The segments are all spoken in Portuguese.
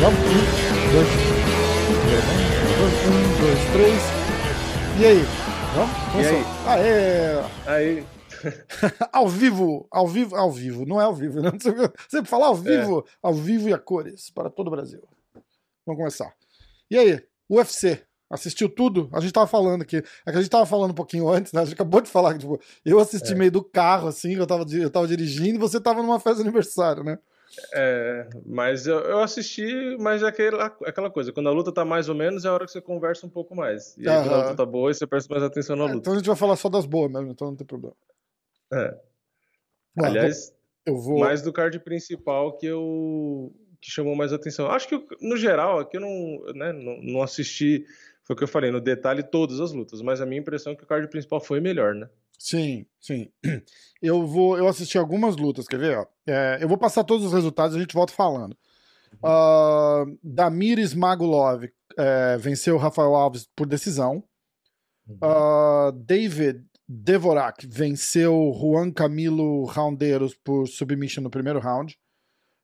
Vamos? Um, dois, um, dois, três. E aí? Vamos? Começou. aí? Aê! Aí, ao vivo, ao vivo, ao vivo, não é ao vivo, né? Sempre falar ao vivo, ao vivo e a cores, para todo o Brasil. Vamos começar. E aí, UFC, assistiu tudo? A gente tava falando aqui, é que a gente tava falando um pouquinho antes, né? A gente acabou de falar que, tipo, eu assisti É. meio do carro, assim, eu tava, eu tava dirigindo e você tava numa festa de aniversário, né? é, mas eu, eu assisti, mas é aquela, aquela coisa, quando a luta tá mais ou menos, é a hora que você conversa um pouco mais. E aí, quando a luta tá boa, você presta mais atenção na É, luta. então a gente vai falar só das boas mesmo, então não tem problema. É. Bom, Aliás, eu vou. mais do card principal que eu que chamou mais atenção. Acho que no geral aqui eu não, né, não, não assisti, foi o que eu falei, no detalhe todas as lutas, mas a minha impressão é que o card principal foi melhor, né? Sim, sim. Eu vou, eu assisti algumas lutas, quer ver? É, eu vou passar todos os resultados e a gente volta falando. Ah, Damir Smagulov é, venceu Rafael Alves por decisão. Ah, David Devorak venceu Juan Camilo Roundeiros por submission no primeiro round.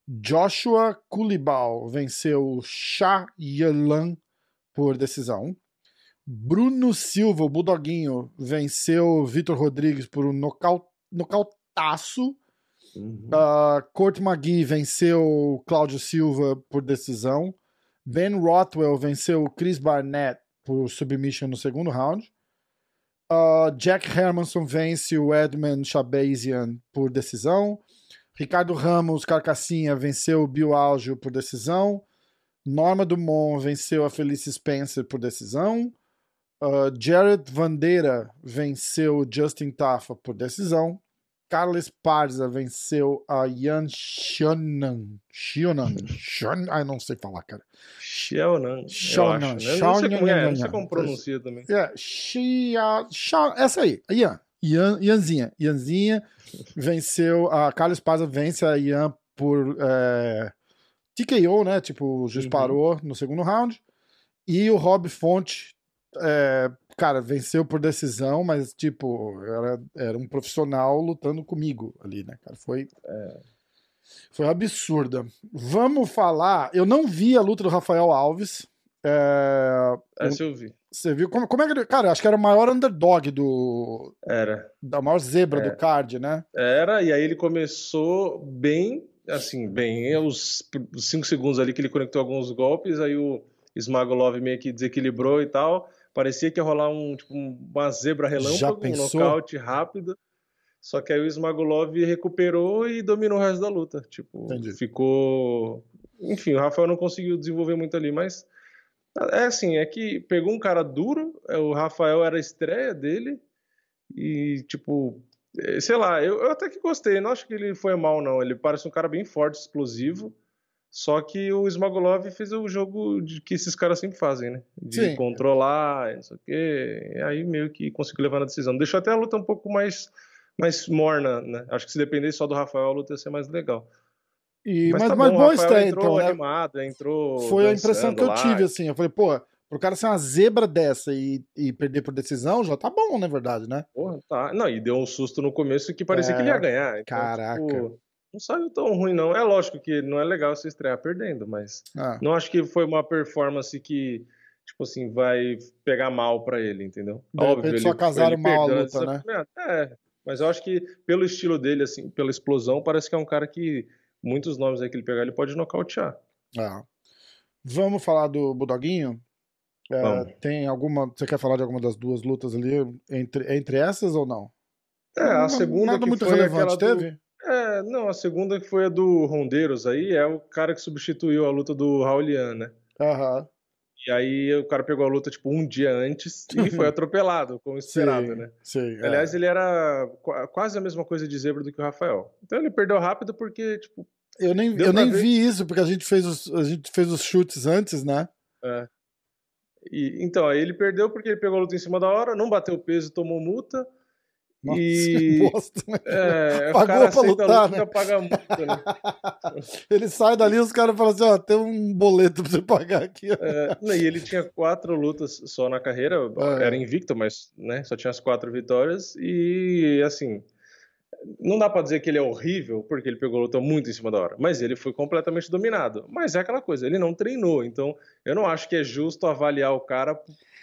Joshua Kulibal venceu Shah Yalan por decisão. Bruno Silva, o Budoguinho, venceu Vitor Rodrigues por um nocau- nocautaço. Uhum. Uh, Court McGee venceu Cláudio Silva por decisão. Ben Rothwell venceu Chris Barnett por submission no segundo round. Uh, Jack Hermanson vence o Edmund Shabazian por decisão. Ricardo Ramos Carcassinha venceu o Bill Algio por decisão. Norma Dumont venceu a Felice Spencer por decisão. Uh, Jared Vandeira venceu Justin Taffa por decisão. Carlos Parza venceu a Yan Xiaonan. Xiaonan. Xian- Ai, não sei falar, cara. Eu Xiaonan, acho, né? Não sei como, é, não sei Xiaonan. como pronuncia também. É, Xia, Xia, essa aí, a Yan. Yan. Yanzinha. Yanzinha venceu, a Carlos Parza vence a Yan por é, TKO, né? Tipo, o juiz Uhum. parou no segundo round. E o Rob Fonte, é, cara, venceu por decisão, mas, tipo, era, era um profissional lutando comigo ali, né, cara? Foi. Foi absurda. Vamos falar. Eu não vi a luta do Rafael Alves. É, Essa eu vi. você viu? Como, como é que. Cara, acho que era o maior underdog do. Era. Da maior zebra É. do card, né? Era, e aí ele começou bem, assim, bem, os 5 segundos ali que ele conectou alguns golpes, aí o Smagolov meio que desequilibrou e tal. Parecia que ia rolar um, tipo, uma zebra relâmpago, um nocaute rápido. Só que aí o Smagolov recuperou e dominou o resto da luta. Tipo, Entendi. ficou. Enfim, o Rafael não conseguiu desenvolver muito ali, mas. É assim, é que pegou um cara duro, é, o Rafael era a estreia dele, e tipo, sei lá, eu, eu até que gostei, não acho que ele foi mal, não. Ele parece um cara bem forte, explosivo. Só que o Smagolov fez o jogo de que esses caras sempre fazem, né? De Sim. controlar, não sei o quê. E aí meio que conseguiu levar na decisão. Deixou até a luta um pouco mais, mais morna, né? Acho que se dependesse só do Rafael, a luta ia ser mais legal. E, mas, tá mas bom, o boa Rafael estreia, entrou então, né? animado, entrou Foi a impressão que eu lá. tive, assim. Eu falei, pô, pro cara ser uma zebra dessa e, e perder por decisão, já tá bom, na verdade, né? Porra, tá. Não, e deu um susto no começo que parecia É, que ele ia ganhar. Então, caraca. tipo, não saiu tão ruim, não. É lógico que não é legal você estrear perdendo, mas Ah, não acho que foi uma performance que, tipo assim, vai pegar mal pra ele, entendeu? De repente só casaram mal a luta, né? É, mas eu acho que pelo estilo dele, assim, pela explosão, parece que é um cara que muitos nomes aí que ele pegar, ele pode nocautear. ah. Vamos falar do Budoguinho? É, tem alguma. Você quer falar de alguma das duas lutas ali entre, entre essas ou não? É, a Não- segunda Nada que muito foi relevante aquela do- teve? É, não, a segunda que foi a do Rondeiros aí, é o cara que substituiu a luta do Raulian, né? Aham. E aí o cara pegou a luta, tipo, um dia antes e foi atropelado, como esperado, Sim, né? sim, é. Aliás, ele era qua- quase a mesma coisa de zebra do que o Rafael. Então ele perdeu rápido porque, tipo, eu nem, eu nem ver- vi isso, porque a gente, fez os, a gente fez os chutes antes, né? é. E, então, aí ele perdeu porque ele pegou a luta em cima da hora, não bateu peso, tomou multa. Nossa, E- bosta, né? É, Pagou o cara pra lutar, a luta né? paga multa, né? Ele sai dali e os caras falam assim: ó, tem um boleto pra você pagar aqui. É, e ele tinha quatro lutas só na carreira, É. era invicto, mas né, só tinha as quatro vitórias. E assim, não dá para dizer que ele é horrível, porque ele pegou a luta muito em cima da hora, mas ele foi completamente dominado. Mas é aquela coisa, ele não treinou, então eu não acho que é justo avaliar o cara,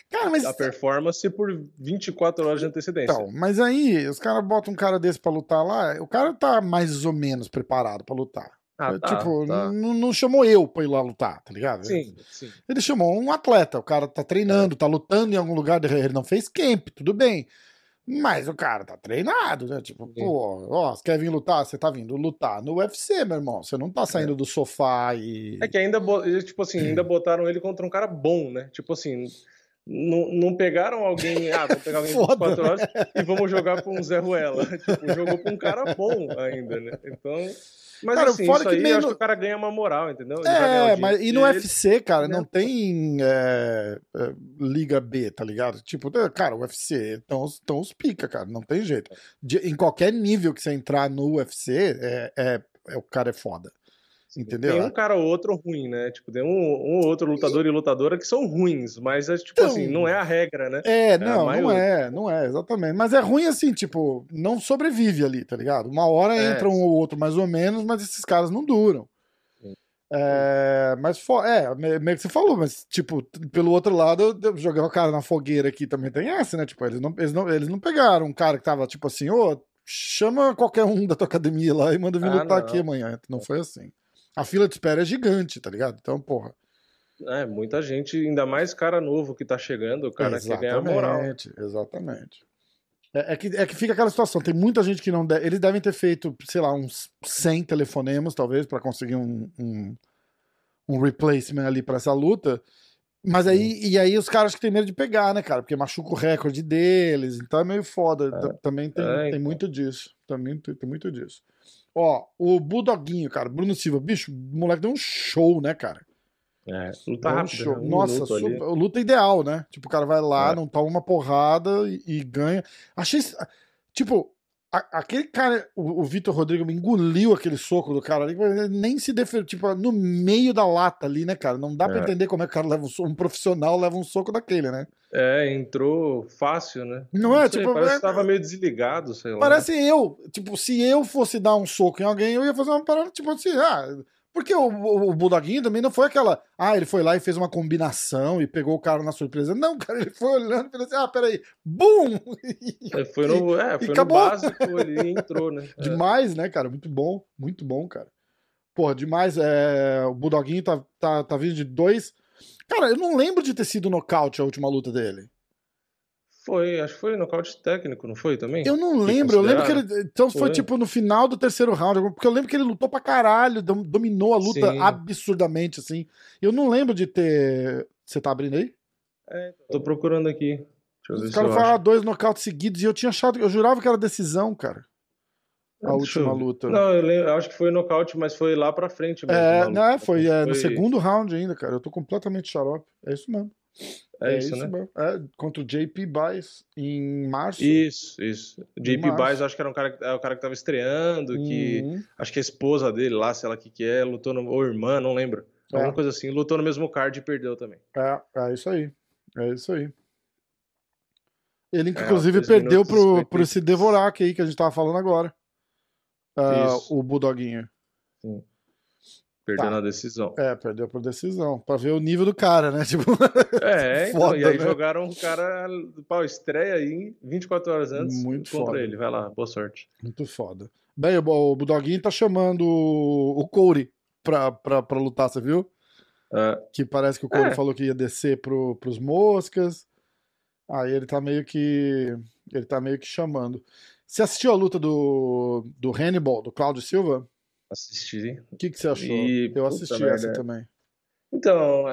cara mas... a performance por 24 horas de antecedência. Então, mas aí os caras botam um cara desse para lutar lá, o cara tá mais ou menos preparado para lutar. Ah, tá, tipo, tá. Não, chamou eu pra ir lá lutar, tá ligado? Sim, sim. Ele chamou um atleta, o cara tá treinando, é. tá lutando em algum lugar, ele não fez camp, tudo bem. Mas o cara tá treinado, né? Tipo, Sim. pô, ó, você quer vir lutar? Você tá vindo lutar no UFC, meu irmão. Você não tá saindo é. do sofá e. É que ainda, tipo assim, ainda botaram ele contra um cara bom, né? Tipo assim, não, não pegaram alguém, ah, vamos pegar alguém de 24 horas e vamos jogar com um Zé Ruela. tipo, jogou com um cara bom ainda, né? Então. Mas cara, assim, fora que aí, que o cara ganha uma moral, entendeu? Ele é, mas e no UFC, cara, não tem é, é, Liga B, tá ligado? Tipo, é, cara, o UFC estão tão os pica, cara, não tem jeito. De, em qualquer nível que você entrar no UFC, é, é, é o cara é foda. Entendeu? Tem um cara ou outro ruim, né? Tipo, tem um, um outro lutador e... e lutadora que são ruins, mas é tipo então, assim, não é a regra, né? É, não, é não é, não é, exatamente. Mas é ruim assim, tipo, não sobrevive ali, tá ligado? Uma hora é. entra um ou outro mais ou menos, mas esses caras não duram. É, mas é, meio que você falou, mas tipo, pelo outro lado, eu jogar o cara na fogueira aqui também tem essa, né? Tipo, eles não, eles não, eles não pegaram um cara que tava tipo assim, ô, oh, chama qualquer um da tua academia lá e manda vir ah, lutar não. aqui amanhã. Não foi assim a fila de espera é gigante, tá ligado? Então, porra. É, muita gente, ainda mais cara novo que tá chegando, o cara exatamente, quer ganhar moral. Exatamente. É, é, que, é que fica aquela situação, tem muita gente que não deve, eles devem ter feito, sei lá, uns 100 telefonemas, talvez, para conseguir um, um, um, replacement ali para essa luta, mas aí, e aí os caras que tem medo de pegar, né, cara, porque machuca o recorde deles, então é meio foda, é, também tem, é, tem então. muito disso, também tem, tem muito disso. Ó, o Budoguinho, cara, Bruno Silva, bicho, o moleque deu um show, né, cara? É, luta um rápido, show. Né? Um Nossa, super, luta ideal, né? Tipo, o cara vai lá, é. não toma uma porrada e, e ganha. Achei. Tipo, a, aquele cara, o, o Vitor Rodrigo me engoliu aquele soco do cara ali, nem se defendeu, tipo, no meio da lata ali, né, cara? Não dá é. pra entender como é que o cara leva um, um profissional leva um soco daquele, né? É, entrou fácil, né? Não, é, sei, tipo. Parece é, que tava meio desligado, sei lá. Parece eu. Tipo, se eu fosse dar um soco em alguém, eu ia fazer uma parada, tipo assim, ah. Porque o, o, o Bulldoguinho também não foi aquela. Ah, ele foi lá e fez uma combinação e pegou o cara na surpresa. Não, cara, ele foi olhando e falou assim: ah, peraí, BUM! É, foi no, é, foi no básico, ele entrou, né? É. Demais, né, cara? Muito bom, muito bom, cara. Porra, demais. É, o Bulldoguinho tá, tá, tá vindo de dois Cara, eu não lembro de ter sido nocaute a última luta dele. Foi, acho que foi nocaute técnico, não foi também? Eu não lembro, eu lembro que ele. Então foi. foi. tipo no final do terceiro round, porque eu lembro que ele lutou pra caralho, dominou a luta Sim. absurdamente, assim. Eu não lembro de ter. Você tá abrindo aí? É, tô procurando aqui. Os caras falaram dois nocautes seguidos e eu tinha achado, eu jurava que era decisão, cara a última luta. Não, eu, lembro, eu, acho que foi nocaute, mas foi lá pra frente mesmo. É, não, é, foi, é, foi, no segundo round ainda, cara. Eu tô completamente xarope. É isso mesmo. É, é isso, isso, né? Mesmo. É, contra o JP Baez em março. Isso, isso. JP Baez, acho que era um cara, é o cara que tava estreando, que uhum. acho que a esposa dele lá, sei lá o que que é, lutou no, ou irmã, não lembro. É. Alguma coisa assim, lutou no mesmo card e perdeu também. É, é isso aí. É isso aí. Ele, é, inclusive, perdeu pro, pro esse Devorak aí que a gente tava falando agora uh, o Bulldoguinho. Sim. Perdeu tá. na decisão. É, perdeu por decisão. Pra ver o nível do cara, né? Tipo, é, então, foda, e aí né? jogaram um cara pau estreia aí 24 horas antes Muito contra foda. ele. Vai lá, boa sorte. Muito foda. Bem, o, o Bulldoguinho tá chamando o Corey pra, pra, pra lutar, você viu? É. Que parece que o Corey é. falou que ia descer pro, pros moscas. Aí ele tá meio que. Ele tá meio que chamando. Você assistiu a luta do, do Hannibal, do Claudio Silva? Assisti. O que, que você achou? E, eu assisti essa merda. também. Então,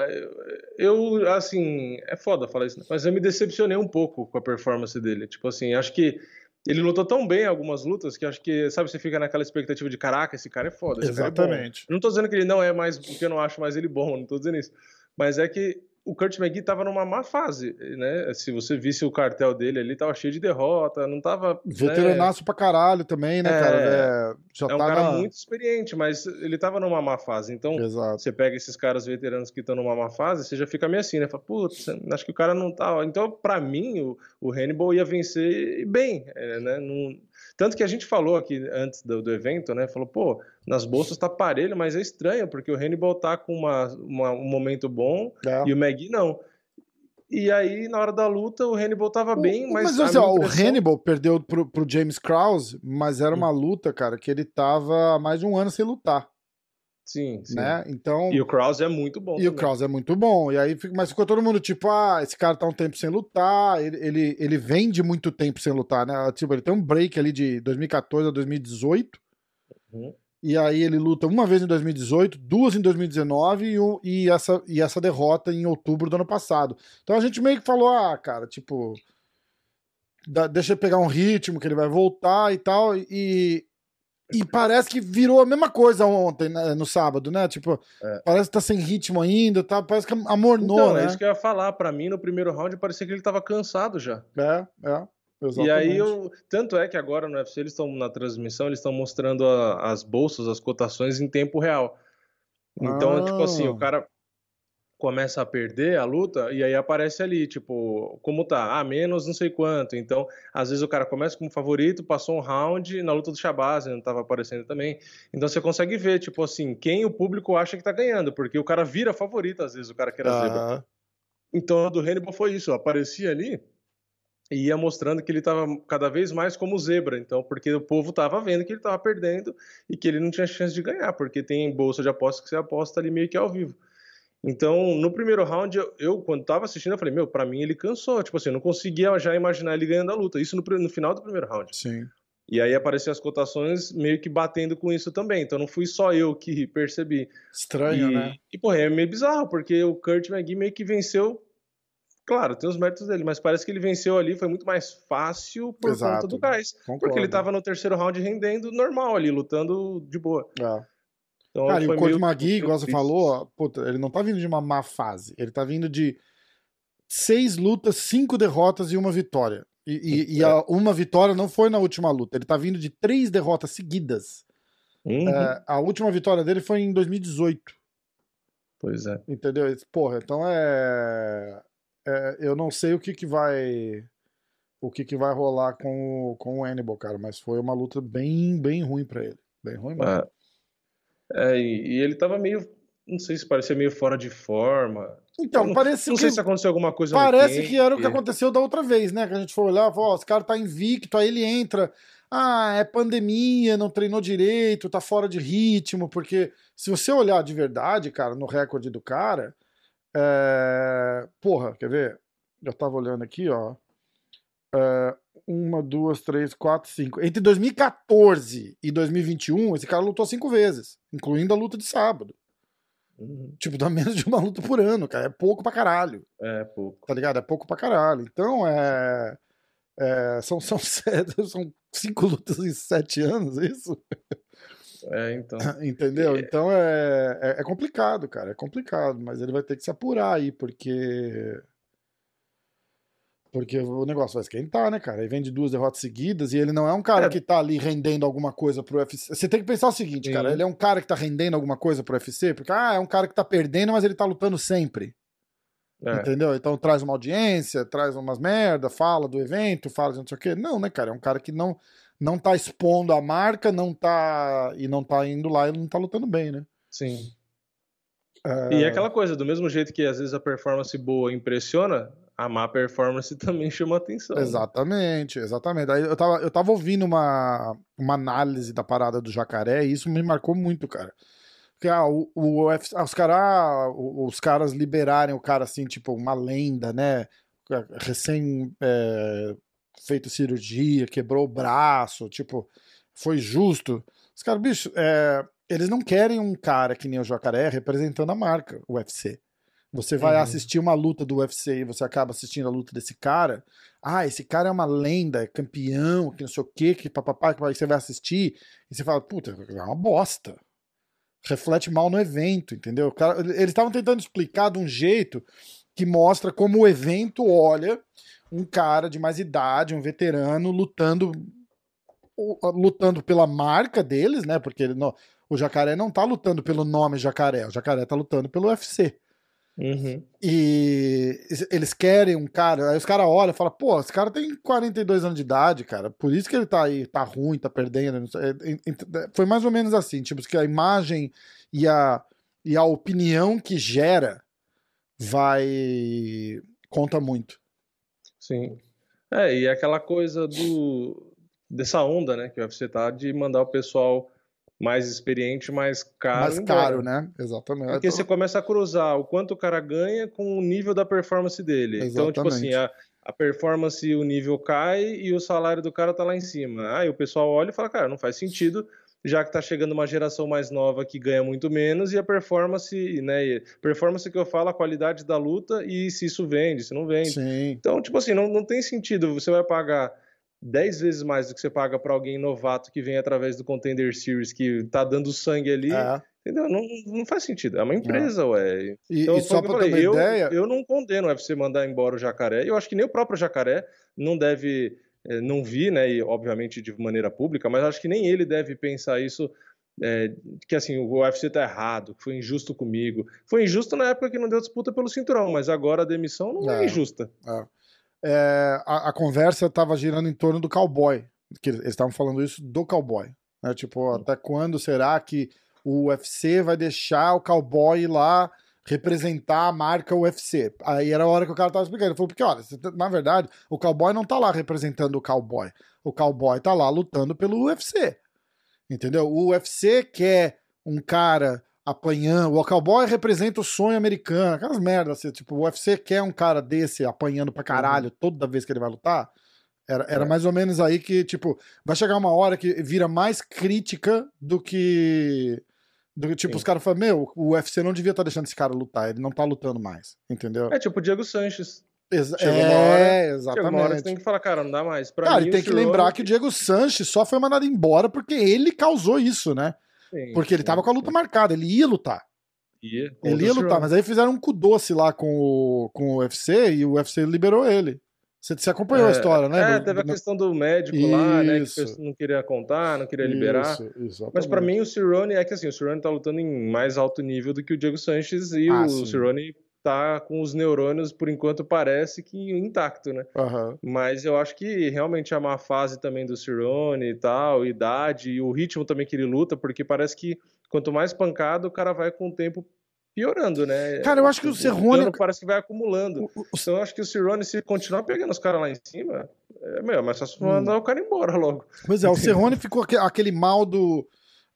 eu, assim, é foda falar isso, né? mas eu me decepcionei um pouco com a performance dele. Tipo assim, acho que ele lutou tão bem algumas lutas que acho que, sabe, você fica naquela expectativa de caraca, esse cara é foda. Exatamente. É não tô dizendo que ele não é mais, porque eu não acho mais ele bom, não tô dizendo isso. Mas é que o Kurt McGee estava numa má fase, né? Se você visse o cartel dele ali, tava cheio de derrota, não tava. Veteranaço né? pra caralho também, né, é, cara? É, já é um tá cara na... muito experiente, mas ele tava numa má fase. Então, Exato. você pega esses caras veteranos que estão numa má fase, você já fica meio assim, né? Fala, putz, acho que o cara não tá. Então, para mim, o, o Hannibal ia vencer bem, é, né? Não Tanto que a gente falou aqui antes do, do evento, né? Falou, pô, nas bolsas tá parelho, mas é estranho, porque o Hannibal tá com uma, uma um momento bom É. e o Magui não. E aí, na hora da luta, o Hannibal tava bem, mas. Mas assim, ó, minha o impressão- Hannibal perdeu pro, pro James Krause, mas era uma luta, cara, que ele tava há mais de um ano sem lutar, Sim, sim. né? Então. E o Krause é muito bom. E o também. Krause é muito bom. E aí, fica- mas ficou todo mundo tipo, ah, esse cara tá um tempo sem lutar. Ele, ele, ele vem de muito tempo sem lutar, né? Tipo, ele tem um break ali de 2014 a 2018. Uhum. E aí ele luta uma vez em 2018, duas em 2019 e, um- e, essa, e essa derrota em outubro do ano passado. Então a gente meio que falou, ah, cara, tipo. dá- deixa ele pegar um ritmo que ele vai voltar e tal. E, e parece que virou a mesma coisa ontem, né, no sábado, né? Tipo, É. parece que tá sem ritmo ainda, tá? Parece que amornou, Então, né? é isso que eu ia falar. Pra mim, no primeiro round, parecia que ele tava cansado já. É, é. Exatamente. E aí, eu, tanto é que agora no UFC eles estão na transmissão, eles estão mostrando a- as bolsas, as cotações em tempo real. Então, Ah. tipo assim, o cara começa a perder a luta e aí aparece ali, tipo, como tá? Ah, menos não sei quanto. Então, às vezes o cara começa como favorito, passou um round na luta do Shabazz, não tava aparecendo também. Então você consegue ver, tipo assim, quem o público acha que tá ganhando, porque o cara vira favorito às vezes, o cara que era zebra. Então, a do Hannibal foi isso, aparecia ali e ia mostrando que ele estava cada vez mais como zebra, então, porque o povo estava vendo que ele estava perdendo e que ele não tinha chance de ganhar, porque tem bolsa de aposta que você aposta ali meio que ao vivo. Então, no primeiro round, eu, eu, quando tava assistindo, eu falei, meu, pra mim ele cansou, tipo assim, eu não conseguia já imaginar ele ganhando a luta, isso no, no final do primeiro round. sim. E aí apareciam as cotações meio que batendo com isso também, então não fui só eu que percebi. Estranho, e, né? E, porra, é meio bizarro, porque o Kurt McGee meio que venceu. Claro, tem os méritos dele, mas parece que ele venceu ali, foi muito mais fácil por Exato. conta do gás. Concordo. Porque ele tava no terceiro round rendendo normal ali, lutando de boa. É. Então, Cara, e o meio- Magui, igual você falou, puta, ele não tá vindo de uma má fase. Ele tá vindo de seis lutas, cinco derrotas e uma vitória. E, e- e a- uma vitória não foi na última luta. Ele tá vindo de três derrotas seguidas. Uhum, É, a última vitória dele foi em 2018. Pois é. Entendeu? Porra, então é, é, Eu não sei o que que vai. O que que vai rolar com o, com o Hannibal, cara, mas foi uma luta bem, bem ruim pra ele. Bem ruim mesmo. É, É, e, e ele tava meio. Não sei se parecia meio fora de forma. Então, não- parece Não que. sei se aconteceu alguma coisa Parece que era o que aconteceu da outra vez, né? Que a gente foi olhar, falou, ó, esse cara tá invicto, aí ele entra. Ah, é pandemia, não treinou direito, tá fora de ritmo, porque se você olhar de verdade, cara, no recorde do cara, é... porra, quer ver? Eu tava olhando aqui, ó. É, Uma, duas, três, quatro, cinco. Entre 2014 e 2021, esse cara lutou cinco vezes, incluindo a luta de sábado. Uhum. Tipo, dá menos de uma luta por ano, cara. É pouco pra caralho É, pouco. tá ligado? É pouco pra caralho. Então, é. é, são, são, são cinco lutas em sete anos, é isso? É, então. Entendeu? Então é, é, é complicado, cara. É complicado, mas ele vai ter que se apurar aí, porque. Porque o negócio vai esquentar, né, cara? Aí vem de duas derrotas seguidas e ele não é um cara É. que tá ali rendendo alguma coisa pro UFC. Você tem que pensar o seguinte, Sim. cara. Ele é um cara que tá rendendo alguma coisa pro UFC, porque, ah, é um cara que tá perdendo, mas ele tá lutando sempre. É. Entendeu? Então traz uma audiência, traz umas merda, fala do evento, fala de não sei o quê. Não, né, cara? É um cara que não, não tá expondo a marca, não tá. E não tá indo lá e não tá lutando bem, né? Sim. É, E é aquela coisa, do mesmo jeito que às vezes a performance boa impressiona, a má performance também chama atenção. né? Exatamente, exatamente. Aí eu tava, eu tava ouvindo uma, uma análise da parada do jacaré e isso me marcou muito, cara. Porque ah, o, o UFC ah, os, cara, os caras liberarem o cara assim, tipo, uma lenda, né? Recém é, feito cirurgia, quebrou o braço, tipo, foi justo. Os caras, bicho, é, eles não querem um cara que nem o jacaré representando a marca, o UFC. Você vai Uhum. assistir uma luta do UFC e você acaba assistindo a luta desse cara. Ah, esse cara é uma lenda, é campeão, que não sei o quê, que papapá, que você vai assistir e você fala, puta, é uma bosta. Reflete mal no evento, entendeu? O cara- eles estavam tentando explicar de um jeito que mostra como o evento olha um cara de mais idade, um veterano, lutando lutando pela marca deles, né? Porque ele não- o jacaré não tá lutando pelo nome jacaré, o jacaré tá lutando pelo UFC. Uhum. E eles querem um cara. Aí os caras olham e falam: pô, esse cara tem 42 anos de idade, cara. Por isso que ele tá aí, tá ruim, tá perdendo. Foi mais ou menos assim: tipo, que a imagem e a, e a opinião que gera vai. conta muito. Sim. É, e aquela coisa do dessa onda, né, que o UFC tá de mandar o pessoal mais experiente, mais caro. Mais caro, né? Exatamente. Porque você começa a cruzar o quanto o cara ganha com o nível da performance dele. Exatamente. Então, tipo assim, a, a performance, o nível cai e o salário do cara tá lá em cima. Aí o pessoal olha e fala, cara, não faz sentido, já que tá chegando uma geração mais nova que ganha muito menos e a performance, né? Performance que eu falo, a qualidade da luta e se isso vende, se não vende. Sim. Então, tipo assim, não, não tem sentido. Você vai pagar 10 vezes mais do que você paga para alguém novato que vem através do Contender Series, que tá dando sangue ali. É. Entendeu? Não, não faz sentido. É uma empresa, é. ué. E, então, e só falei, ter uma eu, ideia... eu não condeno o UFC mandar embora o Jacaré. Eu acho que nem o próprio Jacaré não deve... Eh, não vi, né, e obviamente de maneira pública, mas acho que nem ele deve pensar isso é, que assim, o UFC tá errado, foi injusto comigo. Foi injusto na época que não deu disputa pelo cinturão, mas agora a demissão não é, é injusta. É é, a, a, conversa estava girando em torno do cowboy. Que eles estavam falando isso do cowboy. Né? Tipo, até quando será que o UFC vai deixar o cowboy lá representar a marca UFC? Aí era a hora que o cara tava explicando. Ele falou, porque olha, tá, na verdade, o cowboy não tá lá representando o cowboy. O cowboy tá lá lutando pelo UFC. Entendeu? O UFC quer um cara apanhando. O cowboy representa o sonho americano, aquelas merdas, assim, tipo, o UFC quer um cara desse apanhando pra caralho uhum. toda vez que ele vai lutar. Era, era é. mais ou menos aí que, tipo, vai chegar uma hora que vira mais crítica do que. Do que, tipo, Sim. os caras falam, meu, o UFC não devia estar tá deixando esse cara lutar, ele não tá lutando mais, entendeu? É tipo o Diego Sanches. Exa chegou uma hora, é, exatamente. uma hora você tem que falar, cara, não dá mais. Pra cara, mim, e tem que lembrar que o Diego Sanches só foi mandado embora porque ele causou isso, né? Sim, Porque ele tava com a luta marcada, ele ia lutar. Ia, ele ia lutar, mas aí fizeram um cu doce lá com o, com o UFC e o UFC liberou ele. Você, você acompanhou é, a história, né? É, teve a questão do médico Isso. lá, né? Que não queria contar, não queria liberar. Isso, Mas para mim o Cerrone é que assim, o Cerrone tá lutando em mais alto nível do que o Diego Sanches e ah, o sim. Cerrone tá com os neurônios, por enquanto, parece que intacto, né? Uhum. Mas eu acho que realmente é uma fase também do Cirone e tal, idade, e o ritmo também que ele luta, porque parece que quanto mais pancado, o cara vai com o tempo piorando, né? Cara, eu acho que o Cerrone... parece que vai acumulando. O. Então eu acho que o Cirone, se continuar pegando os caras lá em cima, é, meu, mas só se mandar hum. o cara embora logo. Pois é, o Cerrone ficou aquele mal do...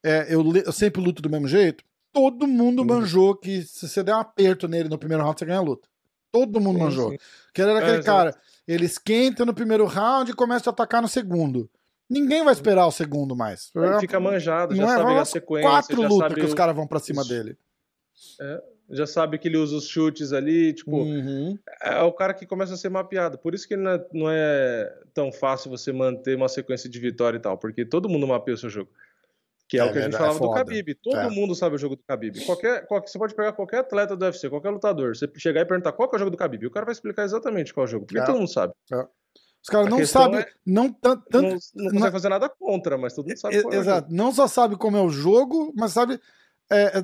É, eu, eu sempre luto do mesmo jeito todo mundo uhum. manjou que se você der um aperto nele no primeiro round, você ganha a luta. Todo mundo sim, manjou. Sim. Que era aquele é, cara, ele esquenta no primeiro round e começa a atacar no segundo. Ninguém vai esperar o segundo mais. Ele fica manjado, já não é, sabe a sequência. Quatro lutas que os caras vão pra cima dele. É, já sabe que ele usa os chutes ali, tipo, uhum. é o cara que começa a ser mapeado. Por isso que não é, não é, tão fácil você manter uma sequência de vitória e tal, porque todo mundo mapeia o seu jogo. Que é, é o que a gente falava é do Khabib. Todo é. mundo sabe o jogo do Khabib. Qualquer, qualquer, você pode pegar qualquer atleta do UFC, qualquer lutador, você chegar e perguntar qual é o jogo do Khabib, o cara vai explicar exatamente qual é o jogo, porque é. todo mundo sabe. É. Os caras não sabem, é não tanto. Não, não consegue não... fazer nada contra, mas todo mundo sabe qual é Exato. Não só sabe como é o jogo, mas sabe.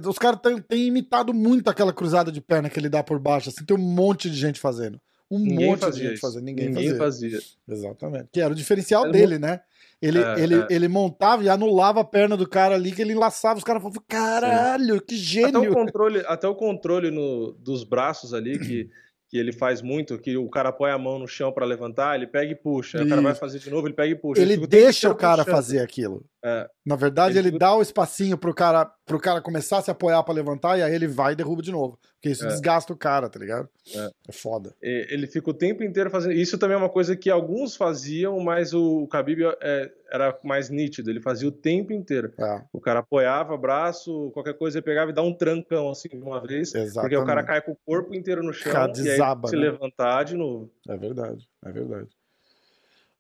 os caras têm imitado muito aquela cruzada de perna que ele dá por baixo. Assim, tem um monte de gente fazendo. Um Ninguém monte de gente isso. fazendo. Ninguém, Ninguém fazia. fazia. Exatamente. Que era o diferencial era dele, muito... né? Ele, é, ele, é. ele montava e anulava a perna do cara ali, que ele enlaçava. Os caras falavam, caralho, Sim. que gênio. Até o controle, até o controle no, dos braços ali, que que ele faz muito, que o cara põe a mão no chão para levantar, ele pega e puxa. Isso. O cara vai fazer de novo, ele pega e puxa. Ele, ele deixa o cara puxando. fazer aquilo. É. Na verdade, ele, ele dá o espacinho pro cara, pro cara começar a se apoiar para levantar e aí ele vai e derruba de novo. Porque isso é. desgasta o cara, tá ligado? É. é foda. Ele fica o tempo inteiro fazendo. Isso também é uma coisa que alguns faziam, mas o Khabib é, era mais nítido. Ele fazia o tempo inteiro. É. O cara apoiava o braço, qualquer coisa ele pegava e dá um trancão assim de uma vez. Exatamente. Porque o cara cai com o corpo inteiro no chão cara, desaba, e se né? levantar de novo. É verdade, é verdade.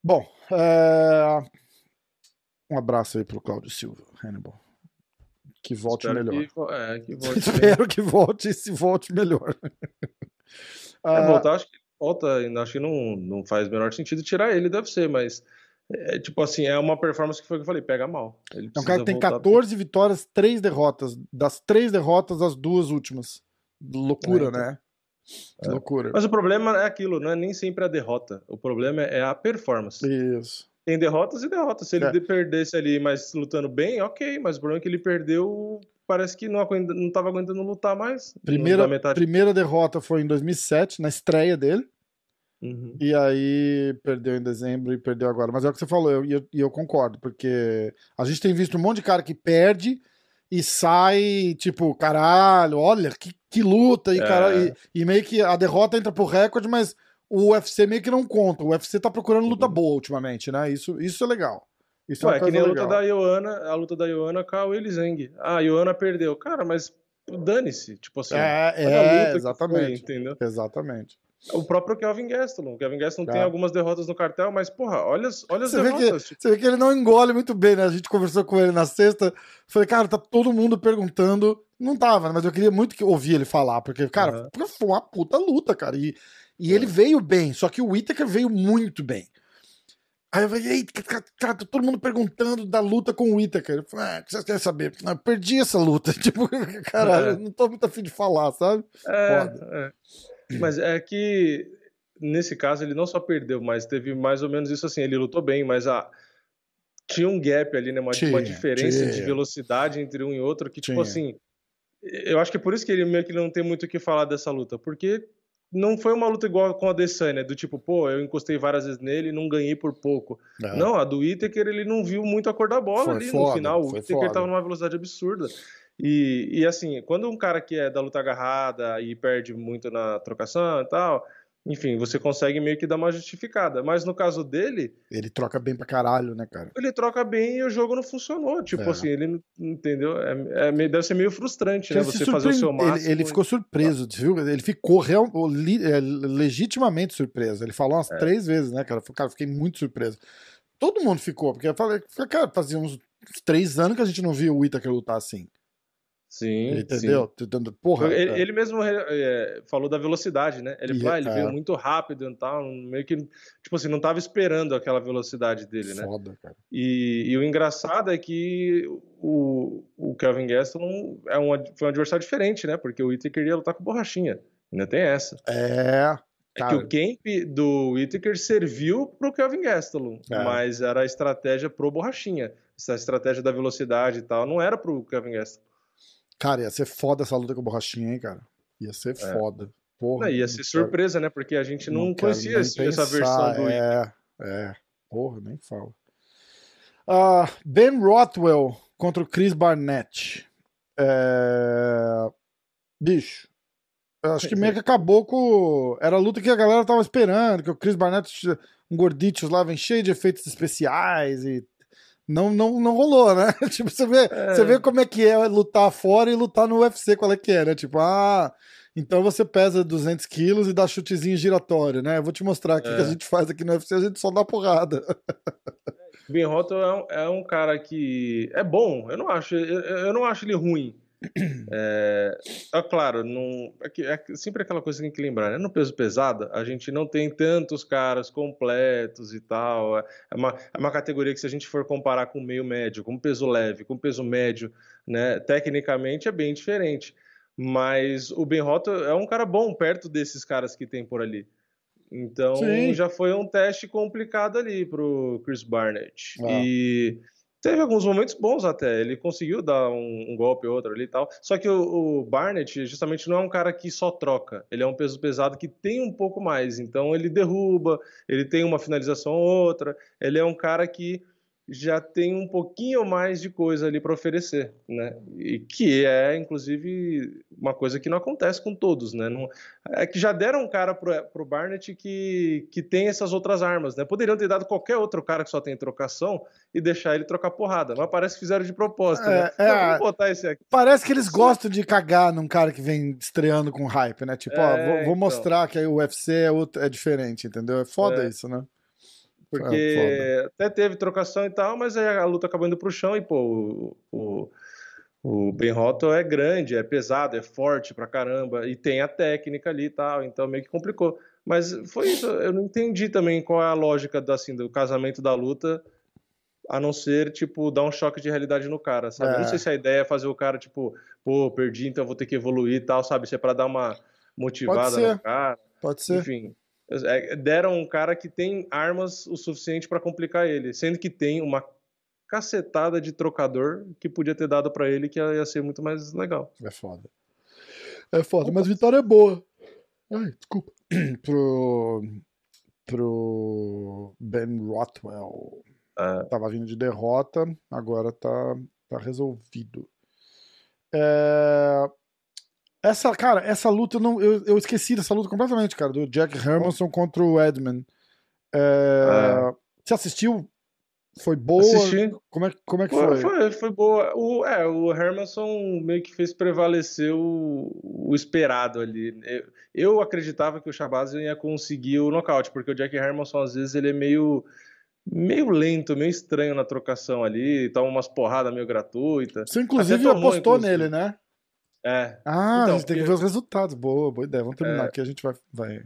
Bom, é... um abraço aí pro Cláudio Silva, Hannibal. Que volte Espero melhor. Que, é, que volte Espero que volte e se volte melhor. é, voltar, acho que volta, acho que não, não faz o menor sentido tirar ele, deve ser, mas é, tipo assim, é uma performance que foi o que eu falei, pega mal. Ele é um cara que tem 14 vitórias, 3 derrotas. Das 3 derrotas, as duas últimas. Loucura, é, então. né? É. loucura. Mas o problema é aquilo, não é nem sempre a derrota. O problema é a performance. Isso. Tem derrotas e derrotas. Se ele é. perdesse ali, mas lutando bem, ok. Mas o problema é que ele perdeu, parece que não, não tava aguentando lutar mais. Primeira, primeira derrota foi em 2007, na estreia dele. Uhum. E aí perdeu em dezembro e perdeu agora. Mas é o que você falou, e eu, eu, eu, concordo, porque a gente tem visto um monte de cara que perde e sai, tipo, caralho, olha, que, que luta, e, é. cara, e, e, meio que a derrota entra pro recorde, mas o UFC meio que não conta. O UFC tá procurando luta uhum. boa ultimamente, né? Isso, isso é legal. Isso Ué, é, é que nem legal. a luta da Ioana, a luta da Ioana com a Willy Zeng. Ah, a Ioana perdeu. Cara, mas dane-se, tipo assim. É, é exatamente. Foi, entendeu? Exatamente. O próprio Kelvin Gastelum. O Kelvin Gastelum tem algumas derrotas no cartel, mas, porra, olha, olha as você derrotas. Vê que, tipo... Você vê que ele não engole muito bem, né? A gente conversou com ele na sexta. Falei, cara, tá todo mundo perguntando. Não tava, mas eu queria muito que ouvir ele falar, porque, cara, uhum. foi uma puta luta, cara. E, e ele veio bem, só que o Whittaker veio muito bem. Aí eu falei, cara, tá todo mundo perguntando da luta com o Whittaker. Eu falei, ah, o que você quer saber? Ah, perdi essa luta. Tipo, cara, é. não tô muito afim de falar, sabe? É. É. Mas é que nesse caso ele não só perdeu, mas teve mais ou menos isso assim. Ele lutou bem, mas a tinha um gap ali, né? Uma, tinha, uma diferença tinha. de velocidade entre um e outro que, tipo tinha. assim. Eu acho que é por isso que ele meio que não tem muito o que falar dessa luta, porque não foi uma luta igual com a Adesanya, do tipo, pô, eu encostei várias vezes nele e não ganhei por pouco. É. Não, a do Whittaker ele não viu muito a cor da bola foi ali foda, no final. O Whittaker tava numa velocidade absurda. E, e assim, quando um cara que é da luta agarrada e perde muito na trocação e tal, enfim, você consegue meio que dar uma justificada. Mas no caso dele. Ele troca bem pra caralho, né, cara? Ele troca bem e o jogo não funcionou. Tipo é. assim, ele não. Entendeu? É, é, deve ser meio frustrante, né? Você fazer o seu máximo. Ele, ele ficou surpreso, viu? Ele ficou real, é, legitimamente surpreso. Ele falou umas é. três vezes, né, cara? Cara, fiquei muito surpreso. Todo mundo ficou, porque eu falei, cara, fazia uns três anos que a gente não via o Itaker lutar assim. Sim. Entendeu? Sim. Porra, ele, é. ele mesmo é, falou da velocidade, né? Ele, falou, ah, ele é. veio muito rápido e tal, meio que, tipo assim, não tava esperando aquela velocidade dele, né? Foda, cara. E, e o engraçado é que o, o Kelvin Gaston é um, foi um adversário diferente, né? Porque o Whittaker ia lutar com borrachinha. Ainda tem essa. É. É que o camp do Whittaker serviu pro Kelvin Gastelum, é. mas era a estratégia pro borrachinha. Essa estratégia da velocidade e tal, não era pro Kelvin Gastelum. Cara, ia ser foda essa luta com o Borrachinha, hein, cara? Ia ser é. foda. Porra, não, ia ser surpresa, né? Porque a gente não, não conhecia essa pensar, versão do É, é. Porra, nem fala. Uh, ben Rothwell contra o Chris Barnett. É... Bicho, acho que meio que acabou com. Era a luta que a galera tava esperando, que o Chris Barnett, um gorditios lá, vem cheio de efeitos especiais e não, não, não rolou, né? tipo, você vê, é. você vê como é que é lutar fora e lutar no UFC, qual é que é, né? Tipo, ah, então você pesa 200 quilos e dá chutezinho giratório, né? Eu vou te mostrar aqui é. que a gente faz aqui no UFC, a gente só dá porrada. Ben Roto é um, é um cara que é bom, eu não acho, eu, eu não acho ele ruim. É, é claro, não, é, é, sempre aquela coisa que tem que lembrar, né? No peso pesado, a gente não tem tantos caras completos e tal. É, é uma, é uma categoria que, se a gente for comparar com o meio médio, com peso leve, com peso médio, né? Tecnicamente é bem diferente. Mas o Ben Roto é um cara bom perto desses caras que tem por ali. Então Sim. já foi um teste complicado ali pro Chris Barnett. Ah. E Teve alguns momentos bons até, ele conseguiu dar um, um golpe ou outro ali e tal. Só que o, o, Barnett justamente não é um cara que só troca, ele é um peso pesado que tem um pouco mais. Então ele derruba, ele tem uma finalização ou outra, ele é um cara que já tem um pouquinho mais de coisa ali para oferecer, né? E que é, inclusive, uma coisa que não acontece com todos, né? Não, é que já deram um cara pro, pro Barnett que, que tem essas outras armas, né? Poderiam ter dado qualquer outro cara que só tem trocação e deixar ele trocar porrada, mas parece que fizeram de propósito, né? é, né? É, botar esse aqui. Parece que eles gostam de cagar num cara que vem estreando com hype, né? Tipo, é, ó, vou, vou então. mostrar que o UFC é, outro, é diferente, entendeu? É foda é. isso, né? Porque é, até teve trocação e tal, mas aí a luta acabou indo pro chão e, pô, o, o, o Ben Roto é grande, é pesado, é forte pra caramba e tem a técnica ali e tal, então meio que complicou. Mas foi isso, eu não entendi também qual é a lógica do, assim, do casamento da luta, a não ser, tipo, dar um choque de realidade no cara, sabe? É. Não sei se a ideia é fazer o cara, tipo, pô, perdi, então vou ter que evoluir e tal, sabe? Se é pra dar uma motivada no cara. Pode ser. Enfim, deram um cara que tem armas o suficiente para complicar ele, sendo que tem uma cacetada de trocador que podia ter dado para ele que ia ser muito mais legal. É foda. É foda, mas vitória é boa. Ai, desculpa. pro, pro Ben Rothwell. É. Tava vindo de derrota, agora tá, tá resolvido. É... Essa, cara, essa luta, não, eu, eu esqueci dessa luta completamente, cara, do Jack Hermanson contra o Edman. É... É. Você assistiu? Foi boa? Assisti. Como é, como é que foi? Foi, foi boa. O, é, o Hermanson meio que fez prevalecer o, o esperado ali. Eu, eu, acreditava que o Shabazz ia conseguir o nocaute, porque o Jack Hermanson, às vezes, ele é meio meio lento, meio estranho na trocação ali, toma umas porradas meio gratuitas. Você, inclusive, apostou inclusive. nele, né? É. Ah, então, a gente tem que ver os resultados. Boa, boa ideia. Vamos terminar é... aqui, a gente vai, vai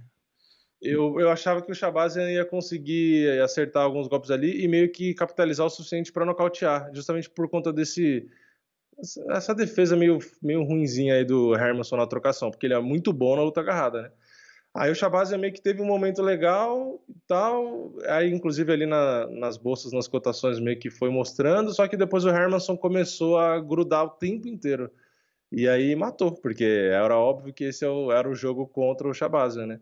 eu, eu achava que o Shabazz ia conseguir acertar alguns golpes ali e meio que capitalizar o suficiente para nocautear, justamente por conta desse essa defesa meio, meio ruinzinha aí do Hermanson na trocação, porque ele é muito bom na luta agarrada, né? Aí o Shabazz meio que teve um momento legal e tal, aí inclusive ali na, nas bolsas, nas cotações meio que foi mostrando, só que depois o Hermanson começou a grudar o tempo inteiro. E aí matou, porque era óbvio que esse é era o jogo contra o Shabazz, né?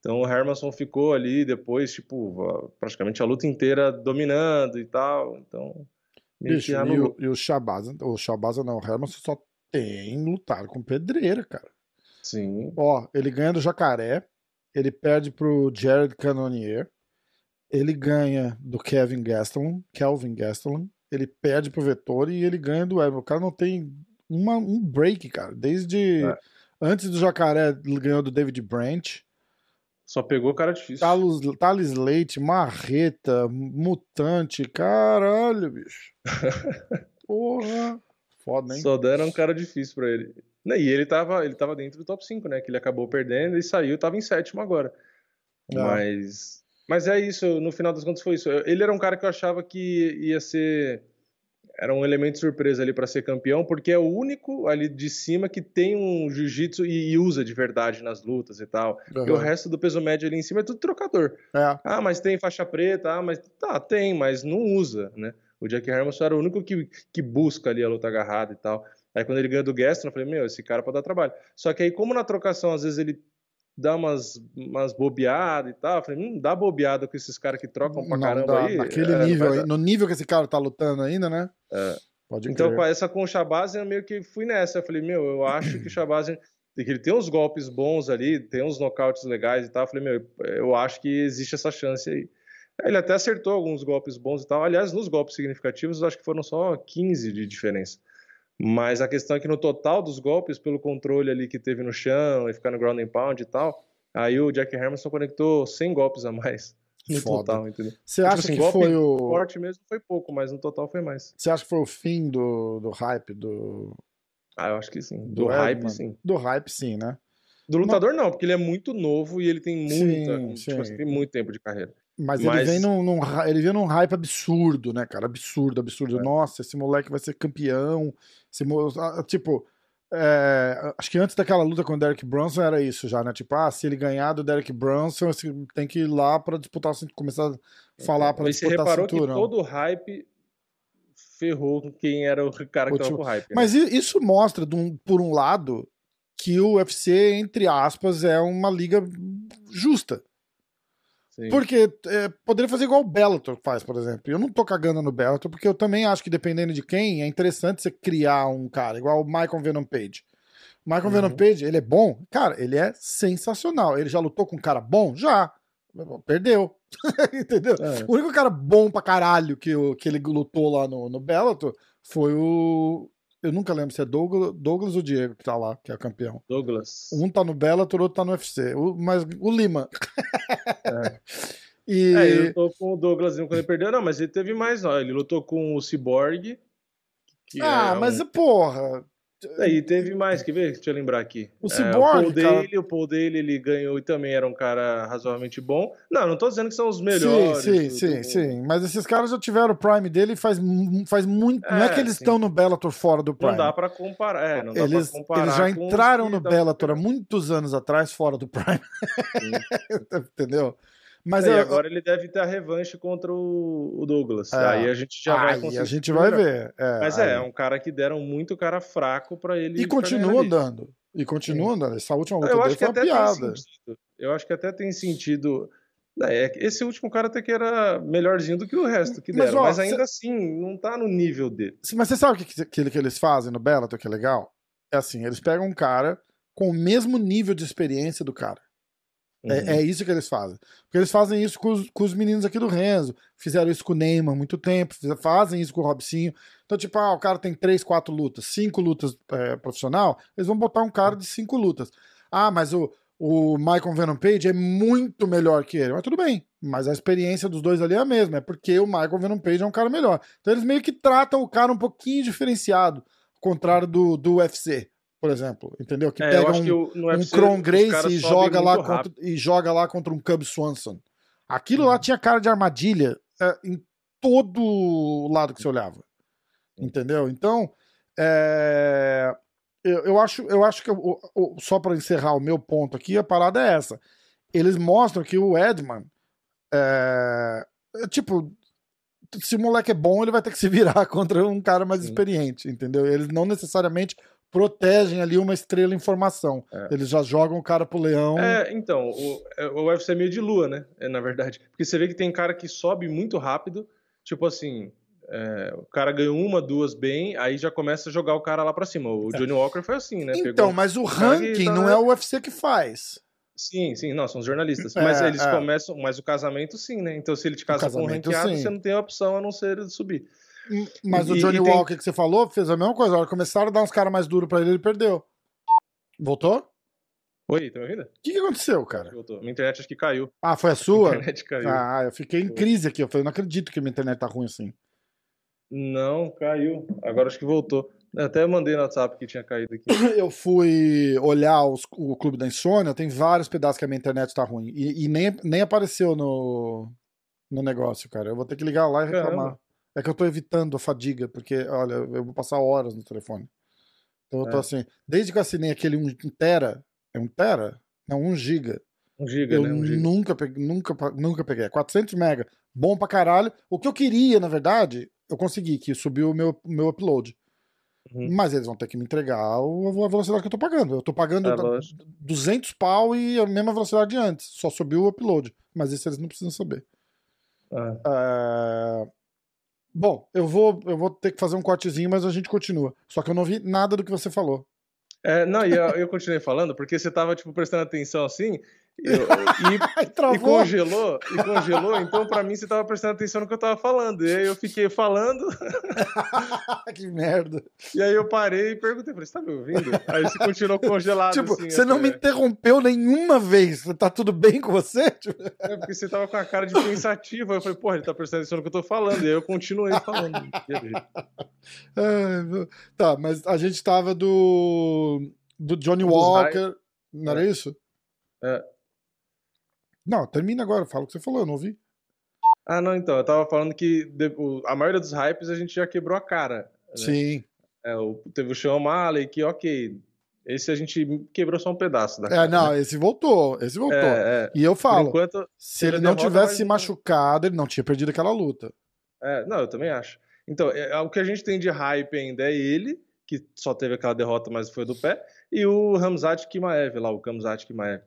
Então o Hermanson ficou ali depois, tipo, praticamente a luta inteira dominando e tal. Então. Bicho, e, o, e o Shabaza, o Shabaza não, o Hermanson só tem lutado com pedreira, cara. Sim. Ó, ele ganha do Jacaré, ele perde pro Jared Cannonier, ele ganha do Kevin Gastelum, Kelvin Gastelum, ele perde pro Vettori e ele ganha do Evan. O cara não tem uma, um break, cara. Desde é. antes do Jacaré, ganhou do David Branch. Só pegou cara difícil. Talos, Thales Leite, Marreta, Mutante, caralho, bicho. Porra. Foda, hein? Só deram um cara difícil pra ele. E ele tava, ele tava dentro do top 5, né? Que ele acabou perdendo e saiu, tava em sétimo agora. Ah. Mas. Mas é isso, no final das contas foi isso. Ele era um cara que eu achava que ia ser era um elemento surpresa ali para ser campeão, porque é o único ali de cima que tem um jiu-jitsu e, usa de verdade nas lutas e tal. Uhum. E o resto do peso médio ali em cima é tudo trocador. É. Ah, mas tem faixa preta, ah, mas tá, tem, mas não usa, né? O Jack Hermanson era o único que, que busca ali a luta agarrada e tal. Aí quando ele ganhou do Gaston, eu falei, meu, esse cara pode dar trabalho. Só que aí, como na trocação, às vezes ele dá umas, umas bobeadas e tal. Eu falei, hum, dá bobeada com esses caras que trocam pra não, caramba dá, aí. Naquele é, nível, aí, no nível que esse cara tá lutando ainda, né? É. Pode então, com essa com o Shabazz, eu meio que fui nessa. Eu falei, meu, eu acho que o Shabazz ele tem uns golpes bons ali, tem uns nocautes legais e tal. Eu falei, meu, eu acho que existe essa chance aí. Ele até acertou alguns golpes bons e tal. Aliás, nos golpes significativos, eu acho que foram só 15 de diferença. Mas a questão é que no total dos golpes, pelo controle ali que teve no chão e ficar no ground and pound e tal, aí o Jack Hermanson conectou 100 golpes a mais no Foda. total, entendeu? Você tipo acha assim, que foi o forte mesmo foi pouco, mas no total foi mais. Você acha que foi o fim do, do hype do Ah, eu acho que sim. Do, do hype, sim. Do hype, sim, né? Do lutador não, porque ele é muito novo e ele tem muita, sim, tipo, sim. Assim, tem muito tempo de carreira. Mas, Mas, ele vem num, num, ele vem num hype absurdo, né, cara? Absurdo, absurdo. É. Nossa, esse moleque vai ser campeão. Esse mo... Tipo, é... acho que antes daquela luta com o Derek Brunson era isso já, né? Tipo, ah, se ele ganhar do Derek Brunson, tem que ir lá para disputar, começar a falar para disputar a cintura. Que todo o hype ferrou quem era o cara que o tava tipo... com hype. Né? Mas isso mostra, por um lado, que o UFC, entre aspas, é uma liga justa. Sim. Porque é, poderia fazer igual o Bellator faz, por exemplo. Eu não tô cagando no Bellator, porque eu também acho que dependendo de quem, é interessante você criar um cara, igual o Michael Venom Page. O Michael uhum. Venom Page, ele é bom? Cara, ele é sensacional. Ele já lutou com um cara bom? Já. Perdeu. Entendeu? É. O único cara bom pra caralho que, que ele lutou lá no, no Bellator foi o, eu nunca lembro se é Douglas, Douglas ou Diego que tá lá, que é campeão. Douglas. Um tá no Bellator, outro tá no UFC. O, mas o Lima. É. e... é, ele lutou com o Douglas quando ele perdeu. Não, mas ele teve mais, ó. Ele lutou com o Cyborg. ah, é mas um... porra. E teve mais, que ver? Deixa eu lembrar aqui. O Cyborg, é, o Paul. Daly, o Paul Daly, ele ganhou e também era um cara razoavelmente bom. Não, não tô dizendo que são os melhores. Sim, sim, do, sim, sim. Mas esses caras já tiveram o Prime dele faz, faz muito. É, não é que eles sim. estão no Bellator fora do Prime. Não dá pra comparar. É, não dá eles, pra comparar eles já entraram no Bellator há muitos anos atrás fora do Prime. Entendeu? Mas é, eu, agora ele deve ter a revanche contra o, Douglas. É. Aí a gente já vai conseguir. a gente vai ver. É, Mas é, é um cara que deram muito cara fraco para ele. E continua andando. E continua andando. Essa última luta eu acho que até piada. Eu acho que até tem sentido. É, esse último cara até que era melhorzinho do que o resto que deram, mas, ó, mas ainda cê... assim, não tá no nível dele. Mas você sabe o que, que, que eles fazem no Bellator que é legal? É assim, eles pegam um cara com o mesmo nível de experiência do cara. É, uhum. É, é, isso que eles fazem. Porque eles fazem isso com os, com os, meninos aqui do Renzo. Fizeram isso com o Neymar há muito tempo. Fazem isso com o Robsinho. Então, tipo, ah, o cara tem três, quatro lutas, cinco lutas é, profissional. Eles vão botar um cara de cinco lutas. Ah, mas o, o Michael Venom Page é muito melhor que ele. Mas tudo bem. Mas a experiência dos dois ali é a mesma. É porque o Michael Venom Page é um cara melhor. Então eles meio que tratam o cara um pouquinho diferenciado. Ao contrário do, do UFC por exemplo, entendeu? Que é, pega um, que o, um Kron Grace e joga, lá contra, e joga lá contra um Cub Swanson. Aquilo lá uhum. tinha cara de armadilha é, em todo lado que você olhava. Entendeu? Então, é, eu, eu, acho, eu acho que eu, eu, só para encerrar o meu ponto aqui, a parada é essa. Eles mostram que o Edman é, é, tipo, se o moleque é bom, ele vai ter que se virar contra um cara mais Sim. experiente, entendeu? Eles não necessariamente protegem ali uma estrela em formação. É. Eles já jogam o cara pro leão. É, então, o, é, o UFC é meio de lua, né? É, na verdade. Porque você vê que tem cara que sobe muito rápido, tipo assim. É, o cara ganhou uma, duas bem, aí já começa a jogar o cara lá pra cima. O é. Johnny Walker foi assim, né? Então, Pegou mas o ranking tá... não é o UFC que faz. Sim, sim, não, são os jornalistas. Mas é, eles começam. Mas o casamento, sim, né? Então, se ele te casa com um ranqueado, sim. você não tem a opção a não ser subir. Mas e, o Johnny Walker tem... que você falou fez a mesma coisa. Começaram a dar uns caras mais duros pra ele, ele perdeu. Voltou? Oi, tá me ouvindo? O que, que aconteceu, cara? Voltou. Minha internet acho que caiu. Ah, foi a sua? Minha internet caiu. Ah, eu fiquei em crise aqui. Eu falei, não acredito que minha internet tá ruim assim. Não, caiu. Agora acho que voltou. Eu até mandei no WhatsApp que tinha caído aqui. Eu fui olhar os, o Clube da Insônia, tem vários pedaços que a minha internet tá ruim. E, e nem, nem apareceu no, no negócio, cara. Eu vou ter que ligar lá e reclamar. Caramba. É que eu tô evitando a fadiga, porque, olha, eu vou passar horas no telefone. Então eu tô é. assim, desde que eu assinei aquele 1 tera, é 1 tera? Não, 1 giga. 1 giga, eu né? 1 giga. Nunca, peguei, nunca, nunca peguei. 400 mega, bom pra caralho. O que eu queria, na verdade, eu consegui, que subiu o meu, meu upload. Uhum. Mas eles vão ter que me entregar a velocidade que eu tô pagando. Eu tô pagando é, 200 pau e a mesma velocidade de antes. Só subiu o upload. Mas isso eles não precisam saber. É. É... Bom, eu vou, eu vou ter que fazer um cortezinho, mas a gente continua. Só que eu não vi nada do que você falou. É, não, e eu, eu continuei falando, porque você tava, tipo, prestando atenção assim, eu, e, e, congelou, e congelou, então para mim você tava prestando atenção no que eu tava falando. E aí eu fiquei falando. que merda. E aí eu parei e perguntei, falei, você tá me ouvindo? Aí você continuou congelado. Tipo, assim, você não me interrompeu nenhuma vez. Tá tudo bem com você? Tipo... É porque você tava com a cara de pensativo. Aí eu falei, porra, ele tá prestando atenção no que eu tô falando. E aí eu continuei falando. é, tá, mas a gente tava do. do Johnny Walker. Não era é. isso? É. Não, termina agora, fala o que você falou, eu não ouvi. Ah, não, então, eu tava falando que a maioria dos hypes a gente já quebrou a cara. Né? Sim. É, o, teve o Sean Malley, que ok, esse a gente quebrou só um pedaço da é, cara. É, não, né? esse voltou, esse voltou. É, é. E eu falo, enquanto, se ele não tivesse se machucado, ele não tinha perdido aquela luta. É, não, eu também acho. Então, é, o que a gente tem de hype ainda é ele, que só teve aquela derrota, mas foi do pé, e o Ramzat Kimaev lá, o Kamzat Kimaev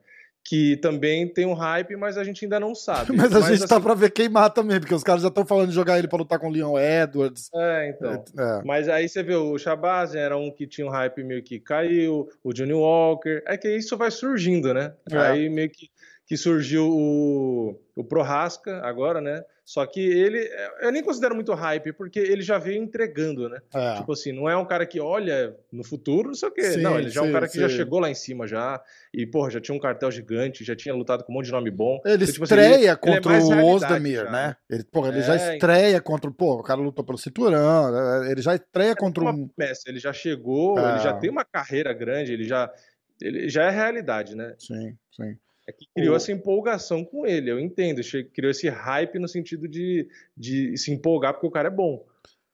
que também tem um hype, mas a gente ainda não sabe. mas a mas, gente tá assim... tá pra ver quem mata mesmo, porque os caras já estão falando de jogar ele pra lutar com o Leon Edwards. É, então. É. Mas aí você vê, o Shabazz era um que tinha um hype meio que caiu, o Johnny Walker. É que isso vai surgindo, né? É. Aí meio que. que surgiu o, o Prohaska agora, né? Só que ele, eu nem considero muito hype, porque ele já veio entregando, né? É. Tipo assim, não é um cara que olha no futuro, não sei o quê. Sim, não, ele já sim, é um cara que sim. já chegou lá em cima já, e, porra, já tinha um cartel gigante, já tinha lutado com um monte de nome bom. Ele então, tipo estreia assim, ele, contra ele é o Ozdemir, né? Ele, porra, ele é, já estreia contra, pô, o cara lutou pelo cinturão, né? ele já estreia é contra um... Ele já chegou, ele já é. tem uma carreira grande, ele já, ele já é realidade, né? Sim, sim. É que criou o... essa empolgação com ele, eu entendo. Criou esse hype no sentido de, de se empolgar porque o cara é bom.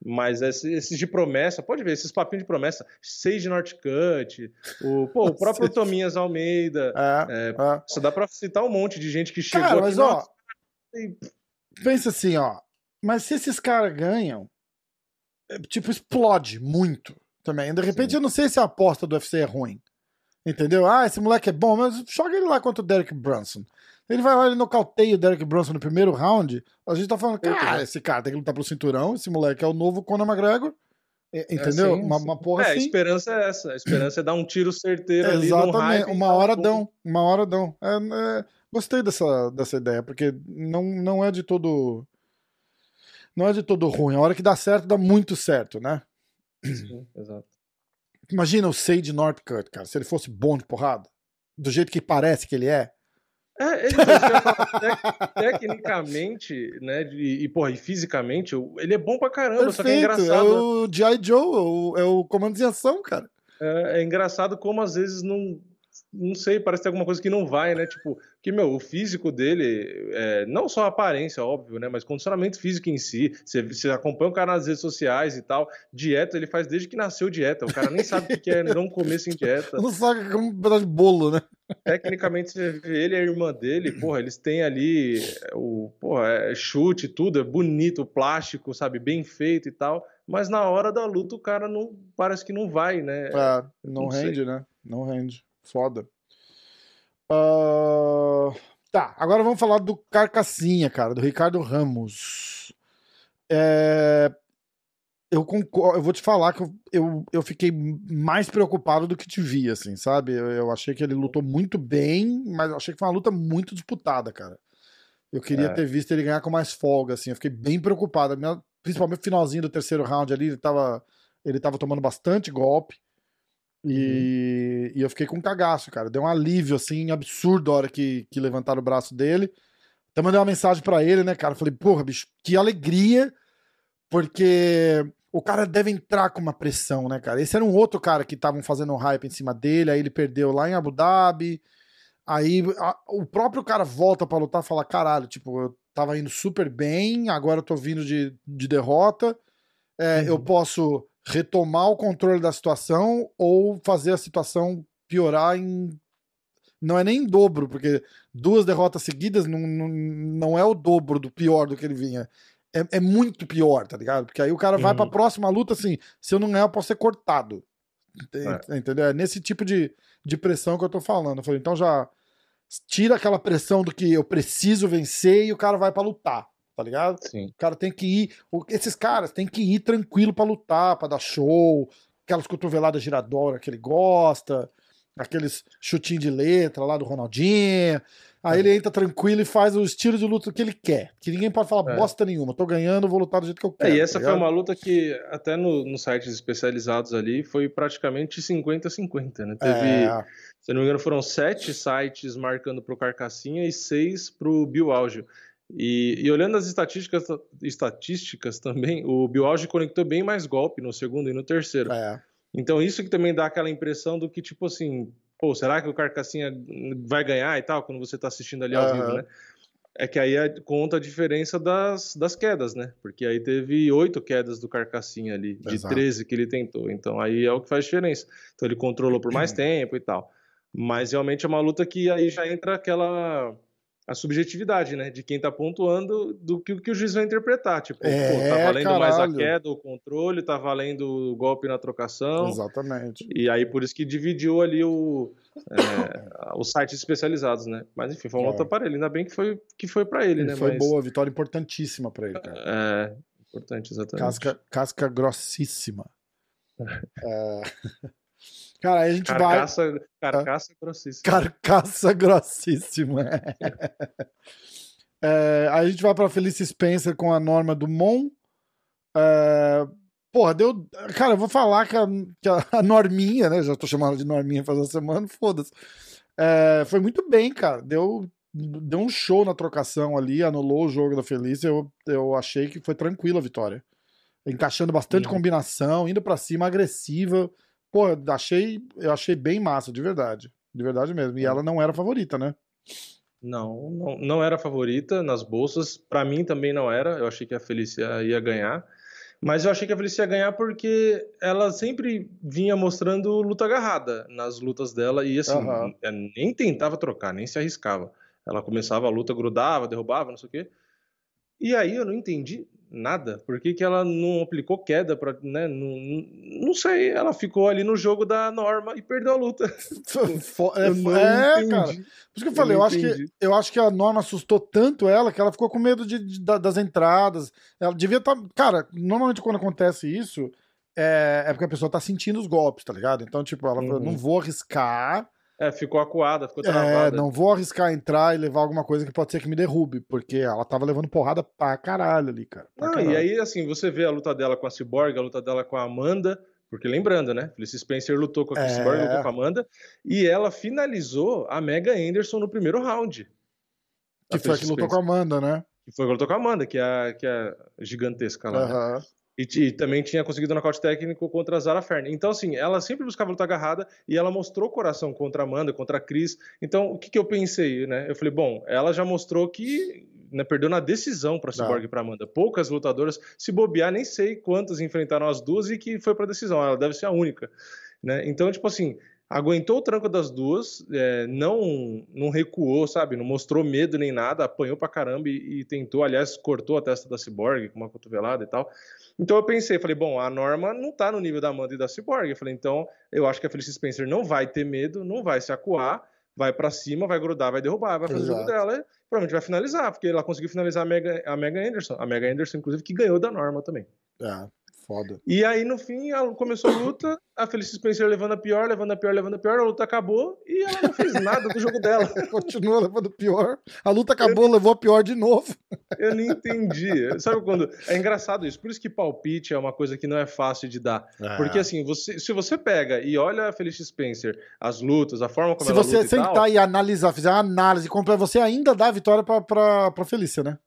Mas esses de promessa, pode ver, esses papinhos de promessa, Sage Northcutt, o, pô, o próprio Tominhas Almeida. É, é, é. Só dá pra citar um monte de gente que chegou cara, mas, aqui, ó, Pensa assim, ó. Mas se esses caras ganham, é, tipo, explode muito também. De repente, Sim. eu não sei se a aposta do UFC é ruim. Entendeu? Ah, esse moleque é bom, mas joga ele lá contra o Derek Brunson. Ele vai lá, ele nocauteia o Derek Brunson no primeiro round. A gente tá falando, cara, esse cara tem que lutar pro cinturão. Esse moleque é o novo Conor McGregor. Entendeu? É assim, uma, uma porra é, assim. a esperança é essa. A esperança é dar um tiro certeiro é, ali Exatamente. uma hora dão. Uma hora dão. É, é, gostei dessa, dessa ideia, porque não, não é de todo. Não é de todo ruim. A hora que dá certo, dá muito certo, né? Sim, exato. Imagina o Sage Northcutt, cara, se ele fosse bom de porrada, do jeito que parece que ele é. É, ele, tecnicamente, né, e, e, porra, e fisicamente, ele é bom pra caramba, Perfeito, só que é engraçado. É o G.I. Joe, é o, é o comando de ação, cara. É, é, engraçado como às vezes não, não sei, parece ter alguma coisa que não vai, né? Tipo, que, meu, o físico dele, é, não só a aparência, óbvio, né? Mas condicionamento físico em si. Você, você acompanha o cara nas redes sociais e tal. Dieta, ele faz desde que nasceu dieta. O cara nem sabe o que é não comer sem dieta. Não sabe como um pedaço de bolo, né? Tecnicamente, ele e a irmã dele, porra, eles têm ali o porra, é chute, tudo, é bonito, plástico, sabe? Bem feito e tal. Mas na hora da luta, o cara não parece que não vai, né? É, não, não rende, sei. né? Não rende. Foda. Uh, tá, agora vamos falar do Carcassinha, cara, do Ricardo Ramos. É, eu concordo, eu vou te falar que eu, eu, eu, fiquei mais preocupado do que te vi, assim, sabe? Eu, eu, achei que ele lutou muito bem, mas eu achei que foi uma luta muito disputada, cara. Eu queria é. ter visto ele ganhar com mais folga, assim. Eu fiquei bem preocupado. Principalmente no finalzinho do terceiro round ali, ele tava, ele tava tomando bastante golpe. E, uhum. e eu fiquei com um cagaço, cara. Deu um alívio, assim, absurdo a hora que, que levantaram o braço dele. Até mandei uma mensagem para ele, né, cara? Falei, porra, bicho, que alegria, porque o cara deve entrar com uma pressão, né, cara? Esse era um outro cara que estavam fazendo um hype em cima dele, aí ele perdeu lá em Abu Dhabi. Aí a, o próprio cara volta para lutar e fala: caralho, tipo, eu tava indo super bem, agora eu tô vindo de, de derrota. É, uhum. Eu posso retomar o controle da situação ou fazer a situação piorar em. Não é nem em dobro, porque duas derrotas seguidas não, não, não é o dobro do pior do que ele vinha. É, é muito pior, tá ligado? Porque aí o cara uhum. vai pra uhum. próxima luta assim: se eu não ganhar, eu posso ser cortado. É. Entendeu? É nesse tipo de, de pressão que eu tô falando. Eu falei, então já tira aquela pressão do que eu preciso vencer e o cara vai para lutar tá ligado? Sim. O cara tem que ir. Esses caras têm que ir tranquilo para lutar, para dar show, aquelas cotoveladas giradoras que ele gosta, aqueles chutinhos de letra lá do Ronaldinho. Aí é. ele entra tranquilo e faz o estilo de luta que ele quer. Que ninguém pode falar é. bosta nenhuma. Tô ganhando, vou lutar do jeito que eu quero. É, e essa tá foi uma luta que, até nos no sites especializados ali, foi praticamente 50-50, né? Teve, é. se não me engano, foram sete sites marcando pro Carcassinha e seis pro Bill Áugio. E, e, olhando as estatísticas, estatísticas também, o Bioauge conectou bem mais golpe no segundo e no terceiro. É. Então isso que também dá aquela impressão do que, tipo assim, pô, será que o Carcassinha vai ganhar e tal, quando você tá assistindo ali ao uhum. vivo, né? É que aí conta a diferença das, das quedas, né? Porque aí teve oito quedas do Carcassinha ali, de Exato. 13 que ele tentou. Então aí é o que faz diferença. Então ele controlou por mais tempo e tal. Mas realmente é uma luta que aí já entra aquela a subjetividade, né? De quem tá pontuando do que, que o juiz vai interpretar. Tipo, é, pô, tá valendo caralho. mais a queda, o controle, tá valendo o golpe na trocação. Exatamente. E aí, por isso que dividiu ali o, é, os sites especializados, né? Mas enfim, foi uma é. luta para ele. Ainda bem que foi, que foi para ele, né? Foi Mas... boa, vitória importantíssima para ele, cara. É, importante, exatamente. Casca, casca grossíssima. é... Cara, aí a gente Carcaça, vai. carcaça grossíssima. Carcaça grossíssima. É, aí a gente vai pra Felice Spencer com a Norma Dumont. É, porra, deu. Cara, eu vou falar que a, que a Norminha, né? Já tô chamando de Norminha faz uma semana, foda-se. É, foi muito bem, cara. Deu, deu um show na trocação ali, anulou o jogo da Felice. Eu, eu achei que foi tranquila a vitória. Encaixando bastante Uhum. combinação, indo pra cima, agressiva. Pô, achei, eu achei bem massa, de verdade. De verdade mesmo. E ela não era favorita, né? Não, não, não era favorita nas bolsas. Pra mim também não era. Eu achei que a Felícia ia ganhar. Mas eu achei que a Felícia ia ganhar porque ela sempre vinha mostrando luta agarrada nas lutas dela e assim, ela nem tentava trocar, nem se arriscava. Ela começava a luta, grudava, derrubava, não sei o quê. E aí eu não entendi nada. Por que, que ela não aplicou queda para, né? Não, não sei. Ela ficou ali no jogo da norma e perdeu a luta. É, Eu é, cara. Por isso que eu falei, eu, não acho que, eu acho que a Norma assustou tanto ela que ela ficou com medo de, de- da- das entradas. Ela devia estar. cara, normalmente quando acontece isso, é, é porque a pessoa tá sentindo os golpes, tá ligado? Então, tipo, ela falou, Uhum. não vou arriscar. É, ficou acuada, ficou É, travada. não vou arriscar entrar e levar alguma coisa que pode ser que me derrube, porque ela tava levando porrada pra caralho ali, cara. Não, caralho. e aí, assim, você vê a luta dela com a Cyborg, a luta dela com a Amanda, porque lembrando, né? Felice Spencer lutou com a É. Cyborg, lutou com a Amanda, e ela finalizou a Mega Anderson no primeiro round. Que foi a que lutou com a Amanda, né? Que foi a que lutou com a Amanda, que é a, que é a gigantesca lá. né? E, e também tinha conseguido nocaute técnico contra a Zara Fern. Então, assim, ela sempre buscava luta agarrada e ela mostrou coração contra a Amanda, contra a Cris. Então, o que, que eu pensei, né? Eu falei, bom, ela já mostrou que né, perdeu na decisão para Cyborg e para Amanda. Poucas lutadoras, se bobear, nem sei quantas enfrentaram as duas e que foi para decisão. Ela deve ser a única. Né? Então, tipo assim, aguentou o tranco das duas, é, não, não recuou, sabe? Não mostrou medo nem nada, apanhou pra caramba e, e tentou, aliás, cortou a testa da Cyborg com uma cotovelada e tal. Então eu pensei, falei, bom, a Norma não tá no nível da Amanda e da Cyborg. Eu falei, então eu acho que a Felicia Spencer não vai ter medo, não vai se acuar, vai pra cima, vai grudar, vai derrubar, vai fazer o jogo Exato. dela e provavelmente vai finalizar, porque ela conseguiu finalizar a Mega, a Anderson. A Mega Anderson, inclusive, que ganhou da Norma também. É, foda. E aí, no fim, ela começou a luta, a Felicia Spencer levando a pior, levando a pior, levando a pior, a luta acabou e ela não fez nada do jogo dela. Continua levando pior. A luta acabou, levou a pior de novo. Eu não entendi. Sabe quando. É engraçado isso. Por isso que palpite é uma coisa que não é fácil de dar. É. Porque assim, você, se você pega e olha a Felicia Spencer, as lutas, a forma como Se ela você luta e sentar tal, e analisar, fizer uma análise completa, você ainda dá a vitória pra, pra, pra Felícia, né?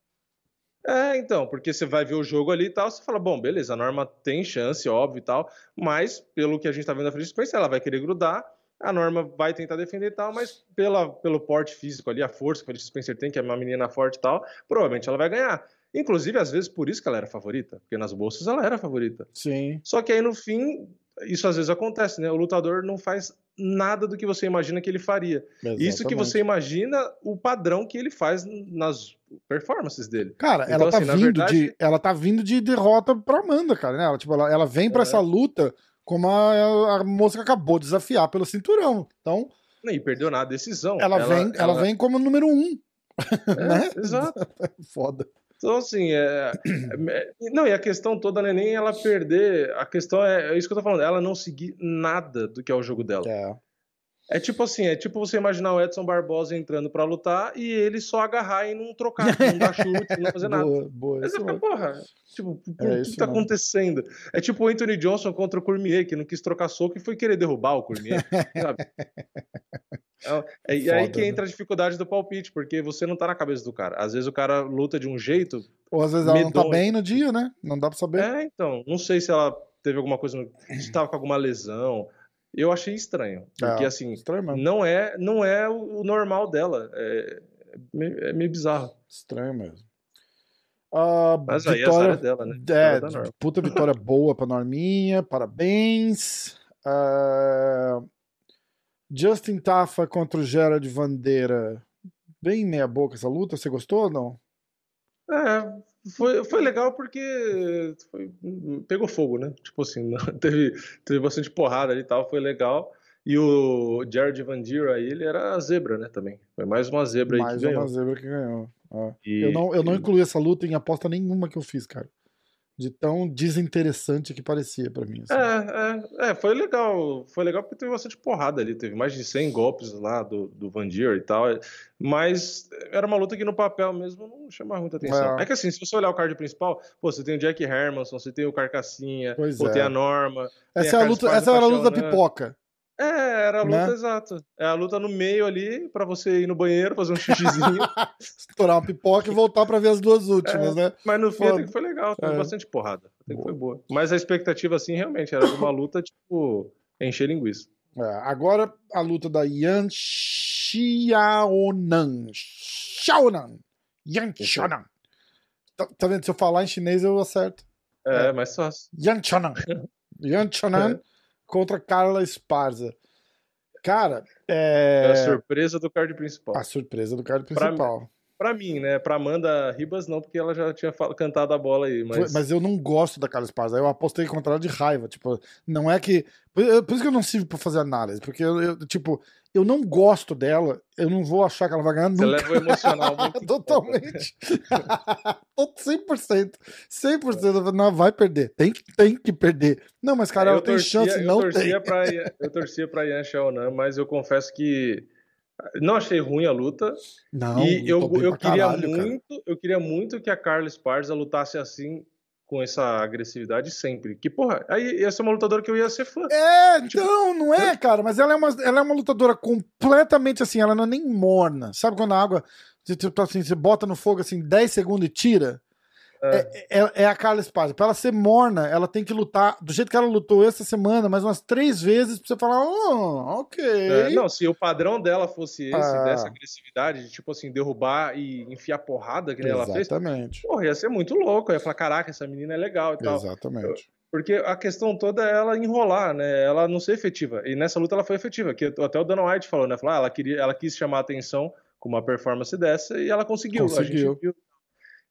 É, então, porque você vai ver o jogo ali e tal, você fala, bom, beleza, a Norma tem chance, óbvio e tal, mas pelo que a gente tá vendo da Felicia Spencer, ela vai querer grudar, a Norma vai tentar defender e tal, mas pela, pelo porte físico ali, a força que a Felicia Spencer tem, que é uma menina forte e tal, provavelmente ela vai ganhar. Inclusive, às vezes, por isso que ela era favorita, porque nas bolsas ela era favorita. Sim. Só que aí no fim, isso às vezes acontece, né? O lutador não faz nada do que você imagina que ele faria. Isso que você imagina o padrão que ele faz nas performances dele. Cara, Então, ela tá assim, vindo verdade- de. Ela tá vindo de derrota pra Amanda, cara, né? Ela, tipo, ela, ela vem pra É. essa luta como a, a moça que acabou de desafiar pelo cinturão. Então, E perdeu na decisão. ela, vem, ela, vem como número um. é, né? Exato. Foda. Então, assim, é... é- Não, e a questão toda não é nem ela perder, a questão é, é isso que eu tô falando, ela não seguir nada do que é o jogo dela. É. É tipo assim, é tipo você imaginar o Edson Barbosa entrando pra lutar e ele só agarrar e não trocar, não dar chute, não fazer nada. Boa, boa. Você fica, porra, tipo, É o que tá acontecendo? É tipo o Anthony Johnson contra o Cormier, que não quis trocar soco e foi querer derrubar o Cormier, sabe? É, e aí que né? entra a dificuldade do palpite, porque você não tá na cabeça do cara. Às vezes o cara luta de um jeito. Ou às vezes ela não tá bem no dia, né? Não dá pra saber. É, então, não sei se ela teve alguma coisa, no- se tava com alguma lesão. Eu achei estranho, porque É, assim, Estranho não é, não é o normal dela. É, é meio, é meio bizarro. Estranho mesmo. Ah, Mas aí a vitória, é dela, né? É, da puta vitória boa pra Norminha, parabéns. Ah, Justin Tafa contra o Gerard Vandeira. Bem meia boca essa luta, você gostou ou não? É, foi, foi legal porque foi- pegou fogo, né? Tipo assim, teve, teve bastante porrada ali e tal, foi legal. E o Jared Van Deer aí, ele era a zebra, né, também. Foi mais uma zebra aí Mais que ganhou. uma zebra que ganhou. Ah. E- Eu, não, eu não incluí essa luta em aposta nenhuma que eu fiz, cara. De tão desinteressante que parecia para mim. Assim. É, é, é, foi legal. Foi legal porque teve bastante porrada ali. Teve mais de 100 golpes lá do, do Van Dier e tal. Mas era uma luta que no papel mesmo não chamava muita atenção. É. é que assim, se você olhar o card principal, pô, você tem o Jack Hermanson, você tem o Carcassinha, pô, tem é. a Norma. Essa, é a, luta, essa era a luta da pipoca. É, era a luta, né? exato. É a luta no meio ali, para você ir no banheiro, fazer um xixizinho. Estourar uma pipoca e voltar para ver as duas últimas, é, né? Mas no fim até que foi legal, teve é. bastante porrada. Até que foi boa. Mas a expectativa, assim, realmente, era uma luta, tipo, encher linguiça. É, agora a luta da Yan Xiaonan. Xiaonan. Yan Xiaonan. Tá, tá, vendo? Se eu falar em chinês, eu acerto. É, é. mais fácil. Yan Xiaonan. Yan Xiaonan. Contra Carla Esparza. Cara, é... é... a surpresa do card principal. A surpresa do card principal. Pra, mim, né? Pra Amanda Ribas não, porque ela já tinha cantado a bola aí. Mas, mas eu não gosto da Carla Esparza. Eu apostei contra ela de raiva. Tipo, não é que. Por isso que eu não sirvo pra fazer análise. Porque, eu, eu tipo, eu não gosto dela, eu não vou achar que ela vai ganhar Você nunca. Você leva o emocional muito Totalmente. 100%. 100% não vai perder. Tem, tem que perder. Não, mas cara, é, ela tem chance, eu não torcia tem. Pra, eu torcia pra Yan Xiaonan, mas eu confesso que não achei ruim a luta. Não, e eu, eu queria caralho, muito, cara. eu queria muito que a Carla Esparza lutasse assim com essa agressividade sempre. Que, porra, aí ia ser uma lutadora que eu ia ser fã. É, tipo, então, não é, cara, mas ela é, uma, ela é uma lutadora completamente assim, ela não é nem morna. Sabe quando a água, tipo assim, você bota no fogo assim 10 segundos e tira? É. é. É, é, a Carla Esparza. Pra ela ser morna, ela tem que lutar do jeito que ela lutou essa semana, mais umas três vezes pra você falar, oh, ok. É, não, se o padrão dela fosse esse, ah. dessa agressividade, de tipo assim, derrubar e enfiar porrada que ela fez. Exatamente. Porra, ia ser muito louco. Eu ia falar, caraca, essa menina é legal e tal. Exatamente. Porque a questão toda é ela enrolar, né? Ela não ser efetiva. E nessa luta ela foi efetiva. Que até o Dana White falou, né? Falou, ah, ela, queria, ela quis chamar a atenção com uma performance dessa e ela conseguiu. Conseguiu. A gente viu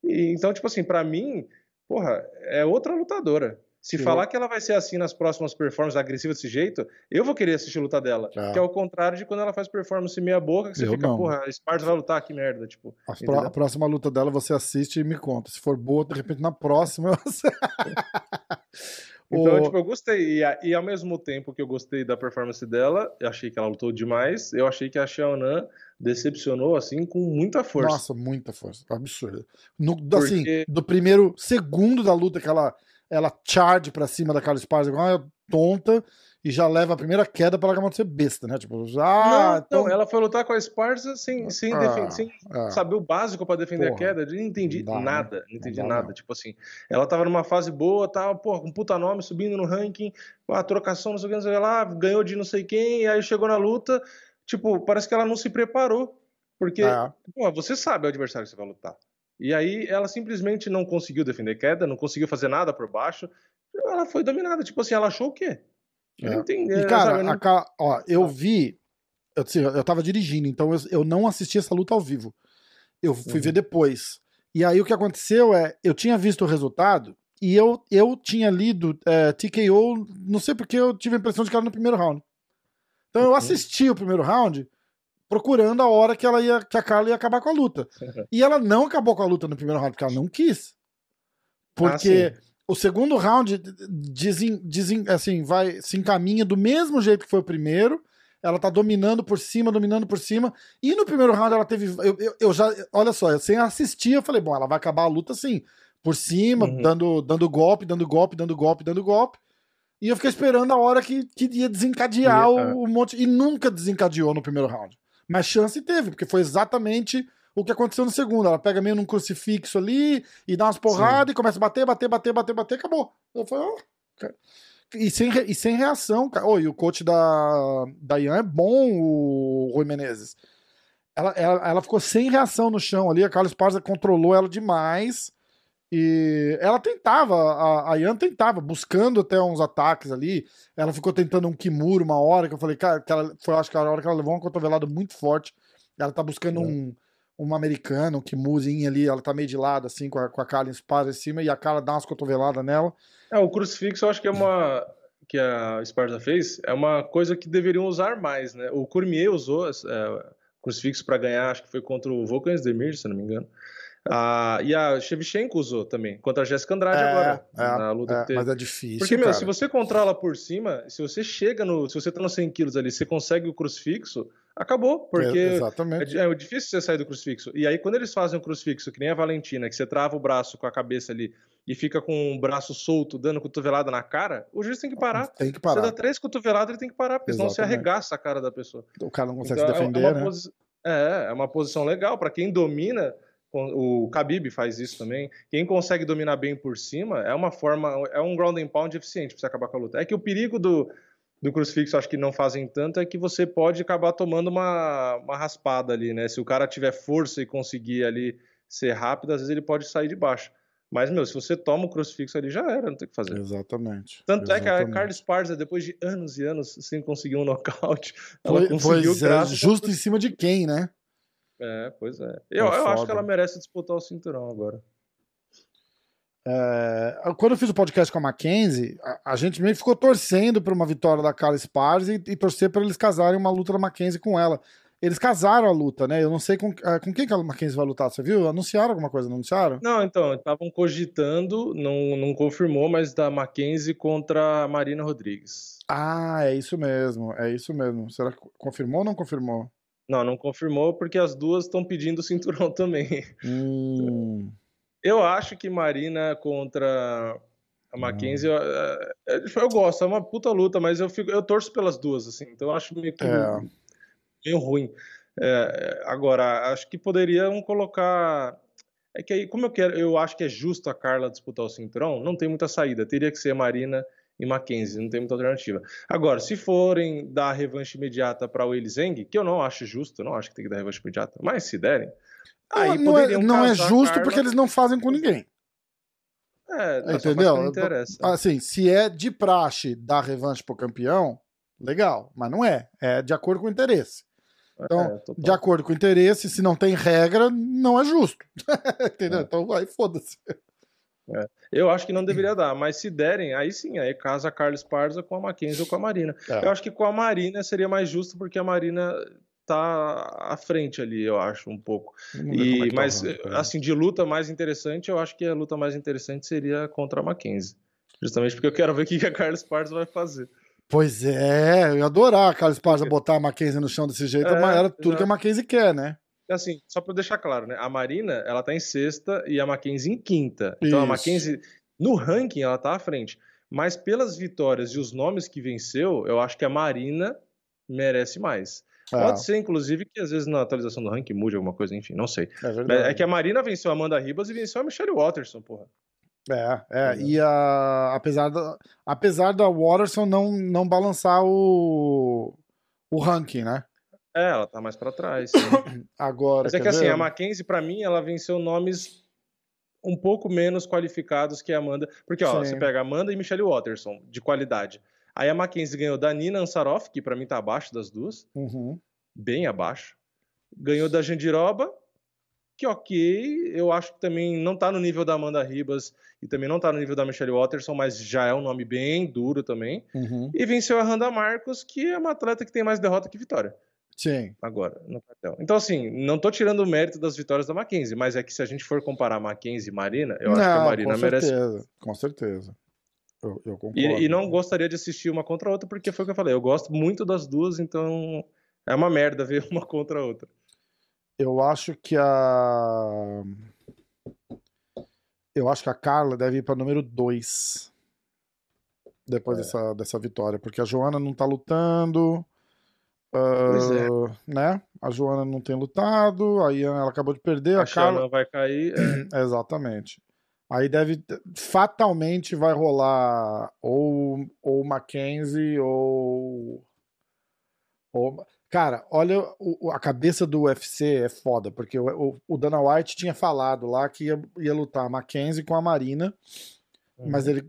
e, então, tipo assim, para mim, porra, é outra lutadora. Se Sim. falar que ela vai ser assim nas próximas performances agressivas desse jeito, eu vou querer assistir a luta dela. Ah. Que é o contrário de quando ela faz performance meia boca, que você eu fica, não. porra, a Sparta vai lutar, que merda, tipo. A, a, próxima luta dela você assiste e me conta. Se for boa, de repente na próxima eu... Então, o... tipo, eu gostei. E, e, ao mesmo tempo que eu gostei da performance dela, eu achei que ela lutou demais, eu achei que a Xiaonan decepcionou, assim, com muita força. Nossa, muita força. Absurdo. No, Porque... Assim, do primeiro segundo da luta que ela, ela charge pra cima da Carla Esparza, igual uma tonta, e já leva a primeira queda para ela ser besta, né? Tipo, já. Não, então... não, ela foi lutar com a Esparza sem, sem, ah, sem ah, saber o básico para defender porra, a queda. Eu não entendi dá, nada, né? não entendi não dá, nada. Não. Tipo assim, ela tava numa fase boa, tava, porra, com puta nome, subindo no ranking, a trocação, não sei o que, não sei o que lá, ganhou de não sei quem, e aí chegou na luta, tipo, parece que ela não se preparou. Porque, é. pô, você sabe o adversário que você vai lutar. E aí ela simplesmente não conseguiu defender queda, não conseguiu fazer nada por baixo. Ela foi dominada. Tipo assim, ela achou o quê? Eu é. não. E, cara, não... a, ó, eu vi. Eu, assim, eu tava dirigindo, então eu, eu não assisti essa luta ao vivo. Eu fui uhum. ver depois. E aí o que aconteceu é, eu tinha visto o resultado e eu, eu tinha lido é, TKO, não sei porque eu tive a impressão de que era no primeiro round. Então eu uhum. assisti o primeiro round procurando a hora que ela ia que a Carla ia acabar com a luta. E ela não acabou com a luta no primeiro round porque ela não quis. Porque ah, o segundo round assim, vai se encaminha do mesmo jeito que foi o primeiro. Ela tá dominando por cima, dominando por cima. E no primeiro round ela teve. Eu, eu, eu já. Olha só, eu sem assistir, eu falei, bom, ela vai acabar a luta assim. Por cima, uhum. dando, dando golpe, dando golpe, dando golpe, dando golpe. E eu fiquei esperando a hora que, que ia desencadear o, é. o monte. E nunca desencadeou no primeiro round. Mas chance teve, porque foi exatamente o que aconteceu no segundo. Ela pega meio num crucifixo ali e dá umas porradas e começa a bater, bater, bater, bater, bater, acabou. Eu falei, oh, e, sem, e sem reação, cara. Oh, e o coach da, da Ian é bom, o Rui Menezes. Ela, ela, ela ficou sem reação no chão ali, a Carlos Parza controlou ela demais. E ela tentava, a, a Ian tentava, buscando até uns ataques ali. Ela ficou tentando um Kimura uma hora, que eu falei, cara, que ela, foi acho que a hora que ela levou uma cotovelada muito forte. Ela tá buscando é. um, um americano, um Kimuzinho ali, ela tá meio de lado, assim, com a, com a cara em espada em cima, e a cara dá umas cotoveladas nela. É, o crucifixo eu acho que é uma. que a Esparta fez, é uma coisa que deveriam usar mais, né? O Cormier usou é, crucifixo para ganhar, acho que foi contra o Volkan Demir, se não me engano. Ah, e a Shevchenko usou também, contra a Jéssica Andrade É, agora. é, na luta é, que teve. mas é difícil, Porque, meu, cara. se você controla por cima, se você chega no. Se você tá nos 100 quilos ali, você consegue o crucifixo, acabou. Porque É, é, exatamente. di- é difícil você sair do crucifixo. E aí, quando eles fazem o crucifixo, que nem a Valentina, que você trava o braço com a cabeça ali e fica com o braço solto, dando cotovelada na cara, o juiz tem que parar. Tem que Você dá parar. três cotoveladas, ele tem que parar, porque senão você Exatamente. arregaça a cara da pessoa. O cara não consegue Então, se é- defender, é, uma né? posi- é, é uma posição legal para quem domina. O Khabib faz isso também. Quem consegue dominar bem por cima é uma forma, é um ground and pound eficiente para você acabar com a luta. É que o perigo do, do crucifixo, acho que não fazem tanto, é que você pode acabar tomando uma, uma raspada ali, né? Se o cara tiver força e conseguir ali ser rápido, às vezes ele pode sair de baixo. Mas, meu, se você toma o crucifixo ali, já era, não tem o que fazer. Exatamente. Tanto é que a exatamente. Carla Esparza, depois de anos e anos sem conseguir um nocaute, ela conseguiu pois é, justo em cima de quem, né? é, pois é. Eu, É eu acho que ela merece disputar o cinturão agora. É, quando eu fiz o podcast com a Mackenzie, a, a gente meio ficou torcendo por uma vitória da Carla Esparza e, e torcer para eles casarem uma luta da Mackenzie com ela. Eles casaram a luta, né? Eu não sei com, é, com quem que a Mackenzie vai lutar, você viu? Anunciaram alguma coisa, não anunciaram? Não, então, estavam cogitando, não, não confirmou, mas da Mackenzie contra a Marina Rodrigues. Ah, é isso mesmo, é isso mesmo. Será que confirmou ou não confirmou? Não, não confirmou porque as duas estão pedindo o cinturão também. Hum, Eu acho que Marina contra a Mackenzie, eu, é- é- eu gosto, é uma puta luta, mas eu, fico, eu torço pelas duas, assim, então eu acho meio, que- É. meio ruim. É, agora, acho que poderiam colocar. É que aí, como eu quero, eu acho que é justo a Carla disputar o cinturão, não tem muita saída. Teria que ser Marina e Mackenzie, não tem muita alternativa. Agora, se forem dar revanche imediata para o Zeng, que eu não acho justo, não acho que tem que dar revanche imediata, mas se derem, aí não, não é, não é justo Carla- porque eles não fazem com ninguém. É, não, Entendeu? quando interessa. Assim, se é de praxe dar revanche pro campeão, legal, mas não é. É de acordo com o interesse. Então, É, de acordo com o interesse, se não tem regra, não é justo. Entendeu? É. Então vai, foda-se. Eu acho que não deveria dar, mas se derem, aí sim, aí casa a Carla Esparza com a Mackenzie ou com a Marina. É. Eu acho que com a Marina seria mais justo, porque a Marina tá à frente ali, eu acho, um pouco. É E, que tá mas, né? assim, de luta mais interessante, eu acho que a luta mais interessante seria contra a Mackenzie. Justamente porque eu quero ver o que a Carla Esparza vai fazer. Pois é, eu ia adorar a Carla Esparza botar a Mackenzie no chão desse jeito, É, mas era tudo exato. que a Mackenzie quer, né? Assim, só pra deixar claro, né? A Marina, ela tá em sexta e a Mackenzie em quinta. Então a Isso. Mackenzie, no ranking, ela tá à frente. Mas pelas vitórias e os nomes que venceu, eu acho que a Marina merece mais. É, Pode ser, inclusive, que às vezes na atualização do ranking mude alguma coisa, enfim, não sei. é. É que a Marina venceu a Amanda Ribas e venceu a Michelle Watterson, porra. É, é, e a, apesar, da, apesar da Watterson não, não balançar o, o ranking, né? É, ela tá mais pra trás. sim. Agora. Mas é que assim, ver? a Mackenzie, pra mim, ela venceu nomes um pouco menos qualificados que a Amanda. Porque, ó, Sim. você pega a Amanda e Michelle Watterson, de qualidade. Aí a Mackenzie ganhou da Nina Ansaroff, que pra mim tá abaixo das duas, Uhum. bem abaixo. Ganhou da Jandiroba, que ok, eu acho que também não tá no nível da Amanda Ribas e também não tá no nível da Michelle Watterson, mas já é um nome bem duro também. Uhum. E venceu a Randa Marcos, que é uma atleta que tem mais derrota que vitória Sim. agora no cartel. Então, assim, não tô tirando o mérito das vitórias da Mackenzie, mas é que se a gente for comparar Mackenzie e Marina, eu acho que a Não, Marina com merece. certeza. Com certeza. Eu, eu concordo. E, e não gostaria de assistir uma contra a outra, porque foi o que eu falei. Eu gosto muito das duas, então é uma merda ver uma contra a outra. Eu acho que a. Eu acho que a Carla deve ir para número 2. Depois É. dessa, dessa vitória. Porque a Joana não tá lutando. ah, Pois é. Né? A Joana não tem lutado. A Ian ela acabou de perder. A, A Carla. Vai cair. é. Exatamente. Aí deve. Fatalmente vai rolar ou, ou Mackenzie ou. ou cara, olha, o- a cabeça do UFC é foda, porque o, o, Dana White tinha falado lá que ia, ia lutar Mackenzie com a Marina, mas ele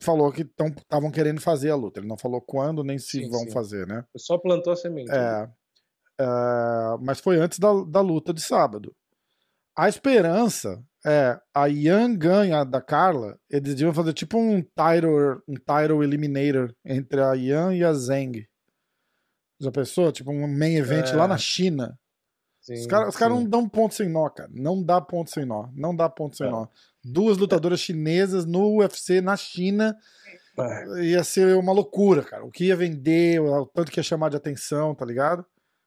falou que estavam querendo fazer a luta. Ele não falou quando nem se Sim, vão sim. fazer, né? Só plantou a semente. né? É, é, mas foi antes da, da luta de sábado. A esperança é a Ian ganha da Carla. Eles deviam fazer tipo um title, um title eliminator entre a Ian e a Zeng. Já pensou? Tipo um main event É. lá na China. Sim, os caras cara não dão ponto sem nó, cara. Não dá ponto sem nó. Não dá ponto sem é. nó. Duas lutadoras chinesas no UFC na China. É. Ia ser uma loucura, cara. O que ia vender, o tanto que ia chamar de atenção, tá ligado?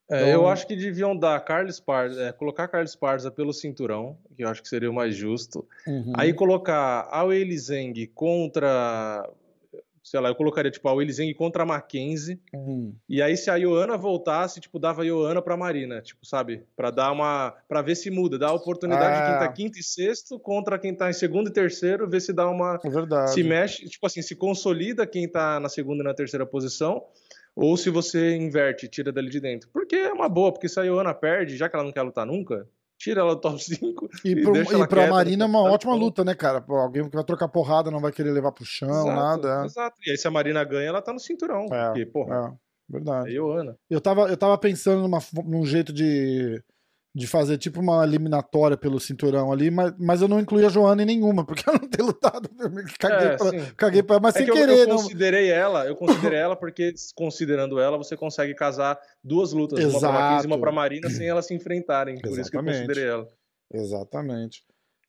É, então... Eu acho que deviam dar Carlos Parza, é, colocar Carlos Parza pelo cinturão, que eu acho que seria o mais justo. Uhum. Aí colocar a Zeng contra sei lá, eu colocaria tipo a Zeng contra a Mackenzie. Uhum. E aí se a Ioana voltasse, tipo, dava a Ioana pra Marina, tipo, sabe? Pra dar uma. para ver se muda, dar a oportunidade ah. de quem tá quinto e sexto contra quem tá em segundo e terceiro, ver se dá uma. É verdade. Se mexe, tipo assim, se consolida quem tá na segunda e na terceira posição. Ou se você inverte, tira dali de dentro. Porque é uma boa, porque se a Ioana perde, já que ela não quer lutar nunca, tira ela do top 5. E, e, pro, e pra quieta, Marina é uma ótima luta, né, cara? Alguém que vai trocar porrada não vai querer levar pro chão, exato, nada. É. Exato. E aí, se a Marina ganha, ela tá no cinturão. É, porque, porra. É, verdade. É Ana. Eu tava, eu tava pensando numa, num jeito de de fazer tipo uma eliminatória pelo cinturão ali, mas, mas eu não incluí a Joana em nenhuma, porque ela não tem lutado. Caguei, é, pra, caguei pra, mas é sem querer. Eu, eu considerei ela, eu considerei ela porque, considerando ela, você consegue casar duas lutas, Exato. uma pra Marquinhos e uma pra Marina, sem elas se enfrentarem. Por Exatamente. isso que eu considerei ela. Exatamente.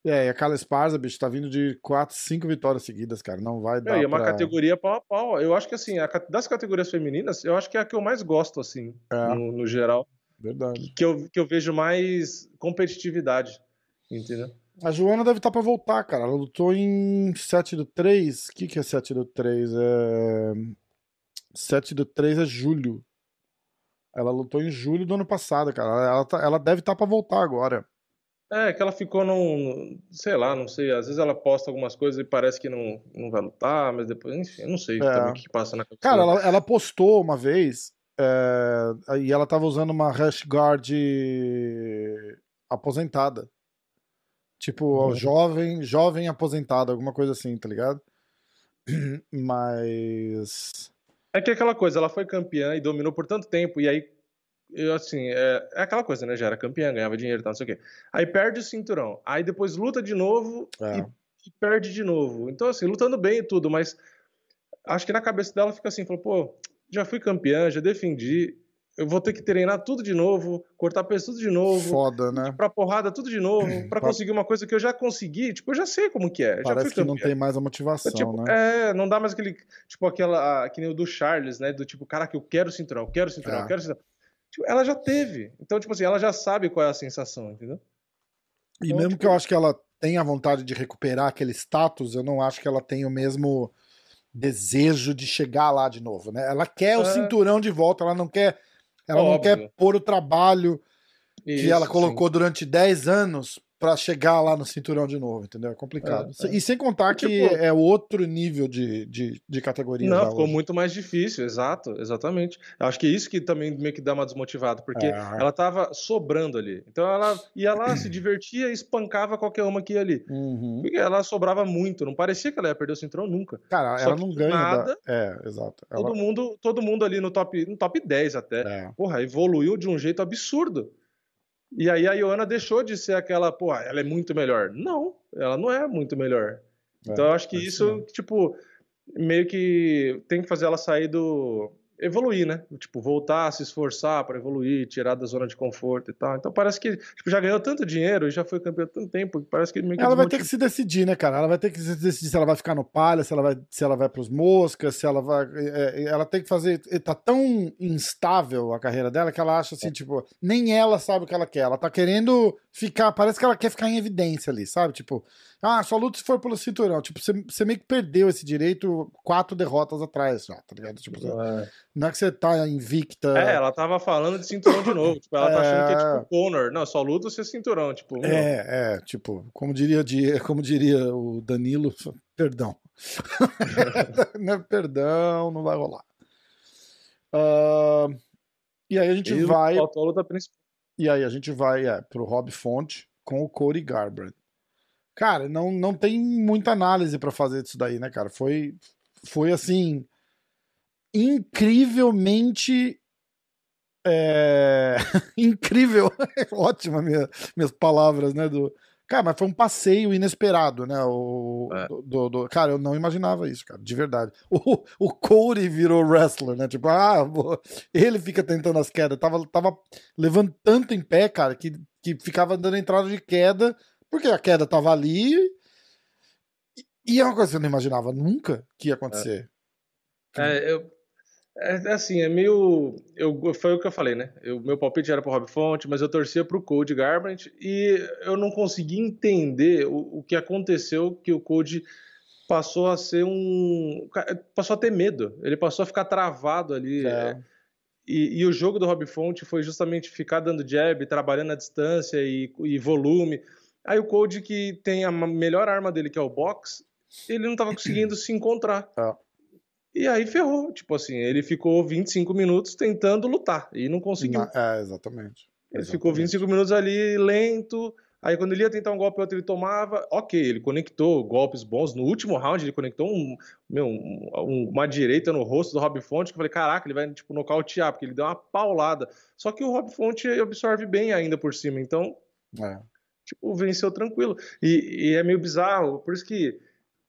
É, e a Carla Esparza, bicho, tá vindo de 4, 5 vitórias seguidas, cara. Não vai dar. É, e é uma pra... categoria pau a pau. Eu acho que, assim, a, das categorias femininas, eu acho que é a que eu mais gosto, assim, é. no, no geral. Verdade. Que eu, que eu vejo mais competitividade, entendeu? A Joana deve estar tá para voltar, cara. Ela lutou em 7 do 3. O que, que é 7 do 3? É... 7 do 3 é julho. Ela lutou em julho do ano passado, cara. Ela, ela, tá, ela deve estar tá para voltar agora. É, que ela ficou num. Sei lá, não sei. Às vezes ela posta algumas coisas e parece que não, não vai lutar, mas depois. Enfim, eu não sei é. o que passa na cabeça. Cara, ela, ela postou uma vez é, e ela tava usando uma Rush Guard aposentada. Tipo, uhum. jovem, jovem aposentada, alguma coisa assim, tá ligado? Mas. É que é aquela coisa, ela foi campeã e dominou por tanto tempo, e aí, eu, assim, é, é aquela coisa, né? Já era campeã, ganhava dinheiro e tal, não sei o quê. Aí perde o cinturão, aí depois luta de novo é. e, e, perde de novo. Então, assim, lutando bem e tudo, mas acho que na cabeça dela fica assim, falou, pô, já fui campeã, já defendi. Eu vou ter que treinar tudo de novo, cortar peso tudo de novo. Foda, né? Pra porrada tudo de novo, para conseguir uma coisa que eu já consegui. Tipo, eu já sei como que é. Parece que não tem mais a motivação, tipo, né? É, não dá mais aquele. Tipo, aquela. Que nem o do Charles, né? Do tipo, cara, que eu quero cinturão, eu quero cinturão, é. eu quero cinturão. Tipo, ela já teve. Então, tipo assim, ela já sabe qual é a sensação, entendeu? E então, mesmo tipo... que eu acho que ela tenha vontade de recuperar aquele status, eu não acho que ela tenha o mesmo desejo de chegar lá de novo, né? Ela quer é. o cinturão de volta, ela não quer, ela Óbvio. não quer pôr o trabalho Isso, que ela colocou sim. durante 10 anos para chegar lá no cinturão de novo, entendeu? É complicado. É, é. E sem contar que tipo, é outro nível de, de, de categoria. Não, ficou hoje. muito mais difícil, exato, exatamente. Eu acho que é isso que também meio que dá uma desmotivada, porque é. ela tava sobrando ali. Então ela ia lá, se divertia e espancava qualquer uma que ia ali. Uhum. Porque ela sobrava muito, não parecia que ela ia perder o cinturão nunca. Cara, Só ela não ganha nada. Da... É, exato. Ela... Todo, mundo, todo mundo ali no top, no top 10 até. É. Porra, evoluiu de um jeito absurdo. E aí a Ioana deixou de ser aquela, pô, ela é muito melhor. Não, ela não é muito melhor. É, então eu acho que isso, tipo, meio que tem que fazer ela sair do, evoluir, né? Tipo, voltar a se esforçar para evoluir, tirar da zona de conforto e tal. Então parece que tipo, já ganhou tanto dinheiro e já foi campeão tanto tempo, parece que meio que Ela vai ter que se decidir, né, cara? Ela vai ter que se decidir se ela vai ficar no palha, se ela vai, se ela vai pros moscas, se ela vai. É, é ela tem que fazer. Tá tão instável a carreira dela que ela acha assim, é. tipo, nem ela sabe o que ela quer. Ela tá querendo ficar. Parece que ela quer ficar em evidência ali, sabe? Tipo, ah, só luta se for pelo cinturão. Tipo, você, você meio que perdeu esse direito quatro derrotas atrás já, tá ligado? Tipo, é. não é que você tá invicta. É, ela tava falando de cinturão de novo. Tipo, ela tá achando que é tipo Conor. Não, só luta se é cinturão. Tipo, não. é, é, tipo, como diria, como diria o Danilo, perdão. é perdão, não vai rolar. Uh, e aí a gente e vai. A luta principal. E aí a gente vai é, pro Rob Fonte com o Cody Garbrandt. Cara, não, não tem muita análise para fazer disso daí, né, cara? Foi, foi assim, incrivelmente. É... incrível, ótima minha, minhas palavras, né? Do... Cara, mas foi um passeio inesperado, né? O, é. do, do, cara, eu não imaginava isso, cara, de verdade. O, o Cody virou wrestler, né? Tipo, ah, ele fica tentando as quedas. Tava, tava levando tanto em pé, cara, que, que ficava dando entrada de queda, porque a queda tava ali. E é uma coisa que eu não imaginava nunca que ia acontecer. É, é eu, é, é assim, é meio. Eu, foi o que eu falei, né? O meu palpite era pro Rob Fonte, mas eu torcia pro Code Garbrandt e eu não consegui entender o, o que aconteceu que o Code passou a ser um. passou a ter medo. Ele passou a ficar travado ali. É. E, e, o jogo do Rob Fonte foi justamente ficar dando jab, trabalhando à distância e, e volume. Aí o Code, que tem a melhor arma dele, que é o box, ele não estava conseguindo se encontrar. É. E aí ferrou. Tipo assim, ele ficou 25 minutos tentando lutar e não conseguiu. É, exatamente. Ele exatamente. ficou 25 minutos ali lento. Aí quando ele ia tentar um golpe, outro ele tomava. Ok, ele conectou golpes bons. No último round, ele conectou um, meu, um, uma direita no rosto do Rob Fonte. Que eu falei, caraca, ele vai tipo, nocautear, porque ele deu uma paulada. Só que o Rob Fonte absorve bem ainda por cima. Então, é. Tipo, venceu tranquilo. E, e é meio bizarro. Por isso que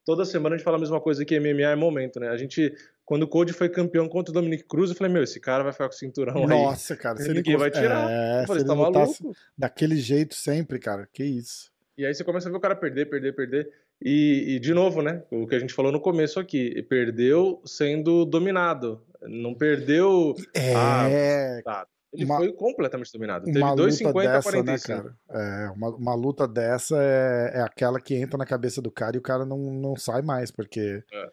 toda semana a gente fala a mesma coisa que MMA é momento, né? A gente, quando o Cody foi campeão contra o Dominic Cruz, eu falei, meu, esse cara vai ficar com o cinturão Nossa, aí. Nossa, cara, se ninguém ele vai tirar. É, eu falei, se tá maluco? Daquele jeito sempre, cara, que isso. E aí você começa a ver o cara perder, perder, perder. E, e, de novo, né? O que a gente falou no começo aqui, perdeu sendo dominado. Não perdeu. É. Ah, tá. Ele uma, foi completamente dominado. Teve 2,50 a 45. Né, cara? É, uma, uma luta dessa é, é aquela que entra na cabeça do cara e o cara não, não sai mais, porque. É.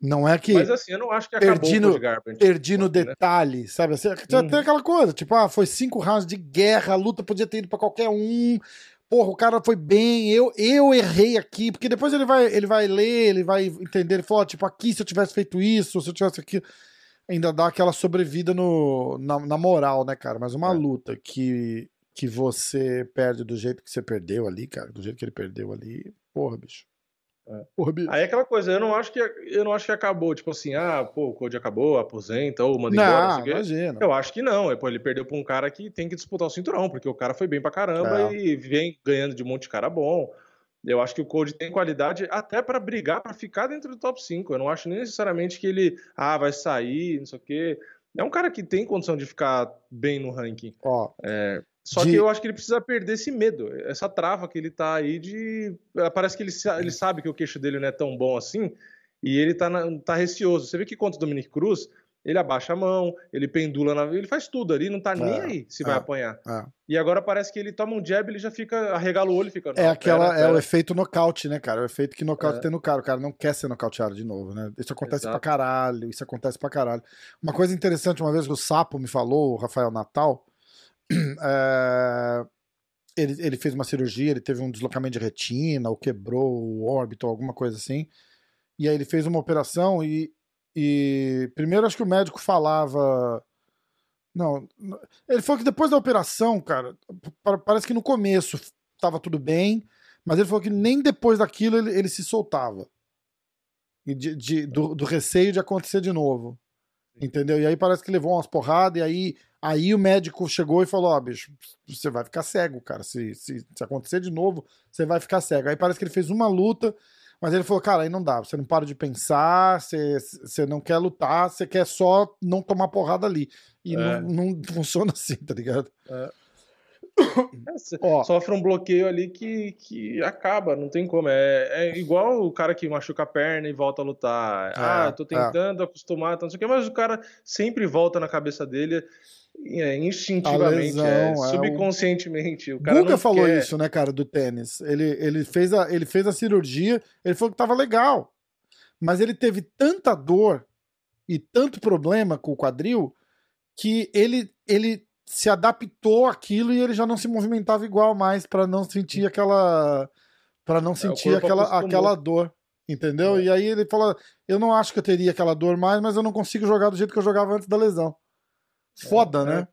Não é que. Mas assim, eu não acho que acabou perdi no, perdi no né? detalhe, né? sabe? Assim, hum. Tem aquela coisa, tipo, ah, foi cinco rounds de guerra, a luta podia ter ido pra qualquer um. Porra, o cara foi bem, eu, eu errei aqui, porque depois ele vai, ele vai ler, ele vai entender, ele falou, tipo, aqui se eu tivesse feito isso, se eu tivesse aqui ainda dá aquela sobrevida no, na, na moral, né, cara? Mas uma é. luta que, que você perde do jeito que você perdeu ali, cara, do jeito que ele perdeu ali, porra, bicho. É. Porra, bicho. Aí é aquela coisa, eu não acho que eu não acho que acabou, tipo assim, ah, pô, o Code acabou, aposenta ou manda embora, não, não imagina. Eu acho que não, é, pô, ele perdeu pra um cara que tem que disputar o cinturão, porque o cara foi bem pra caramba é. e vem ganhando de um monte de cara bom. Eu acho que o Code tem qualidade até para brigar, para ficar dentro do top 5. Eu não acho nem necessariamente que ele ah, vai sair, não sei o quê. É um cara que tem condição de ficar bem no ranking. Ó, é, só de... que eu acho que ele precisa perder esse medo, essa trava que ele tá aí de. Parece que ele, ele sabe que o queixo dele não é tão bom assim, e ele tá, na, tá receoso. Você vê que contra o Dominic Cruz, ele abaixa a mão, ele pendula, na... ele faz tudo ali, não tá é, nem aí se é, vai apanhar. É. E agora parece que ele toma um jab, ele já fica, arregala o olho e fica... É aquela, pera, pera. é o efeito nocaute, né, cara? O efeito que nocaute é. tem no cara. O cara não quer ser nocauteado de novo, né? Isso acontece Exato. pra caralho, isso acontece pra caralho. Uma coisa interessante, uma vez que o Sapo me falou, o Rafael Natal, é... ele, ele fez uma cirurgia, ele teve um deslocamento de retina, ou quebrou o órbito, alguma coisa assim. E aí ele fez uma operação e e primeiro acho que o médico falava. Não, ele falou que depois da operação, cara, parece que no começo estava tudo bem, mas ele falou que nem depois daquilo ele, ele se soltava. E de, de do, do, receio de acontecer de novo. Entendeu? E aí parece que levou umas porradas, e aí, aí o médico chegou e falou: Ó, oh, bicho, você vai ficar cego, cara. Se, se, se acontecer de novo, você vai ficar cego. Aí parece que ele fez uma luta mas ele falou, cara, aí não dá, você não para de pensar, você, você não quer lutar, você quer só não tomar porrada ali. E é. não, não, funciona assim, tá ligado? É. É, sofre um bloqueio ali que, que acaba, não tem como. É, é igual o cara que machuca a perna e volta a lutar. É, ah, tô é. tentando acostumar, não sei o que, mas o cara sempre volta na cabeça dele é, instintivamente, lesão, é, subconscientemente. O cara Guga falou quer... isso, né, cara, do tênis. Ele, ele, fez a, ele fez a cirurgia, ele falou que tava legal. Mas ele teve tanta dor e tanto problema com o quadril que ele, ele se adaptou àquilo e ele já não se movimentava igual mais para não sentir aquela para não é, sentir é, aquela, aquela dor, entendeu? É. E aí ele falou: "Eu não acho que eu teria aquela dor mais, mas eu não consigo jogar do jeito que eu jogava antes da lesão". Foda, é, né?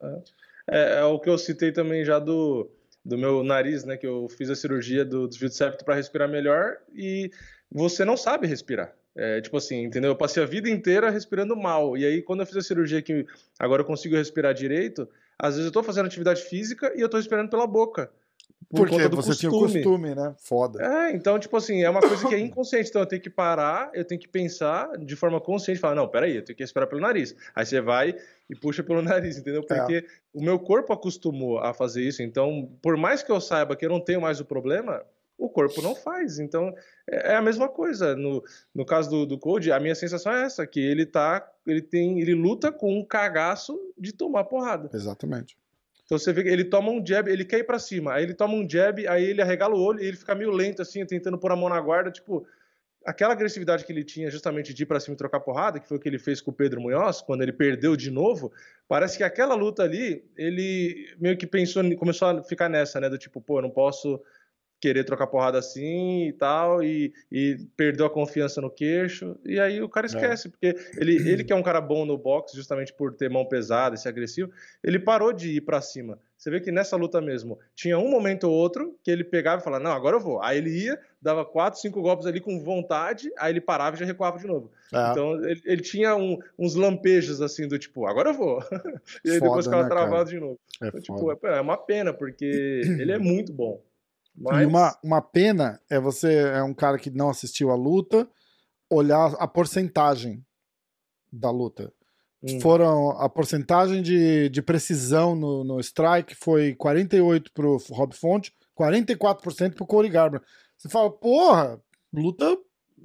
É, é, é, o que eu citei também já do, do meu nariz, né? Que eu fiz a cirurgia do desvio de septo para respirar melhor e você não sabe respirar. É, tipo assim, entendeu? Eu passei a vida inteira respirando mal. E aí, quando eu fiz a cirurgia que agora eu consigo respirar direito, às vezes eu tô fazendo atividade física e eu tô respirando pela boca. Por Porque você tinha o costume. costume, né? Foda. É, então, tipo assim, é uma coisa que é inconsciente. Então eu tenho que parar, eu tenho que pensar de forma consciente, falar, não, peraí, eu tenho que respirar pelo nariz. Aí você vai e puxa pelo nariz, entendeu? Porque o meu corpo acostumou a fazer isso. Então, por mais que eu saiba que eu não tenho mais o problema, o corpo não faz. Então, é é a mesma coisa. No, no caso do, do Code, a minha sensação é essa, que ele tá. Ele tem. Ele luta com um cagaço de tomar porrada. Exatamente. Então você vê que ele toma um jab, ele quer ir pra cima, aí ele toma um jab, aí ele arregala o olho e ele fica meio lento assim, tentando pôr a mão na guarda, tipo, aquela agressividade que ele tinha justamente de ir pra cima e trocar porrada, que foi o que ele fez com o Pedro Munhoz, quando ele perdeu de novo, parece que aquela luta ali, ele meio que pensou, começou a ficar nessa, né, do tipo, pô, eu não posso querer trocar porrada assim e tal, e, e perdeu a confiança no queixo, e aí o cara esquece, porque ele, ele que é um cara bom no boxe, justamente por ter mão pesada e ser agressivo, ele parou de ir pra cima. Você vê que nessa luta mesmo, tinha um momento ou outro que ele pegava e falava, não, agora eu vou. Aí ele ia, dava quatro, cinco golpes ali com vontade, aí ele parava e já recuava de novo. É. Então ele, ele tinha um- uns lampejos assim do tipo, agora eu vou. e aí depois Foda, ficava né, travado de novo. É Então, tipo, foda. é, é uma pena, porque ele é muito bom. E Mas uma, uma pena é você, é um cara que não assistiu a luta, olhar a porcentagem da luta. hum, Foram a porcentagem de, de precisão no, no strike foi 48 pro Rob Fonte, 44% pro Corey Garbrandt. Você fala, porra, luta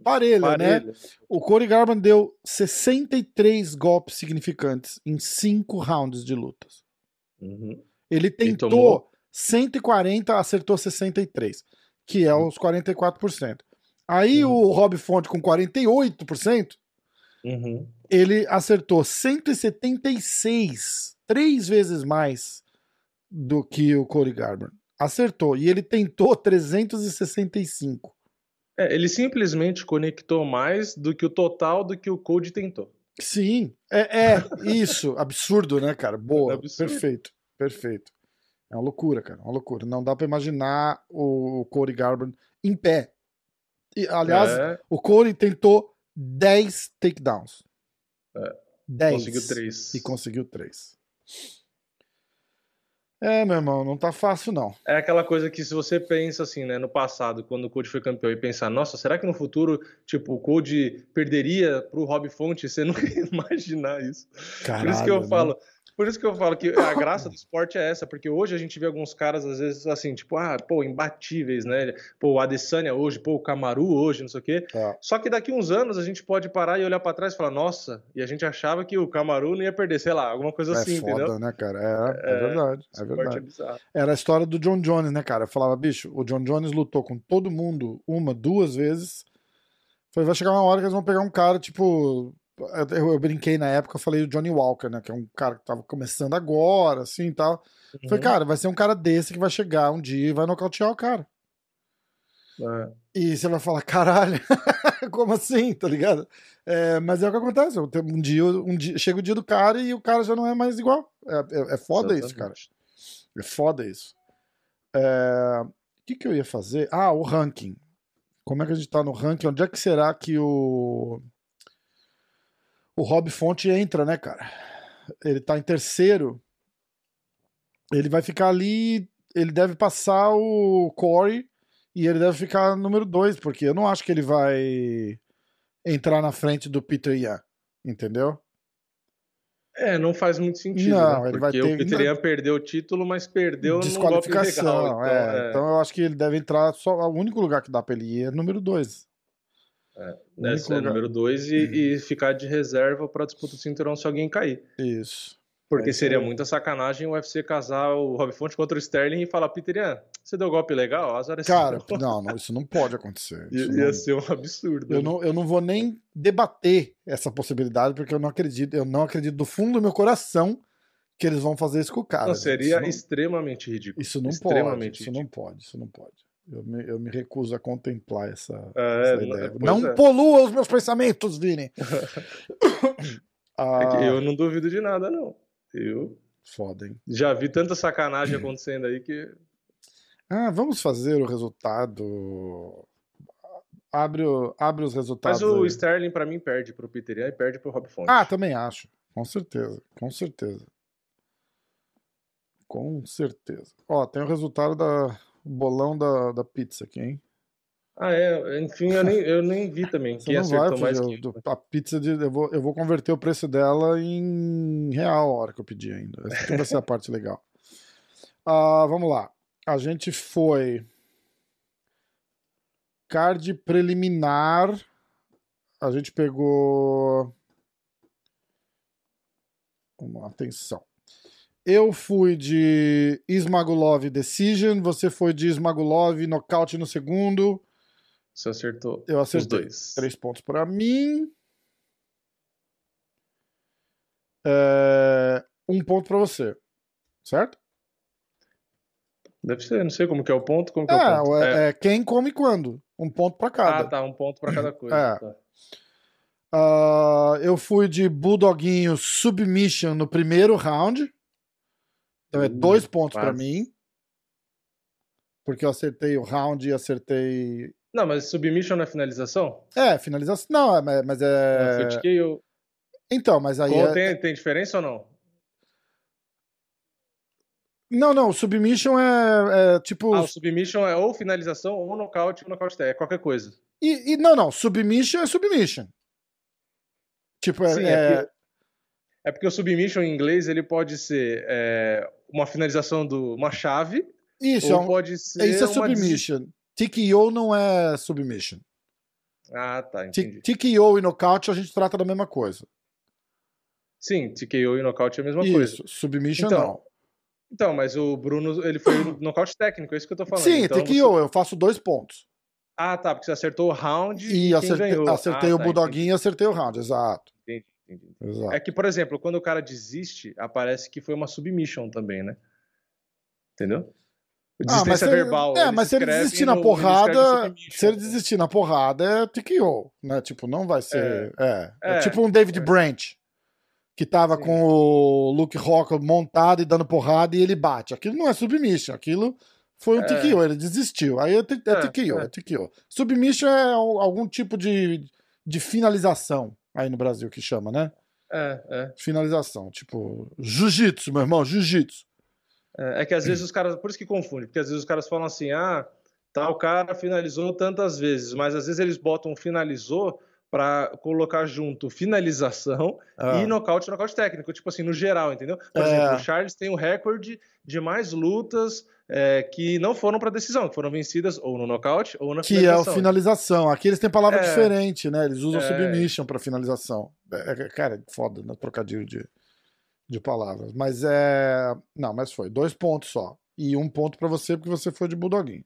parelha, né? parelho. O Corey Garbrandt deu 63 golpes significantes em 5 rounds de lutas. Uhum. Ele tentou tomou? 140, acertou 63, que é os 44%. Aí Uhum. o Rob Fonte com 48%, Uhum. ele acertou 176, três vezes mais do que o Corey Garbrandt. Acertou. E ele tentou 365. É, ele simplesmente conectou mais do que o total do que o Code tentou. Sim, é, é isso. Absurdo, né, cara? Boa, Absurdo. perfeito, perfeito. É uma loucura, cara, uma loucura. Não dá pra imaginar o Corey Garbrandt em pé. E, aliás, É, o Corey tentou 10 takedowns. É. 10. conseguiu três. E conseguiu 3. É, meu irmão, não tá fácil, não. É aquela coisa que se você pensa assim, né, no passado, quando o Code foi campeão, e pensar, nossa, será que no futuro, tipo, o Code perderia pro Rob Fonte? Você nunca ia imaginar isso. por isso que eu né? falo, por isso que eu falo que a graça do esporte é essa, porque hoje a gente vê alguns caras, às vezes, assim, tipo, ah, pô, imbatíveis, né? Pô, o Adesanya hoje, pô, o Camaru hoje, não sei o quê. É. Só que daqui uns anos a gente pode parar e olhar pra trás e falar, nossa, e a gente achava que o Camaru não ia perder, sei lá, alguma coisa É assim, foda, entendeu? né, cara? É, é, É, verdade, é verdade. é bizarro. Era a história do John Jones, né, cara? Eu falava, bicho, o John Jones lutou com todo mundo uma, duas vezes. Falei, vai chegar uma hora que eles vão pegar um cara, tipo. Eu, eu brinquei na época, eu falei o Johnny Walker, né? Que é um cara que tava começando agora, assim e tal. Falei, Uhum. cara, vai ser um cara desse que vai chegar um dia e vai nocautear o cara. É. E você vai falar, caralho, como assim, tá ligado? É, mas é o que acontece. Um dia, um dia, chega o dia do cara e o cara já não é mais igual. É, é, é foda isso, cara. Exatamente. É foda isso. É, O que, que eu ia fazer? Ah, o ranking. Como é que a gente tá no ranking? Onde é que será que o. O Rob Fonte entra, né, cara? Ele tá em terceiro. Ele vai ficar ali. Ele deve passar o Corey e ele deve ficar número dois, porque eu não acho que ele vai entrar na frente do Peter Yan, entendeu? É, não faz muito sentido, Não, né? ele vai Porque ter- o Peter Yan perdeu o título, mas perdeu Desqualificação, legal. Então, é. é, Então eu acho que ele deve entrar só. O único lugar que dá pra ele ir é número 2. Né, único é número dois e, e ficar de reserva para disputa do cinturão se alguém cair. Isso. Porque É seria muita sacanagem o UFC casar o Rob Fonte contra o Sterling e falar, Peter Yan, você deu golpe legal? Azar é Cara, seu." não, não, isso não pode acontecer. Ia, Isso ia não- ser um absurdo. eu, né? não, eu não vou nem debater essa possibilidade, porque eu não acredito, eu não acredito do fundo do meu coração que eles vão fazer isso com o cara. Não, seria não, extremamente ridículo. isso não pode. extremamente Isso não pode, isso não pode. Eu me, eu me recuso a contemplar essa, É, essa ideia. Não é. polua os meus pensamentos, Vini. É ah, eu não duvido de nada, não. Eu Foda, hein? já vi tanta sacanagem acontecendo aí que. Ah, vamos fazer o resultado. Abre, o- abre os resultados. Mas o aí. Sterling, pra mim, perde pro Peter e perde pro Rob Fonte. Ah, também acho. Com certeza. Com certeza. Com certeza. Ó, tem o resultado da bolão da, da pizza aqui, hein? Ah, é. Enfim, eu nem, eu nem vi também. Você Quem não vai mais fugir. que... Eu- A pizza de. Eu vou, eu vou converter o preço dela em real a hora que eu pedir ainda. Essa vai ser a parte legal. Ah, vamos lá. A gente foi. Card preliminar. A gente pegou. Vamos lá, atenção. Eu fui de Ismagulov Decision, você foi de Ismagulov nocaute no segundo. Você acertou Eu os acertei. dois. Três pontos pra mim. É, Um ponto pra você. Certo? Deve ser, não sei como que é o ponto. Como que é, É, o ponto? é, é quem come quando. Um ponto pra Ah, cada. tá. Um ponto pra cada coisa. É. tá. Ah, eu fui de Bulldoguinho Submission no primeiro round. Então é Uh, dois pontos pra quase. mim. Porque eu acertei o round e acertei. Não, mas submission não é finalização? É, finalização. Não, é, mas- É... Foi TKO. Então, mas aí. É- tem, tem diferença ou não? Não, não, submission é, é tipo. Ah, o submission é ou finalização, ou nocaute, ou nocaute técnico, é qualquer coisa. E, e- não, não, submission é submission. Tipo, é. Sim, é é- É porque o submission em inglês ele pode ser é, uma finalização de uma chave, isso, é ou um- pode ser. isso é uma des- submission. TKO não é submission. Ah, tá, entendi. TKO e nocaute a gente trata da mesma coisa. Sim, TKO e nocaute é a mesma coisa. Isso, submission Então, não. Então, mas o Bruno, ele foi no nocaute técnico, é isso que eu tô falando. Sim, então, TKO, você- eu faço dois pontos. Ah, tá, porque você acertou o round E quem acertei, acertei Ah, o tá, Bulldoguinho e acertei o round, exato. Entendi, entendi. É que, por exemplo, quando o cara desiste, aparece que foi uma submission também, né? Entendeu? Ah, Desistência ele- verbal. É, mas se ele escrevem desistir na no- escrevem porrada, submission. se ele desistir na porrada é TKO, né? Tipo, não vai ser. É, é, É, tipo um David é. Branch, que tava Sim. com o Luke Rock montado e dando porrada e ele bate. Aquilo não é submission, aquilo foi um É. TKO, ele desistiu. Aí é, é É, TKO, é. é. TKO. Submission é al- algum tipo de, de finalização aí no Brasil que chama, né? É, é. Finalização, tipo, jiu-jitsu, meu irmão, jiu-jitsu. É, é que às vezes os caras, por isso que confunde, porque às vezes os caras falam assim, ah, tal cara finalizou tantas vezes, mas às vezes eles botam finalizou pra colocar junto finalização Ah. e nocaute, nocaute técnico, tipo assim, no geral, entendeu? Por É. exemplo, o Charles tem o recorde de mais lutas é, que não foram pra decisão, que foram vencidas ou no nocaute ou na Que é o finalização. finalização. Aqui eles têm palavra É. diferente, né? Eles usam É. submission pra finalização. É, é, cara, é foda, né? Trocadilho de, de palavras. Mas é. Não, mas foi. Dois pontos só. E um ponto pra você, porque você foi de Bulldoguinho.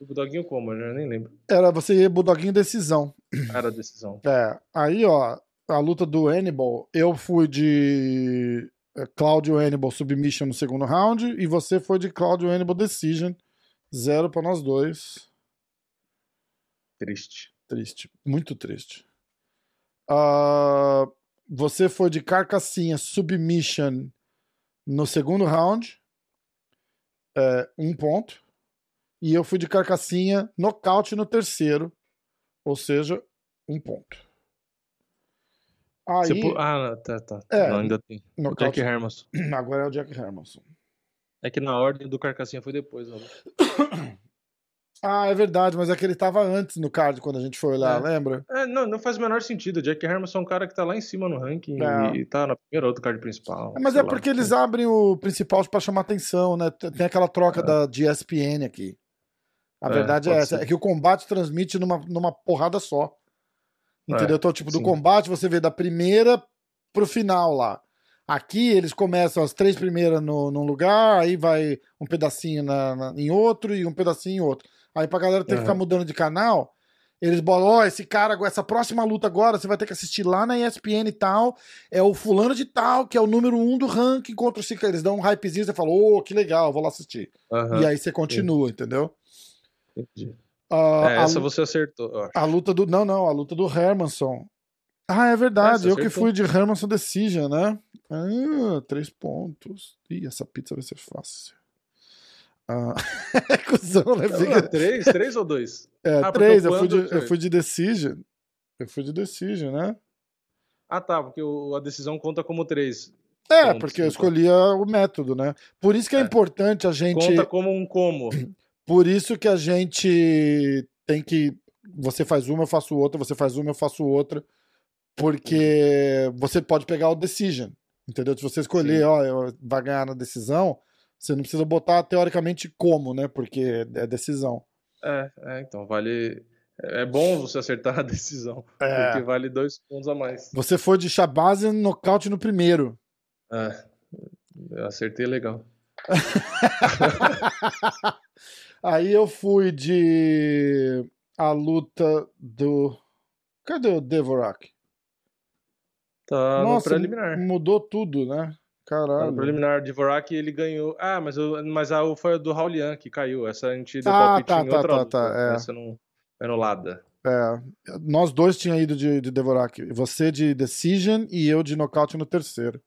O Bulldoguinho como? Eu nem lembro. Era você ia Bulldoguinho decisão. Era decisão. É. Aí, ó, a luta do Hannibal, eu fui de é, Claudio Hannibal submission no segundo round e você foi de Claudio Hannibal decision. Zero pra nós dois. Triste. Triste, muito triste. Ah, você foi de carcassinha submission no segundo round, é, um ponto. E eu fui de carcassinha nocaute no terceiro, ou seja, um ponto. Aí, Você Ah, tá, tá. É, Não, ainda tem. O Jack Hermanson. agora é o Jack Hermanson. É que na ordem do Carcassinha foi depois. Ó. Ah, é verdade, mas é que ele tava antes no card quando a gente foi olhar, É. lembra? É, não, não faz o menor sentido. O Jack Hermanson é um cara que tá lá em cima no ranking É. e tá na primeira ou outra card principal. Mas sei é lá. porque eles abrem o principal pra chamar atenção, né? Tem aquela troca da, de ESPN aqui. A É, verdade é essa, ser. é que o combate transmite numa, numa porrada só. Entendeu? É, então, tipo, do sim. combate você vê da primeira pro final lá. Aqui eles começam as três primeiras no, num lugar, aí vai um pedacinho na, na- em outro e um pedacinho em outro. Aí pra galera ter que Aham. ficar mudando de canal, eles botam, ó, esse cara, essa próxima luta agora, você vai ter que assistir lá na ESPN e tal, é o fulano de tal, que é o número um do ranking contra o Ciclo. Eles dão um hypezinho, você fala, ô, que legal, vou lá assistir. Aham, E aí você continua, entendeu? entendi. Ah, É, essa você acertou, a luta do. Não, não, a luta do Hermanson. Ah, é verdade. Essa eu que acertou. fui de Hermanson Decision, né? Ah, três pontos. Ih, essa pizza vai ser fácil. Ah, é cuzão, né? Fica- três, três ou dois? É, Ah, três. Eu fui, de, eu fui de Decision. Eu fui de Decision, né? Ah, tá, porque o- a decisão conta como três. É, Pontos, porque eu então. escolhi a- o método, né? Por isso que é, É. importante a gente. Conta como um como. Por isso que a gente tem que. Você faz uma, eu faço outra, você faz uma, eu faço outra. Porque você pode pegar o decision. Entendeu? Se você escolher, Sim. ó, vai ganhar na decisão, você não precisa botar teoricamente como, né? Porque é decisão. É, é, então vale. É bom você acertar a decisão, É. porque vale dois pontos a mais. Você foi de Shabazian nocaute no primeiro. É, eu acertei legal. Aí eu fui de a luta do. Cadê o Devorak? Tá Nossa, no preliminar. mudou tudo, né? Tá no Caralho. preliminar de Vorak ele ganhou. Ah, mas, o, mas a foi a do Raulian que caiu. Essa a gente deu Ah, palpite tá, em tá, outra tá, luta. tá, é. Essa não foi anulada. É, nós dois tinha ido de, de Devorak. Você de Decision e eu de nocaute no terceiro.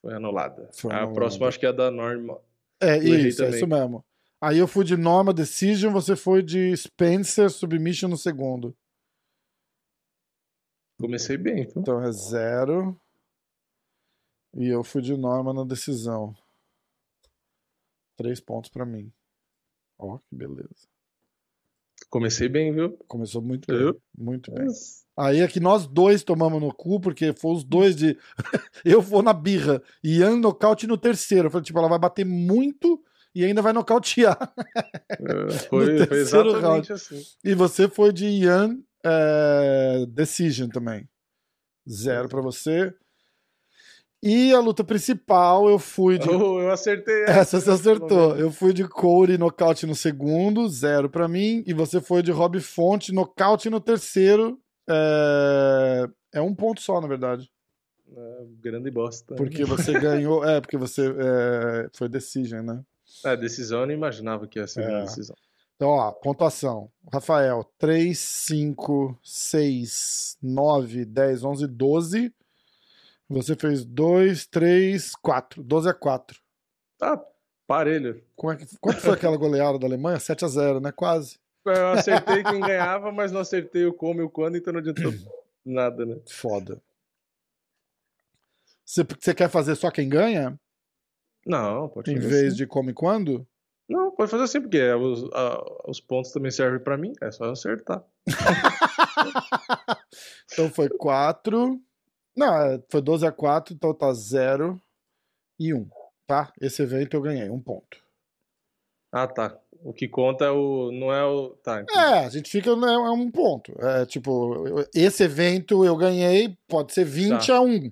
Foi anulada. Foi a anulada. próxima acho que é a da Norma. É Eu isso, é isso mesmo. Aí eu fui de Norma Decision, você foi de Spencer Submission no segundo. Comecei bem, viu? Então é zero. E eu fui de Norma na decisão. Três pontos pra mim. Ó, que beleza. Comecei bem, viu? Começou muito bem. Viu? Muito bem. Aí é que nós dois tomamos no cu, porque foi os dois de. eu vou na birra. E Ian nocaute no terceiro. Eu falei, tipo, ela vai bater muito e ainda vai nocautear. É, Foi, foi exatamente assim. E você foi de Ian é, Decision também. Zero pra você. E a luta principal, eu fui de. Oh, eu acertei Essa você acertou. Eu fui de Corey nocaute no segundo, zero pra mim. E você foi de Rob Fonte nocaute no terceiro. É, é um ponto só, na verdade. É, grande bosta. Porque você ganhou. É, porque você. é, foi decision, né? É, decisão eu não imaginava que ia ser É. decisão. Então, ó, pontuação. Rafael, 3, 5, 6, 9, 10, 11, 12. Você fez 2, 3, 4. 12 a 4. Tá, parelho. Como é que, quanto foi aquela goleada da Alemanha? 7 a 0, né? Quase. Eu acertei quem ganhava, mas não acertei o como e o quando, então não adiantou nada, né? Foda. Você, você quer fazer só quem ganha? Não, pode Em fazer vez assim. de como e quando? Não, pode fazer assim, porque os, a- os pontos também servem pra mim, é só eu acertar. Então foi 4. Não, é, foi 12 a 4, então tá 0 e 1. Tá? Esse evento eu ganhei, um ponto. Ah, tá. O que conta é o. Não é o. Tá. entendi. É, a gente fica. né, É um ponto. É tipo, esse evento eu ganhei, pode ser 20 Tá. a 1.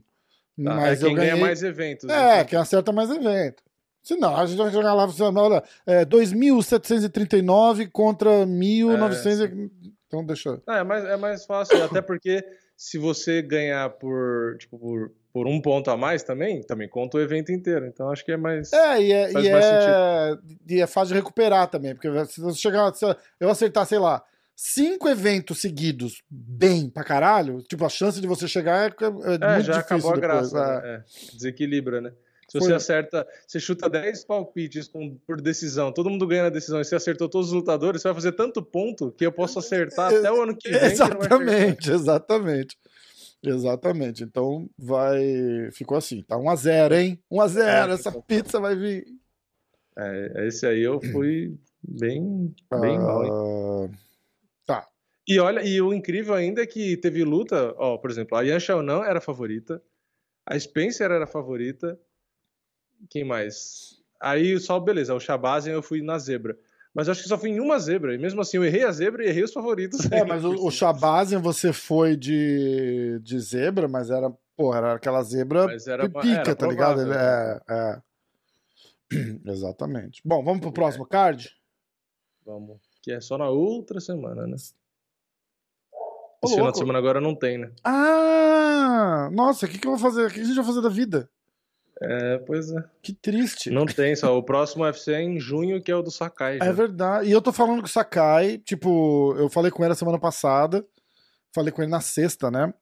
Tá, Mas é quem eu ganhei. ganha mais eventos. É, então. quem acerta mais evento. Se não, a gente vai jogar lá, você olha, é, 2.739 contra 1.900. É, então deixa. Ah, é, mais, é mais fácil, até porque se você ganhar por, tipo, por, por um ponto a mais também, também conta o evento inteiro. Então acho que é mais. É, e é, Faz e mais é, e é fácil de recuperar também, porque se você chegar, se eu acertar, sei lá, cinco eventos seguidos bem pra caralho, tipo, a chance de você chegar é, é É, muito já difícil acabou a depois. graça. é. né? É, desequilibra, né? Se Foi. você acerta, você chuta 10 palpites com- por decisão, todo mundo ganha na decisão e você acertou todos os lutadores, você vai fazer tanto ponto que eu posso acertar até o ano que vem. que vai chegar. Exatamente, exatamente. Exatamente. Então vai. Ficou assim. Tá 1x0, hein? 1x0. É, Essa ficou- pizza vai vir. É, esse aí eu fui bem, bem mal, hein? E olha, e o incrível ainda é que teve luta, ó, por exemplo, a Yan Xiaonan era a favorita, a Spencer era a favorita, quem mais? Aí só, beleza, o Shabazian eu fui na zebra. Mas eu acho que só fui em uma zebra, e mesmo assim eu errei a zebra e errei os favoritos. É, mas o, o você foi de, de zebra, mas era, pô, era aquela zebra Mas era- pica, era tá ligado? Ele- né? É, é. Exatamente. Bom, vamos pro próximo card? Vamos, que é só na outra semana, né? Esse final de semana agora não tem, né? Ah! Nossa, o que, que eu vou fazer? O que a gente vai fazer da vida? É, pois é. Que triste. Não tem, só o próximo UFC é em junho, que é o do Sakai. É já. verdade. E eu tô falando com o Sakai, tipo, eu falei com ele a semana passada, falei com ele na sexta, né?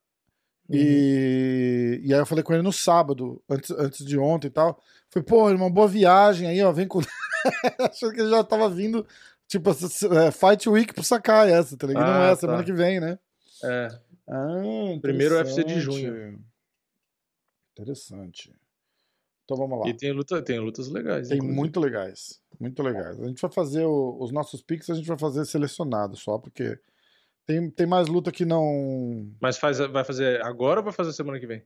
E, e aí eu falei com ele no sábado, antes, antes de ontem e tal. Falei, pô, uma boa viagem aí, ó, vem com. Achando que ele já tava vindo, tipo, é, Fight Week pro Sakai essa, tá ligado? Não Ah, é, tá. semana que vem, né? É, Ah, Primeiro UFC de junho. Interessante. Então vamos lá. E tem, luta, tem lutas legais. Tem inclusive. muito legais. Muito legais. A gente vai fazer o- os nossos picks, a gente vai fazer selecionado só, porque tem, tem mais luta que não. Mas faz, vai fazer agora ou vai fazer semana que vem?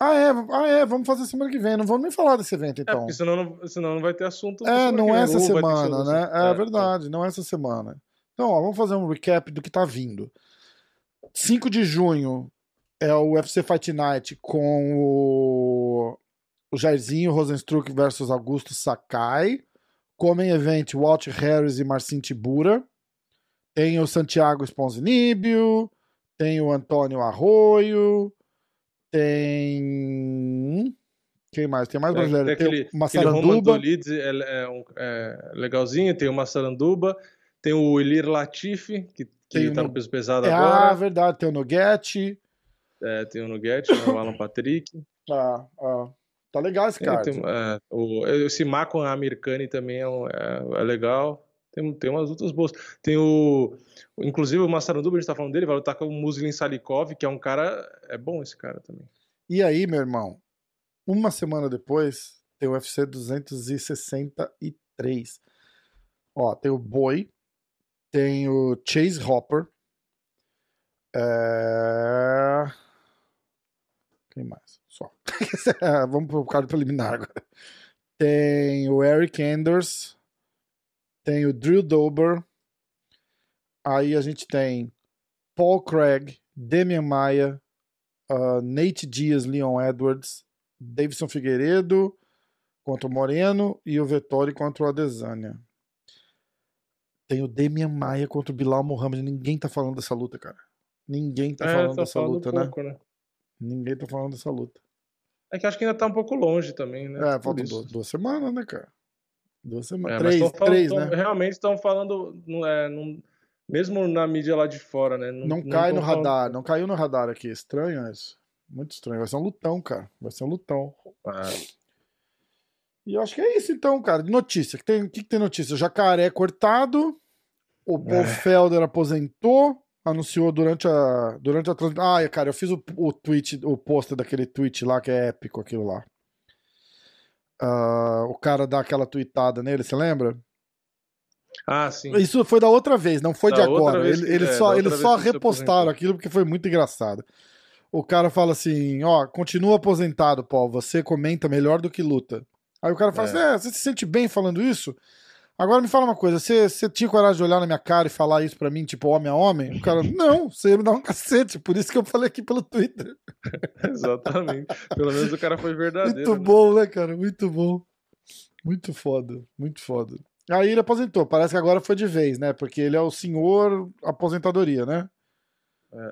Ah, é, ah, é, vamos fazer semana que vem. Não vamos nem falar desse evento, É, então. porque senão não, senão não vai ter assunto. É, não é essa semana, né? É, verdade, não é essa semana. Então, ó, vamos fazer um recap do que tá vindo. 5 de junho é o UFC Fight Night com o, o Jairzinho Rosenstruck versus Augusto Sakai. Comem event Walt Harris e Marcin Tibura. Tem o Santiago Esponzinibio. Tem o Antônio Arroio. Tem. Quem mais? Tem mais Tem, brasileiro. tem Tem, aquele, uma aquele Roman Saranduba. Dolidze é, é, é legalzinho, tem uma Saranduba, tem o Ilir Latifi, que Tem tá no peso pesado É, ah, agora, verdade. Tem o Nugget. é, tem o Nugget, né, o Alan Patrick. Ah, ah. Tá legal esse card. tem, é, o, esse Macon Americani também é, um- é- é legal. Tem, tem umas outras boas. Tem o. Inclusive o Massaranduba, a gente tá falando dele, vai lutar com o Muslin Salikov, que é um cara. É bom esse cara também. E aí, meu irmão, uma semana depois, tem o UFC 263. Ó, tem o Boy, tem o Chase Hopper. É... Quem mais? Só. Vamos pro card preliminar agora. Tem o Eric Anders. Tem o Drew Dober. Aí a gente tem Paul Craig, Demian Maia, uh, Nate Diaz, Leon Edwards, Davidson Figueiredo contra o Moreno e o Vettori contra o Adesanya. Tem o Demian Maia contra o Bilal Mohamed. Ninguém tá falando dessa luta, cara. Ninguém tá é, falando tá dessa falando luta, né? pouco, né? Ninguém tá falando dessa luta. É que acho que ainda tá um pouco longe também, né? É, faltam duas, duas semanas, né, cara? Duas É, semanas. mas três, falando- três, tão- né? Realmente estão falando, não é, não- mesmo na mídia lá de fora, né? Não cai tão no falando- radar, não caiu no radar aqui. Estranho isso. Muito estranho. Vai ser um lutão, cara. Vai ser um lutão. Ah, E eu acho que é isso então, cara. De notícia. que tem- O que, que tem notícia? O Jacaré cortado. O Paul É. Felder aposentou. Anunciou durante a, durante a transmissão. Ah, cara, eu fiz o, o tweet, o post daquele tweet lá que é épico, aquilo lá. Ah, o cara dá aquela tweetada nele, você lembra? ah, sim. Isso foi da outra vez, não foi de Da outra agora. Ele- Eles é, só, eles só ele repostaram aquilo porque foi muito engraçado. O cara fala assim: ó, continua aposentado, Paul. Você comenta melhor do que luta. Aí o cara fala É. assim: é, você se sente bem falando isso? Agora me fala uma coisa: você, você tinha coragem de olhar na minha cara e falar isso pra mim, tipo, homem a homem? O cara, não, você ia me dar um cacete. Por isso que eu falei aqui pelo Twitter. Exatamente. Pelo menos o cara foi verdadeiro. Muito né? bom, né, cara? Muito bom. Muito foda, muito foda. Aí ele aposentou, parece que agora foi de vez, né? Porque ele é o senhor aposentadoria, né?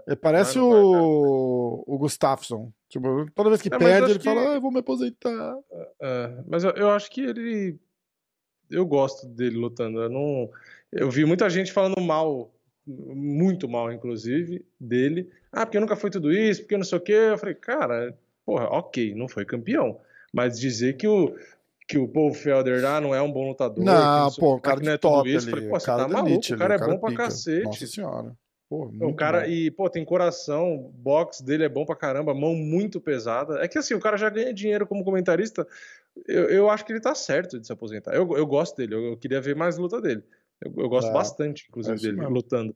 É. Parece o, o Gustafsson. Tipo, toda vez que É, perde, ele que- fala, ah, eu vou me aposentar. É, mas eu, eu acho que ele. Eu gosto dele lutando. Eu, não, eu vi muita gente falando mal, muito mal, inclusive, dele. Ah, porque nunca foi tudo isso, porque não sei o quê. Eu falei, cara, porra, ok, não foi campeão. Mas dizer que o, que o Paul Felder ah, não é um bom lutador. Não, pô, o cara de não é tudo top isso. ali. Falei, pô, você cara tá maluco, o cara é bom pra cacete. Nossa senhora. Pô, O muito cara, bom. e, pô, tem coração, o box dele é bom pra caramba, mão muito pesada. É que assim, o cara já ganha dinheiro como comentarista. Eu, eu acho que ele tá certo de se aposentar. Eu, eu gosto dele, eu, eu queria ver mais luta dele. Eu, eu gosto É, bastante, inclusive, é dele mesmo. lutando.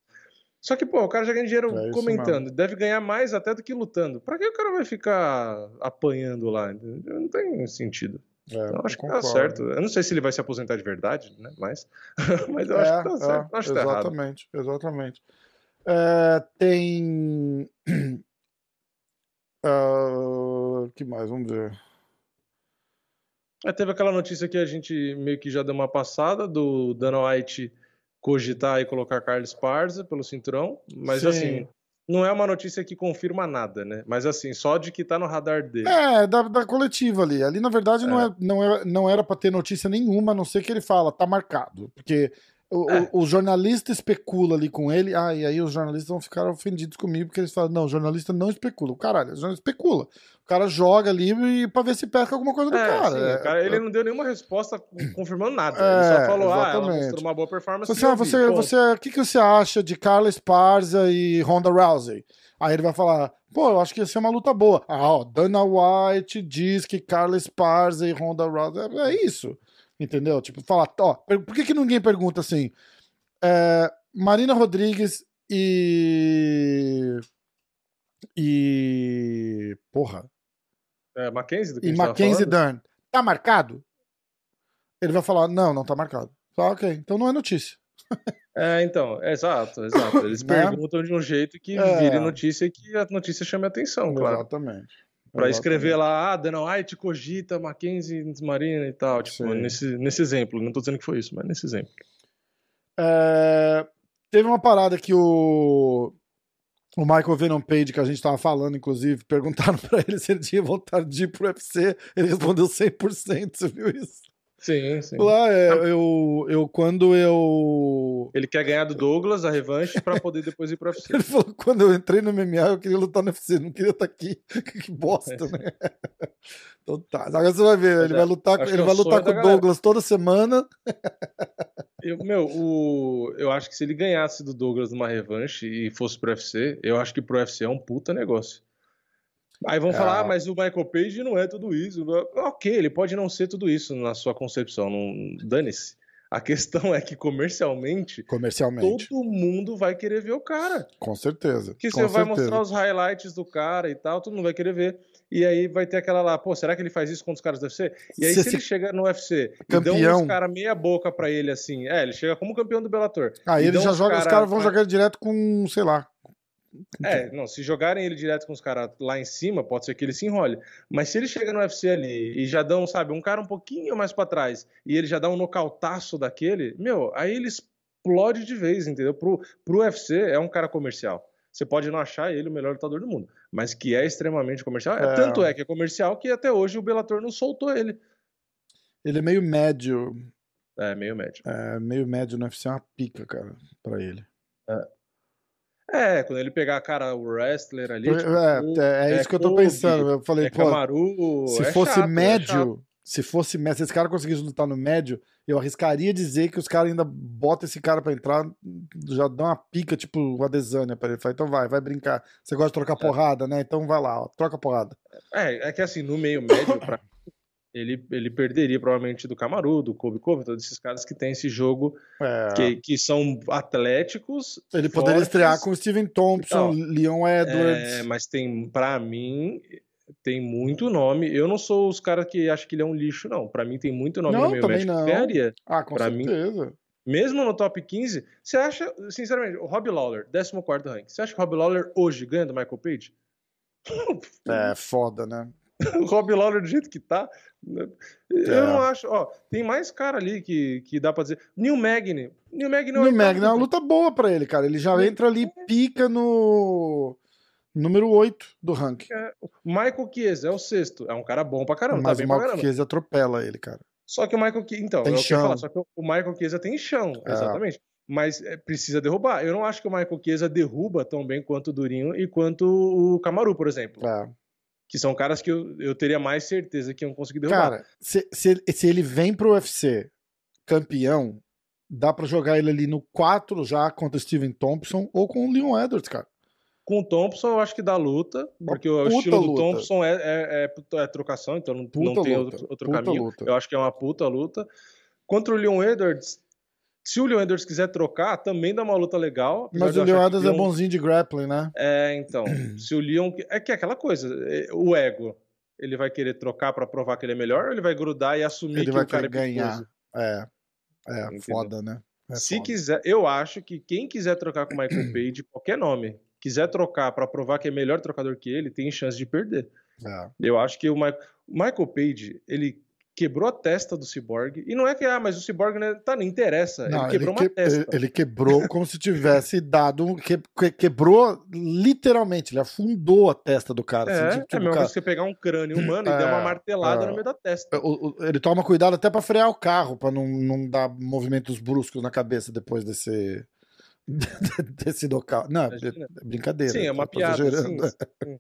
Só que, pô, o cara já ganha dinheiro É comentando. Deve ganhar mais até do que lutando. Pra que o cara vai ficar apanhando lá? Não tem sentido. É, Então, eu acho que tá concordo. certo. Eu não sei se ele vai se aposentar de verdade, né? Mas, mas eu acho que tá É, certo. Acho que tá errado. exatamente, É, tem. Ah, que mais? Vamos ver. É, teve aquela notícia que a gente meio que já deu uma passada do Dana White cogitar e colocar Carlos Parza pelo cinturão, mas Sim. assim, não é uma notícia que confirma nada, né? Mas assim, só de que tá no radar dele. É, da, da coletiva ali. Ali, na verdade, Não, é, não, é, não era pra ter notícia nenhuma, a não ser que ele fala, tá marcado. Porque o, É. o, o jornalista especula ali com ele, ah, e aí os jornalistas vão ficar ofendidos comigo, porque eles falam, não, o jornalista não especula. O caralho, o jornalista especula. O cara joga ali e pra ver se pesca alguma coisa do É, cara. sim, É, cara, ele é- não deu nenhuma resposta confirmando nada. É, ele só falou, ah, ela exatamente. mostrou uma boa performance. Você, eu vi, você, você, o que, que você acha de Carla Esparza e Ronda Rousey? Aí ele vai falar, Pô, eu acho que ia ser uma luta boa. Ah, ó, Dana White diz que Carla Esparza e Ronda Rousey. É, é isso. Entendeu? Tipo, falar, ó, por que, que ninguém pergunta assim? É, Marina Rodrigues e. E. Porra. É, Mackenzie do que E Mackenzie Dern. Tá marcado? Ele vai falar, não, não tá marcado. Tá, ok. Então não é notícia. É, então, exato, exato. Eles Né? perguntam de um jeito que É. vire notícia e que a notícia chame a atenção, claro. Exatamente. Pra Exatamente. escrever lá, ah, Dana White cogita Mackenzie Marina e tal. Tipo, Sim. nesse, nesse exemplo. Não tô dizendo que foi isso, mas nesse exemplo. É, teve uma parada que o, o Michael Venom Page, que a gente tava falando, inclusive, perguntaram pra ele se ele tinha vontade de ir pro UFC. Ele respondeu 100%, você viu isso? Sim, sim. Lá, é, eu, eu, quando eu. Ele quer ganhar do Douglas a revanche pra poder depois ir pro UFC. Ele falou quando eu entrei no MMA, eu queria lutar no UFC, não queria estar aqui. que bosta, né? Então tá. Agora você vai ver, ele é, vai lutar, acho ele que é vai o lutar com o Douglas toda semana. Eu, meu, o, eu acho que se ele ganhasse do Douglas numa revanche e fosse pro UFC, eu acho que pro UFC é um puta negócio. Aí vão É. falar, ah, mas o Michael Page não é tudo isso. Ok, ele pode não ser tudo isso na sua concepção, não dane-se. A questão é que comercialmente Comercialmente. todo mundo vai querer ver o cara. Com certeza. Que você vai certeza. mostrar os highlights do cara e tal, todo mundo vai querer ver. E aí vai ter aquela lá, pô, será que ele faz isso com os caras do UFC? E aí, Se se, ele chega no UFC e dão campeão- uns caras meia boca pra ele assim, é, ele chega como campeão do Bellator. Aí E ele já joga, os cara- caras vão jogar direto com, sei lá. É, não, se jogarem ele direto com os caras lá em cima, pode ser que ele se enrole. Mas se ele chega no UFC ali e já dão, sabe, um cara um pouquinho mais pra trás e ele já dá um nocautaço daquele, meu, aí ele explode de vez, entendeu? Pro, pro UFC é um cara comercial. Você pode não achar ele o melhor lutador do mundo, mas que é extremamente comercial. É. É. Tanto é que é comercial que até hoje o Bellator não soltou ele. Ele é meio médio. É, meio médio. É, meio médio no UFC é uma pica, cara, pra ele. É, quando ele pegar, cara, o wrestler ali. tipo, é, é, é isso que eu tô Kobe, pensando. Eu falei, É pô, Kamaru, se é fosse chato, é médio, se fosse médio, se esse cara conseguisse lutar no médio, eu arriscaria dizer que os caras ainda botam esse cara pra entrar, já dão uma pica, tipo o Adesanya pra ele. Fala, então vai, vai brincar. Você gosta de trocar porrada, né? Então vai lá, ó, troca porrada. É, é que assim, no meio médio, pra... ele, ele perderia provavelmente do Camaru, do Kobe Kobe, todos esses caras que tem esse jogo, É, que, que são atléticos. ele poderia fortes, estrear com o Steven Thompson, Então, Leon Edwards. É, mas tem, pra mim, tem muito nome. Eu não sou os caras que acham que ele é um lixo, não. Pra mim tem muito nome Não, no meio também médio que não. ganharia. Ah, com pra mim- certeza. Mesmo no top 15, você acha, sinceramente, o Rob Lawler, 14 rank, você acha que o Rob Lawler hoje ganha do Michael Page? É foda, né? o Rob Lawler do jeito que tá. né? Eu É. não acho. Ó, tem mais cara ali que, que dá pra dizer. Neil Magny. Neil Magny No Magno é uma luta boa pra ele, cara. Ele já entra ali, pica no número 8 do ranking. Michael Chiesa é o sexto. É um cara bom pra caramba. Mas tá o caramba. Chiesa atropela ele, cara. Só que o Michael Chiesa. Então, Tem é chão. falar. Só que o Michael Chiesa tem chão. É. Exatamente. Mas é, precisa derrubar. Eu não acho que o Michael Chiesa derruba tão bem quanto o Durinho e quanto o Camaru, por exemplo. É. Que são caras que eu, eu teria mais certeza que iam conseguir derrubar. Cara, se, se, se ele vem pro UFC campeão, dá pra jogar ele ali no 4 já contra o Steven Thompson ou com o Leon Edwards, cara. Com o Thompson, eu acho que dá luta, Uma porque o estilo do luta. Thompson é, é, é- é trocação, então não, não tem luta, outro, outro caminho. luta. Eu acho que é uma puta luta. Contra o Leon Edwards, se o Leon Edwards quiser trocar, também dá uma luta legal. Mas o Leon Edwards é bonzinho de grappling, né? É, então, se o Leon. É que é aquela coisa, é, o ego. Ele vai querer trocar pra provar que ele é melhor ou ele vai grudar e assumir Ele que vai o cara querer é ganhar. É. É, Entendeu? foda, né? É Se foda. quiser, eu acho que quem quiser trocar com o Michael Page, qualquer nome, quiser trocar pra provar que é melhor trocador que ele, tem chance de perder. É. Eu acho que o, o Michael Page, ele quebrou a testa do Cyborg. E não é que, ah, mas o Cyborg né, tá, não interessa. Não, ele quebrou ele, uma que- testa. ele- quebrou como se tivesse dado um. Que, que- quebrou literalmente, ele afundou a testa do cara. É, assim, é tipo, a mesma cara, você pegar um crânio humano e É, dar uma martelada é. no meio da testa. o- o- ele toma cuidado até pra frear o carro, pra não, não dar movimentos bruscos na cabeça depois desse. desse local. Não, é, Imagina. é brincadeira. Sim, é uma piada. sim, sim.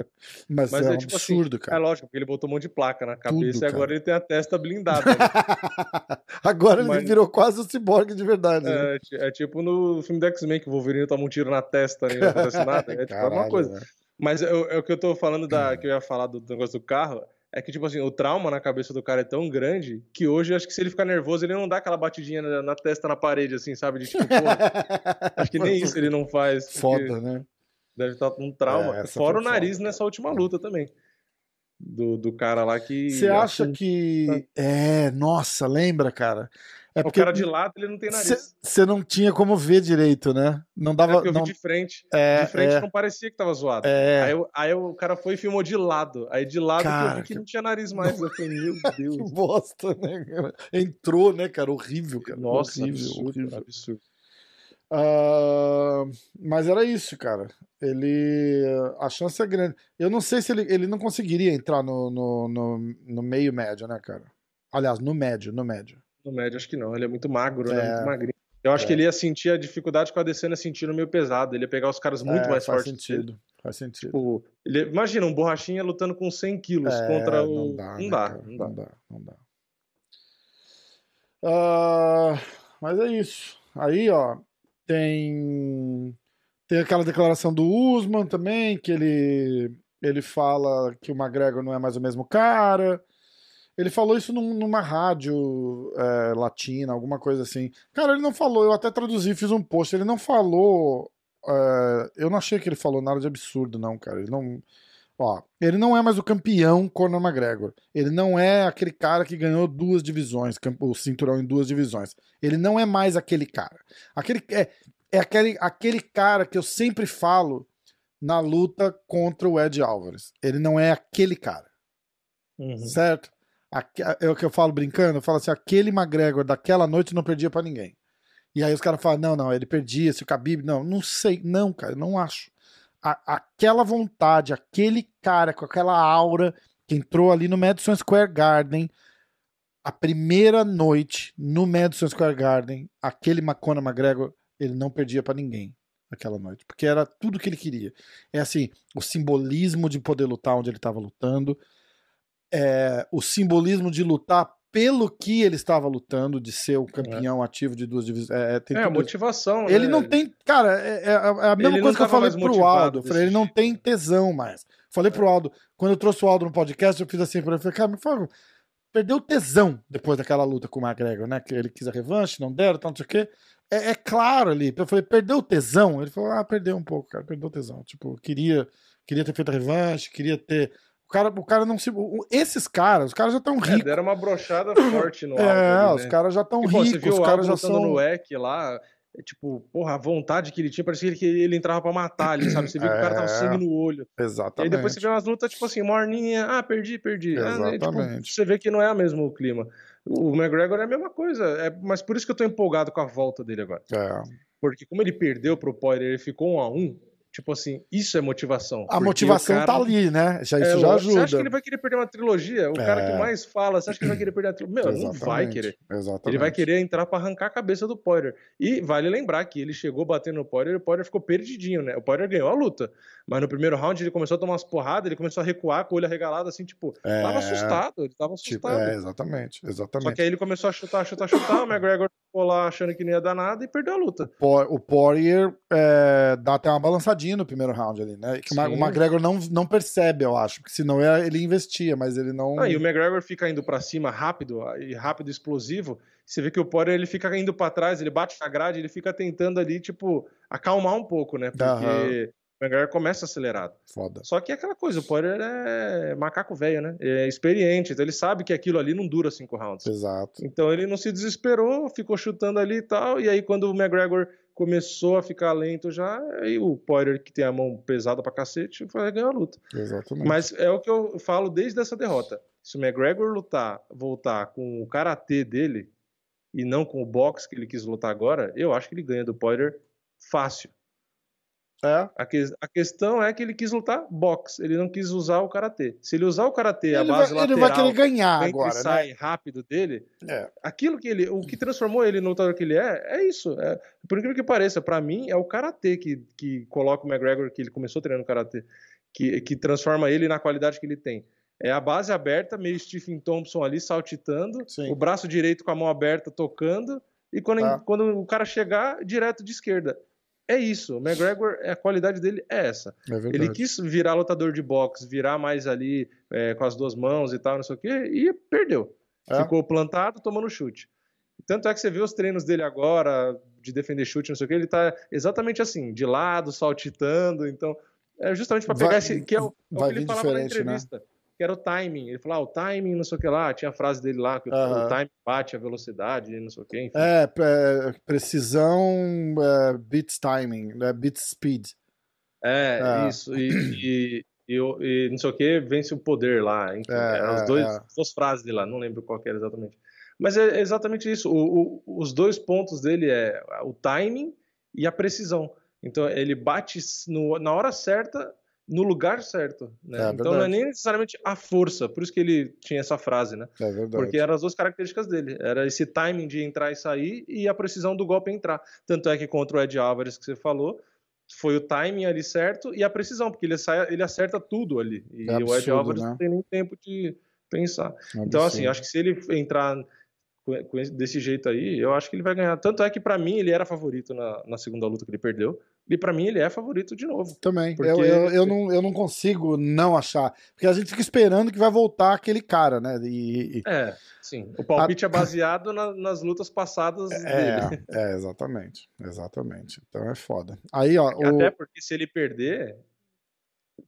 Mas, Mas é, é um tipo assim, absurdo, É cara. lógico, porque ele botou um monte de placa na cabeça Tudo, e agora cara. ele tem a testa blindada. né? Agora ele Mas- virou quase o ciborgue de verdade. né? é, ti- é tipo no filme do X-Men que o Wolverine toma um tiro na testa e não acontece nada. É tipo mesma Caralho, coisa. velho. Mas é, o que eu tô falando da. que eu ia falar do negócio do carro. É que, tipo assim, o trauma na cabeça do cara é tão grande que hoje acho que se ele ficar nervoso, ele não dá aquela batidinha na, na testa, na parede, assim, sabe? De tipo, pô, acho que nem isso ele não faz. Foda, né? Deve estar com um trauma. É, Fora o nariz foda. nessa última luta também. Do, do cara lá que. Você acha que. É, nossa, lembra, cara? É porque o cara de lado, ele não tem nariz. Você não tinha como ver direito, né? Não dava. É eu não... vi de frente. É, de frente é... não parecia que tava zoado. É... Aí, eu, aí o cara foi e filmou de lado. Aí de lado cara, que eu vi que não tinha nariz mais. Eu falei, meu Deus. que bosta, né, cara? Entrou, né, cara? Horrível, cara. Nossa, horrível, absurdo, horrível. absurdo. Uh, mas era isso, cara. Ele. A chance é grande. Eu não sei se ele, ele não conseguiria entrar no, no, no, no meio médio, né, cara? Aliás, no médio, no médio. No médio, acho que não. Ele é muito magro, né? é. né? Muito magrinho. Eu acho é. que ele ia sentir a dificuldade com a Adesanya sentindo meio pesado. Ele ia pegar os caras muito é, mais faz fortes. Sentido. Faz sentido. Tipo, ele, imagina, um borrachinha lutando com 100 quilos é, contra o. Não dá, não, né, dá, não, dá, não dá, não dá. Uh, mas é isso. Aí, ó, tem. Tem aquela declaração do Usman também, que ele, ele fala que o McGregor não é mais o mesmo cara. Ele falou isso num, numa rádio é, latina, alguma coisa assim. Cara, ele não falou, eu até traduzi, fiz um post. Ele não falou. É, eu não achei que ele falou nada de absurdo, não, cara. Ele não. Ó, ele não é mais o campeão Conor McGregor. Ele não é aquele cara que ganhou duas divisões, o cinturão em duas divisões. Ele não é mais aquele cara. Aquele é, é aquele, aquele cara que eu sempre falo na luta contra o Ed Álvares. Ele não é aquele cara. Uhum. Certo? É o que eu falo brincando, eu falo assim, aquele McGregor daquela noite não perdia para ninguém. E aí os caras falam, não, não, ele perdia, se o Khabib, não, não sei, não, cara, não acho. A, aquela vontade, aquele cara com aquela aura que entrou ali no Madison Square Garden, a primeira noite no Madison Square Garden, aquele Macona McGregor, ele não perdia para ninguém aquela noite, porque era tudo que ele queria. É assim, o simbolismo de poder lutar onde ele estava lutando, é, o simbolismo de lutar pelo que ele estava lutando, de ser o é. campeão é. ativo de duas divisões. É, é a motivação. Ele né? não tem. Cara, é, é, é a mesma ele coisa que eu falei pro Aldo. Falei, ele não tem tesão mais. Falei pro Aldo, quando eu trouxe o Aldo no podcast, eu fiz assim pra ele. Falei, cara, me fala, perdeu tesão depois daquela luta com o McGregor, né? Que ele quis a revanche, não deram, tal, não sei o quê. É, é, claro ali. Eu falei, perdeu tesão? Ele falou, ah, perdeu um pouco, cara, perdeu tesão. Tipo, queria, queria ter feito a revanche, queria ter o cara, o cara não se. Esses caras, os caras já estão é, ricos. É, deram uma brochada forte no É, ali, os né? caras já estão ricos. Você viu os caras já são. no EC lá, é, tipo, porra, a vontade que ele tinha, parecia que ele, ele entrava pra matar ali, sabe? Você viu é, que o cara tava é, sangue no olho. Exatamente. E aí depois você vê umas lutas, tipo assim, morninha, ah, perdi, perdi. Exatamente. Ah, tipo, você vê que não é o mesmo clima. O McGregor é a mesma coisa, é, mas por isso que eu tô empolgado com a volta dele agora. É. Porque como ele perdeu pro Poirier, ele ficou um a um, Tipo assim, isso é motivação. A motivação cara... tá ali, né? Já, isso é, já ajuda. Você acha que ele vai querer perder uma trilogia? O é... cara que é. mais fala, você acha que ele vai querer perder a trilogia? Meu, Exatamente. não vai querer. Exatamente. Ele vai querer entrar para arrancar a cabeça do Poirier. E vale lembrar que ele chegou batendo no Poirier e o Poirier ficou perdidinho, né? O Poirier ganhou a luta. Mas no primeiro round ele começou a tomar umas porradas, ele começou a recuar com o olho arregalado, assim, tipo, é... tava assustado, ele tava tipo, assustado. Tipo, é, exatamente, exatamente. Só que aí ele começou a chutar, chutar, chutar, o McGregor ficou lá achando que não ia dar nada e perdeu a luta. O Poirier é, dá até uma balançadinha no primeiro round ali, né? Que o McGregor não, não percebe, eu acho, porque senão ele investia, mas ele não. Ah, e o McGregor fica indo para cima rápido e rápido explosivo. Você vê que o Poirier ele fica indo para trás, ele bate na grade, ele fica tentando ali, tipo, acalmar um pouco, né? Porque. O McGregor começa acelerado. Foda. Só que é aquela coisa, o Poirier é macaco velho, né? É experiente, então ele sabe que aquilo ali não dura cinco rounds. Exato. Então ele não se desesperou, ficou chutando ali e tal, e aí quando o McGregor começou a ficar lento já, aí o Poirier, que tem a mão pesada pra cacete, foi ganhar a luta. Exatamente. Mas é o que eu falo desde essa derrota. Se o McGregor lutar, voltar com o karatê dele e não com o boxe que ele quis lutar agora, eu acho que ele ganha do Poirier fácil. É. A, que, a, questão é que ele quis lutar boxe, ele não quis usar o karatê. Se ele usar o karatê, a base vai, lateral, ele vai querer ganhar agora, né? sai rápido dele. É. Aquilo que ele, o que transformou ele no lutador que ele é, é isso. É, por incrível que pareça, para mim é o karatê que, que coloca o McGregor que ele começou treinando karatê, que, que transforma ele na qualidade que ele tem. É a base aberta, meio Stephen Thompson ali saltitando, Sim. o braço direito com a mão aberta tocando, e quando, ah. quando o cara chegar, direto de esquerda é isso. O McGregor, a qualidade dele é essa. É ele quis virar lutador de boxe, virar mais ali é, com as duas mãos e tal, não sei o quê, e perdeu. É. Ficou plantado tomando chute. Tanto é que você vê os treinos dele agora, de defender chute, não sei o quê, ele tá exatamente assim, de lado, saltitando. Então, é justamente para pegar vai, esse. Que é o, é o que ele falava na né? entrevista. Né? Que era o timing. Ele falou, ah, o timing, não sei o que lá. Tinha a frase dele lá, que uh o timing bate a velocidade, não sei o que. Enfim. É, precisão é, beats timing, né? beats speed. É, é. isso. E, e, e, e, não sei o que, vence o poder lá. Enfim, é, as é, dois, é. duas frases de lá, não lembro qual era exatamente. Mas é exatamente isso. O, o, os dois pontos dele é o timing e a precisão. Então ele bate no, na hora certa, no lugar certo. Né? É, então não é nem necessariamente a força, por isso que ele tinha essa frase, né? É verdade. Porque eram as duas características dele. Era esse timing de entrar e sair e a precisão do golpe entrar. Tanto é que contra o Ed Álvares que você falou, foi o timing ali certo e a precisão, porque ele, sai, ele acerta tudo ali. E é absurdo, o Ed Álvares né? não tem nem tempo de pensar. É então, assim, acho que se ele entrar desse jeito aí, eu acho que ele vai ganhar. Tanto é que para mim ele era favorito na, na segunda luta que ele perdeu. E para mim ele é favorito de novo. Também. Porque... Eu, eu, eu, não, eu não consigo não achar. Porque a gente fica esperando que vai voltar aquele cara, né? E, e... É, sim. O palpite a... é baseado na, nas lutas passadas é, dele. É, exatamente. Exatamente. Então é foda. Aí, ó. Até o... porque se ele perder.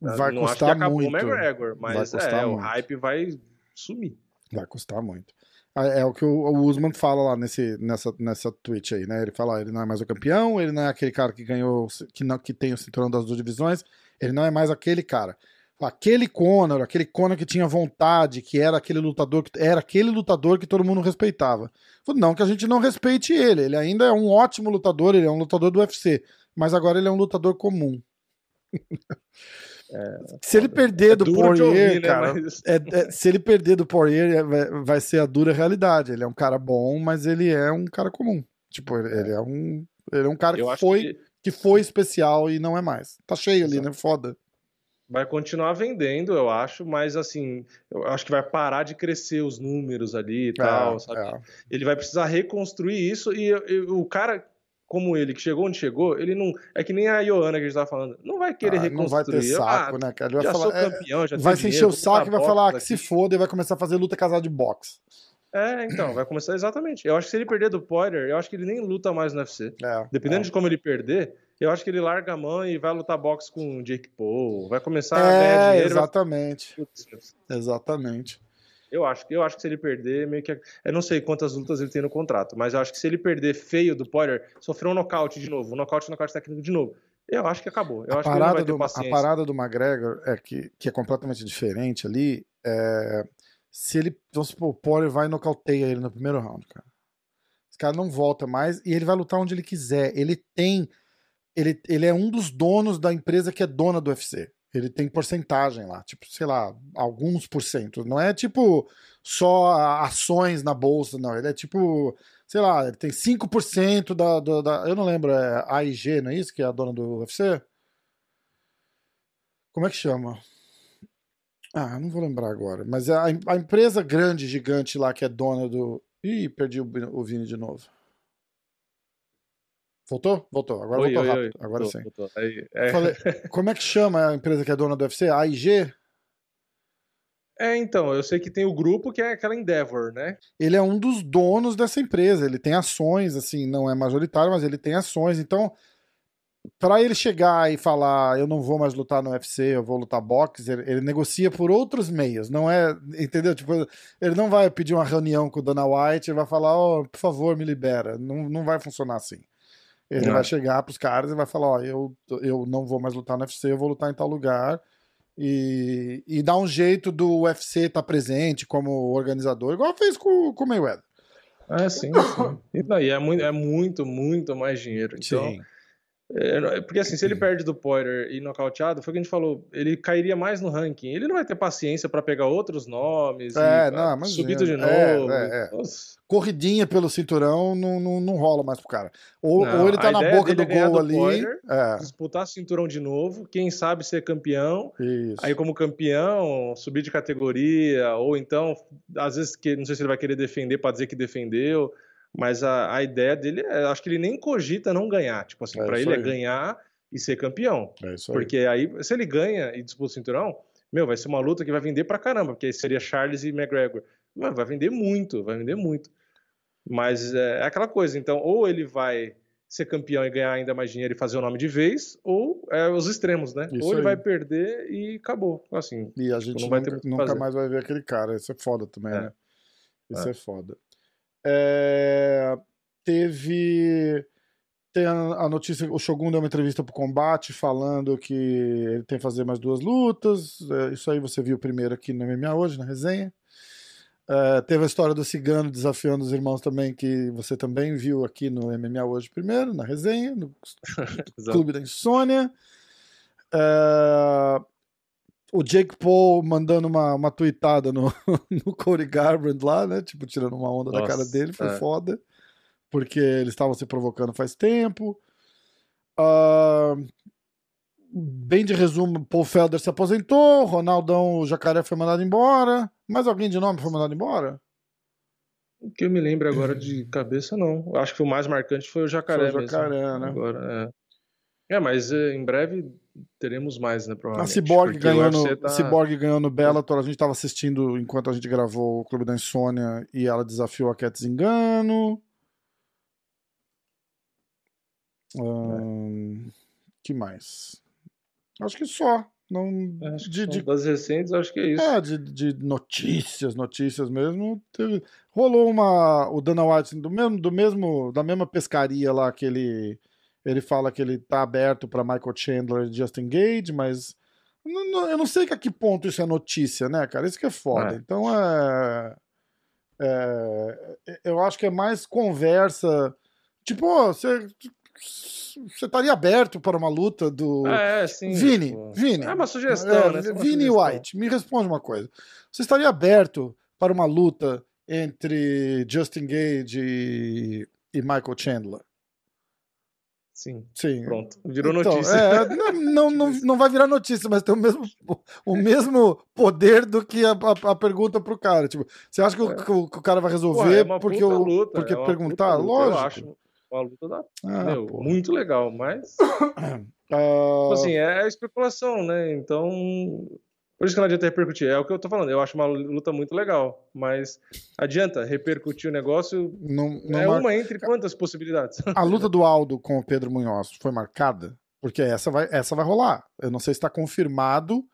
Vai custar acho que acabou muito. o McGregor, mas é, o hype vai sumir. Vai custar muito. É, é o que o Usman fala lá nesse, nessa, nessa tweet aí, né? Ele fala, ele não é mais o campeão, ele não é aquele cara que ganhou, que, não, que tem o cinturão das duas divisões, ele não é mais aquele cara. Aquele Conor, aquele Conor que tinha vontade, que era aquele lutador, que era aquele lutador que todo mundo respeitava. Não que a gente não respeite ele, ele ainda é um ótimo lutador, ele é um lutador do UFC, mas agora ele é um lutador comum. É, se ele perder é do Poirier, ouvir, né, cara, mas... é, é, se ele perder do Poirier, é, vai, ser a dura realidade. Ele é um cara bom, mas ele é um cara comum. Tipo, ele, ele é um, ele é um cara que foi, que... que... foi especial e não é mais. Tá cheio Exato. ali, né? Foda. Vai continuar vendendo, eu acho, mas assim, eu acho que vai parar de crescer os números ali e tal, sabe? Ele vai precisar reconstruir isso e, e o cara como ele, que chegou onde chegou, ele não. É que nem a Ioana que a gente tava falando. Não vai querer ah, reconstruir. Não vai ter saco, ah, né, cara? Ele vai já falar, sou é, campeão, já Vai se encher o saco e vai falar que se foda e vai começar a fazer luta casada de boxe. É, então, vai começar exatamente. Eu acho que se ele perder do Poirier, eu acho que ele nem luta mais no UFC. É, Dependendo é. de como ele perder, eu acho que ele larga a mão e vai lutar boxe com o Jake Paul. Vai começar é, a ganhar dinheiro. Exatamente. Vai... Exatamente. Eu acho, eu acho que se ele perder, meio que. Eu não sei quantas lutas ele tem no contrato, mas eu acho que se ele perder feio do Poirier, sofrer um nocaute de novo, um nocaute, nocaute técnico de novo, eu acho que acabou. Eu a, acho parada que do, a parada do McGregor é que, que é completamente diferente ali. É, se ele. Vamos supor, o Poirier vai e nocauteia ele no primeiro round, cara. Esse cara não volta mais e ele vai lutar onde ele quiser. Ele tem. Ele, ele é um dos donos da empresa que é dona do UFC. Ele tem porcentagem lá, tipo, sei lá, alguns por cento. Não é tipo só ações na bolsa, não. Ele é tipo, sei lá, ele tem 5% da, da, da. Eu não lembro, é AIG, não é isso? Que é a dona do UFC? Como é que chama? Ah, não vou lembrar agora. Mas é a, a empresa grande, gigante lá, que é dona do. Ih, perdi o, o Vini de novo. Voltou? Voltou. Agora oi, voltou oi, rápido. Oi. Agora voltou, sim. Voltou. Aí, é. Falei, como é que chama a empresa que é dona do UFC? A AIG? É, então, eu sei que tem o grupo que é aquela Endeavor, né? Ele é um dos donos dessa empresa, ele tem ações, assim, não é majoritário, mas ele tem ações. Então, para ele chegar e falar, eu não vou mais lutar no UFC, eu vou lutar boxe, ele, ele, negocia por outros meios, não é, entendeu? Tipo, ele não vai pedir uma reunião com o Dana White, ele vai falar, oh, por favor, me libera. Não, não vai funcionar assim. Ele é. vai chegar pros caras e vai falar: Ó, eu, eu não vou mais lutar no UFC, eu vou lutar em tal lugar. E, e dar um jeito do UFC estar tá presente como organizador, igual fez com, com o Mayweather. É, sim, sim. E daí é muito, é muito, muito mais dinheiro. Então, sim. É, porque assim, se ele perde do Poirier e nocauteado, foi o que a gente falou, ele cairia mais no ranking. Ele não vai ter paciência para pegar outros nomes, é, não, mas subido de é, novo. É, é. Corridinha pelo cinturão não, não, não rola mais pro cara. Ou, não, ou ele tá na boca do é gol do ali. É. disputar cinturão de novo, quem sabe ser campeão. Isso. Aí, como campeão, subir de categoria, ou então, às vezes, que, não sei se ele vai querer defender para dizer que defendeu. Mas a, a ideia dele é, acho que ele nem cogita não ganhar. Tipo assim, É isso ele é aí. ganhar e ser campeão. É isso aí. Porque aí, se ele ganha e disputa o cinturão, meu, vai ser uma luta que vai vender pra caramba, porque aí seria Charles e McGregor. Mas vai vender muito, vai vender muito. Mas é, é aquela coisa, então, ou ele vai ser campeão e ganhar ainda mais dinheiro e fazer o nome de vez, ou é os extremos, né? Isso ou ele aí. vai perder e acabou. Assim, E a gente não vai ter nunca, nunca mais vai ver aquele cara. Isso é foda também, É. né? Isso é, É. foda. É, Teve. Tem a, notícia, o Shogun deu uma entrevista pro combate falando que ele tem que fazer mais duas lutas. É, isso aí você viu primeiro aqui no MMA hoje, na resenha. É, teve a história do Cigano desafiando os irmãos também, que você também viu aqui no MMA hoje primeiro, na resenha, no. Clube da Insônia. É, o Jake Paul mandando uma, uma tweetada no, no Cody Garbrandt lá, né? Tipo, tirando uma onda da Nossa, cara dele, foi é. foda. Porque eles estavam se provocando faz tempo. Ah, bem de resumo, Paul Felder se aposentou, Ronaldão, o Jacaré foi mandado embora. Mais alguém de nome foi mandado embora? O que eu me lembro agora de cabeça, não. Eu Acho que o mais marcante foi o Jacaré, Foi o Jacaré, mesmo. né? Agora, é. É, mas é, em breve teremos mais, né, A provavelmente. Cyborg porque o ganhou, no, tá- Cyborg ganhou no Bellator. A gente estava assistindo enquanto a gente gravou o Clube da Insônia e ela desafiou a Cat Zingano. Ahn, que mais? Acho que só. Não, É, acho de, de, Das recentes, acho que é isso. é, de, de notícias, notícias mesmo. teve- rolou uma. O Dana White, do mesmo, do mesmo, da mesma pescaria lá que ele. Ele fala que ele tá aberto para Michael Chandler e Justin Gage, mas eu não sei que a que ponto isso é notícia, né, cara? Isso que é foda. É. Então é, é, Eu acho que é mais conversa. Tipo, você. Você estaria aberto para uma luta do. É, sim. Vini, tipo, Vini. É uma sugestão, É, né? É Vini sugestão. White, me responde uma coisa. Você estaria aberto para uma luta entre Justin Gage e, e Michael Chandler? Sim, Sim. pronto. Virou Então, notícia. é, não, não, não, vai virar notícia, mas tem o mesmo, o mesmo poder do que a, a, a pergunta pro cara. Tipo, você acha que o, que o- que o cara vai resolver Porra, é porque, o, luta, porque é perguntar? luta, Lógico. Eu acho uma luta da, Ah, meu, muito legal, mas Ah, assim, é especulação, né? Então, por isso que não adianta repercutir. É o que eu tô falando. Eu acho uma luta muito legal, mas adianta repercutir o negócio. não, não é mar- uma entre quantas possibilidades? A luta do Aldo com o Pedro Munhoz foi marcada? Porque essa vai, essa vai rolar. Eu não sei se está confirmado,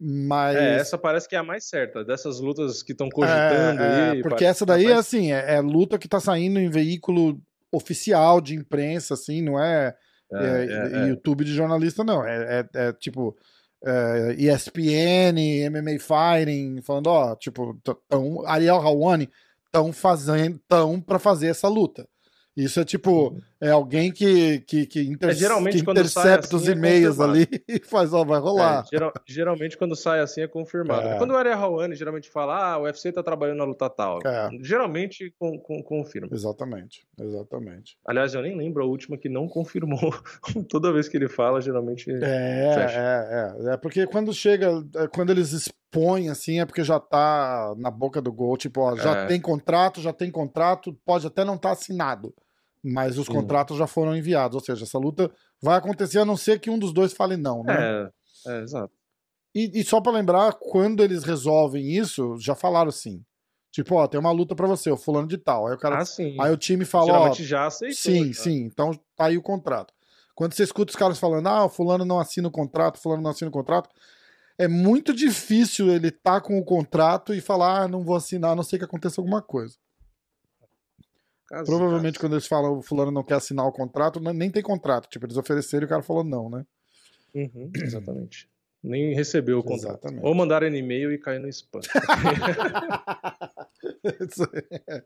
mas. É, essa parece que é a mais certa dessas lutas que estão cogitando É, é, aí. porque parece essa é daí é mais- assim, é, é luta que tá saindo em veículo oficial de imprensa, assim, não é, É, é- é, é. YouTube de jornalista, não. É, é- é tipo é, ESPN, MMA Fighting, falando, ó, tipo, tão, Ariel Hawani estão fazendo, tão para fazer essa luta. Isso é tipo, é alguém que, que, que, inter- É, geralmente que intercepta os assim é e-mails confirmado. ali e faz, ó, vai rolar. É, geral- geralmente quando sai assim é confirmado. É. Quando o Ariel Hawani geralmente fala, ah, o UFC tá trabalhando na luta tal. É. Geralmente com, com- confirma. Exatamente, exatamente. Aliás, eu nem lembro a última que não confirmou. Toda vez que ele fala, geralmente. É, Fecha. é, é, é. Porque quando chega, é, quando eles expõem assim, é porque já tá na boca do gol. Tipo, ó, já É. tem contrato, já tem contrato, pode até não estar assinado. Mas os Sim. contratos já foram enviados. Ou seja, essa luta vai acontecer a não ser que um dos dois fale não, né? É, é, exato. E, e só pra lembrar, quando eles resolvem isso, já falaram assim. Tipo, ó, tem uma luta pra você, o fulano de tal. Aí o cara. Ah, sim. aí o time fala, ó. Geralmente já aceitou. Sim, já. sim. Então tá aí o contrato. Quando você escuta os caras falando, ah, o fulano não assina o contrato, o fulano não assina o contrato, é muito difícil ele tá com o contrato e falar, ah, não vou assinar, a não ser que aconteça alguma coisa. Caso- Provavelmente caso. quando eles falam o fulano não quer assinar o contrato, nem tem contrato. Tipo, eles ofereceram e o cara falou não, né? Uhum, exatamente. Nem recebeu o contrato. Exatamente. Ou mandaram e-mail e caiu no spam. Isso aí.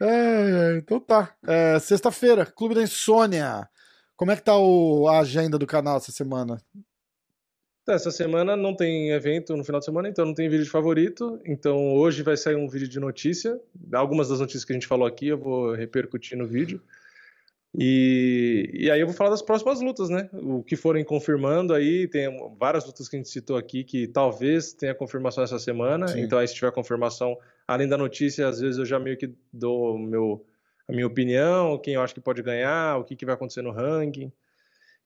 É, então tá. É, Sexta-feira, Clube da Insônia. Como é que tá o- a agenda do canal essa semana? Então, Essa semana não tem evento no final de semana, então não tem vídeo de favorito. Então hoje vai sair um vídeo de notícia. Algumas das notícias que a gente falou aqui eu vou repercutir no vídeo. E, e aí eu vou falar das próximas lutas, né? O que forem confirmando aí, tem várias lutas que a gente citou aqui que talvez tenha confirmação essa semana. Sim. Então aí se tiver confirmação, além da notícia, às vezes eu já meio que dou meu, a minha opinião, quem eu acho que pode ganhar, o que, que vai acontecer no ranking.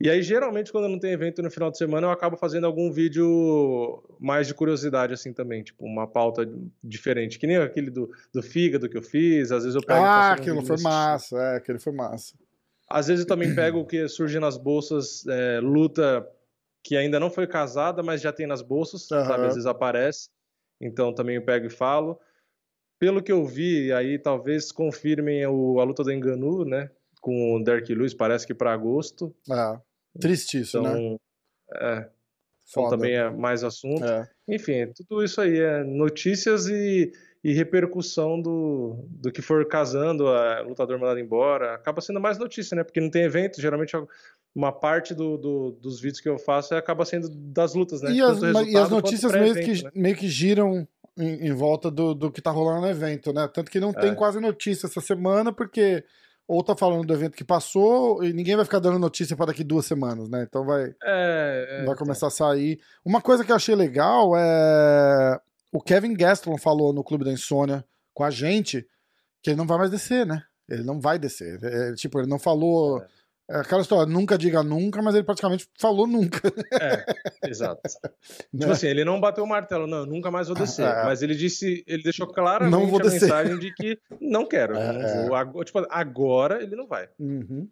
E aí, geralmente, quando não tem evento no final de semana, eu acabo fazendo algum vídeo mais de curiosidade, assim, também. Tipo, uma pauta diferente. Que nem aquele do, do fígado que eu fiz. Às vezes eu pego... Ah, aquilo um foi massa. É, aquele foi massa. Às vezes eu também pego o que surge nas bolsas, é, luta que ainda não foi casada, mas já tem nas bolsas, uhum. sabe? Às vezes aparece. Então também eu pego e falo. Pelo que eu vi, aí talvez confirmem o, a luta do Enganu, né? Com o Derek Lewis, parece que para agosto. É, triste isso, né? então, né? É, então também é mais assunto. É. Enfim, tudo isso aí é notícias e, e repercussão do, do que for casando, a lutador mandado embora. Acaba sendo mais notícia, né? Porque não tem evento, geralmente uma parte do, do, dos vídeos que eu faço acaba sendo das lutas, né? E as, e as notícias meio que, né? meio que giram em, em, volta do, do que tá rolando no evento, né? Tanto que não é. tem quase notícia essa semana, porque ou tá falando do evento que passou e ninguém vai ficar dando notícia para daqui duas semanas, né? Então vai, é, é, vai começar então. a sair. Uma coisa que eu achei legal é o Kevin Gastelum falou no Clube da Insônia com a gente que ele não vai mais descer, né? Ele não vai descer. É, tipo, ele não falou. É é aquela história, nunca diga nunca, mas ele praticamente falou nunca. É, exato. Né? Tipo assim, ele não bateu o martelo, não, nunca mais vou descer. É. Mas ele disse, ele deixou claramente não vou a descer. mensagem de que não quero, é, não vou. Agora, tipo, agora ele não vai. Uhum.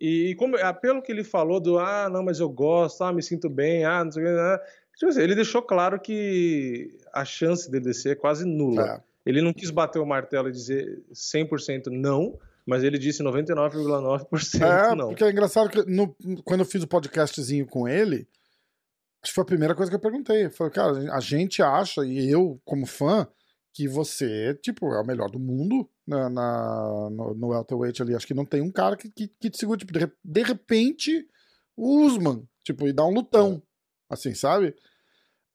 E como, ah, pelo que ele falou do, ah, não, mas eu gosto, ah, me sinto bem, ah, não sei o que, ah, tipo assim, ele deixou claro que a chance dele descer é quase nula. É. Ele não quis bater o martelo e dizer 100% não, mas ele disse 99,9% é, não. Porque é engraçado que no, quando eu fiz o podcastzinho com ele, acho que foi a primeira coisa que eu perguntei. Falei, cara, a gente acha, e eu, como fã, que você, tipo, é o melhor do mundo na, na no, no welterweight ali. Acho que não tem um cara que, que, que te segura, tipo, de, de repente, o Usman, tipo, e dá um lutão, assim, sabe?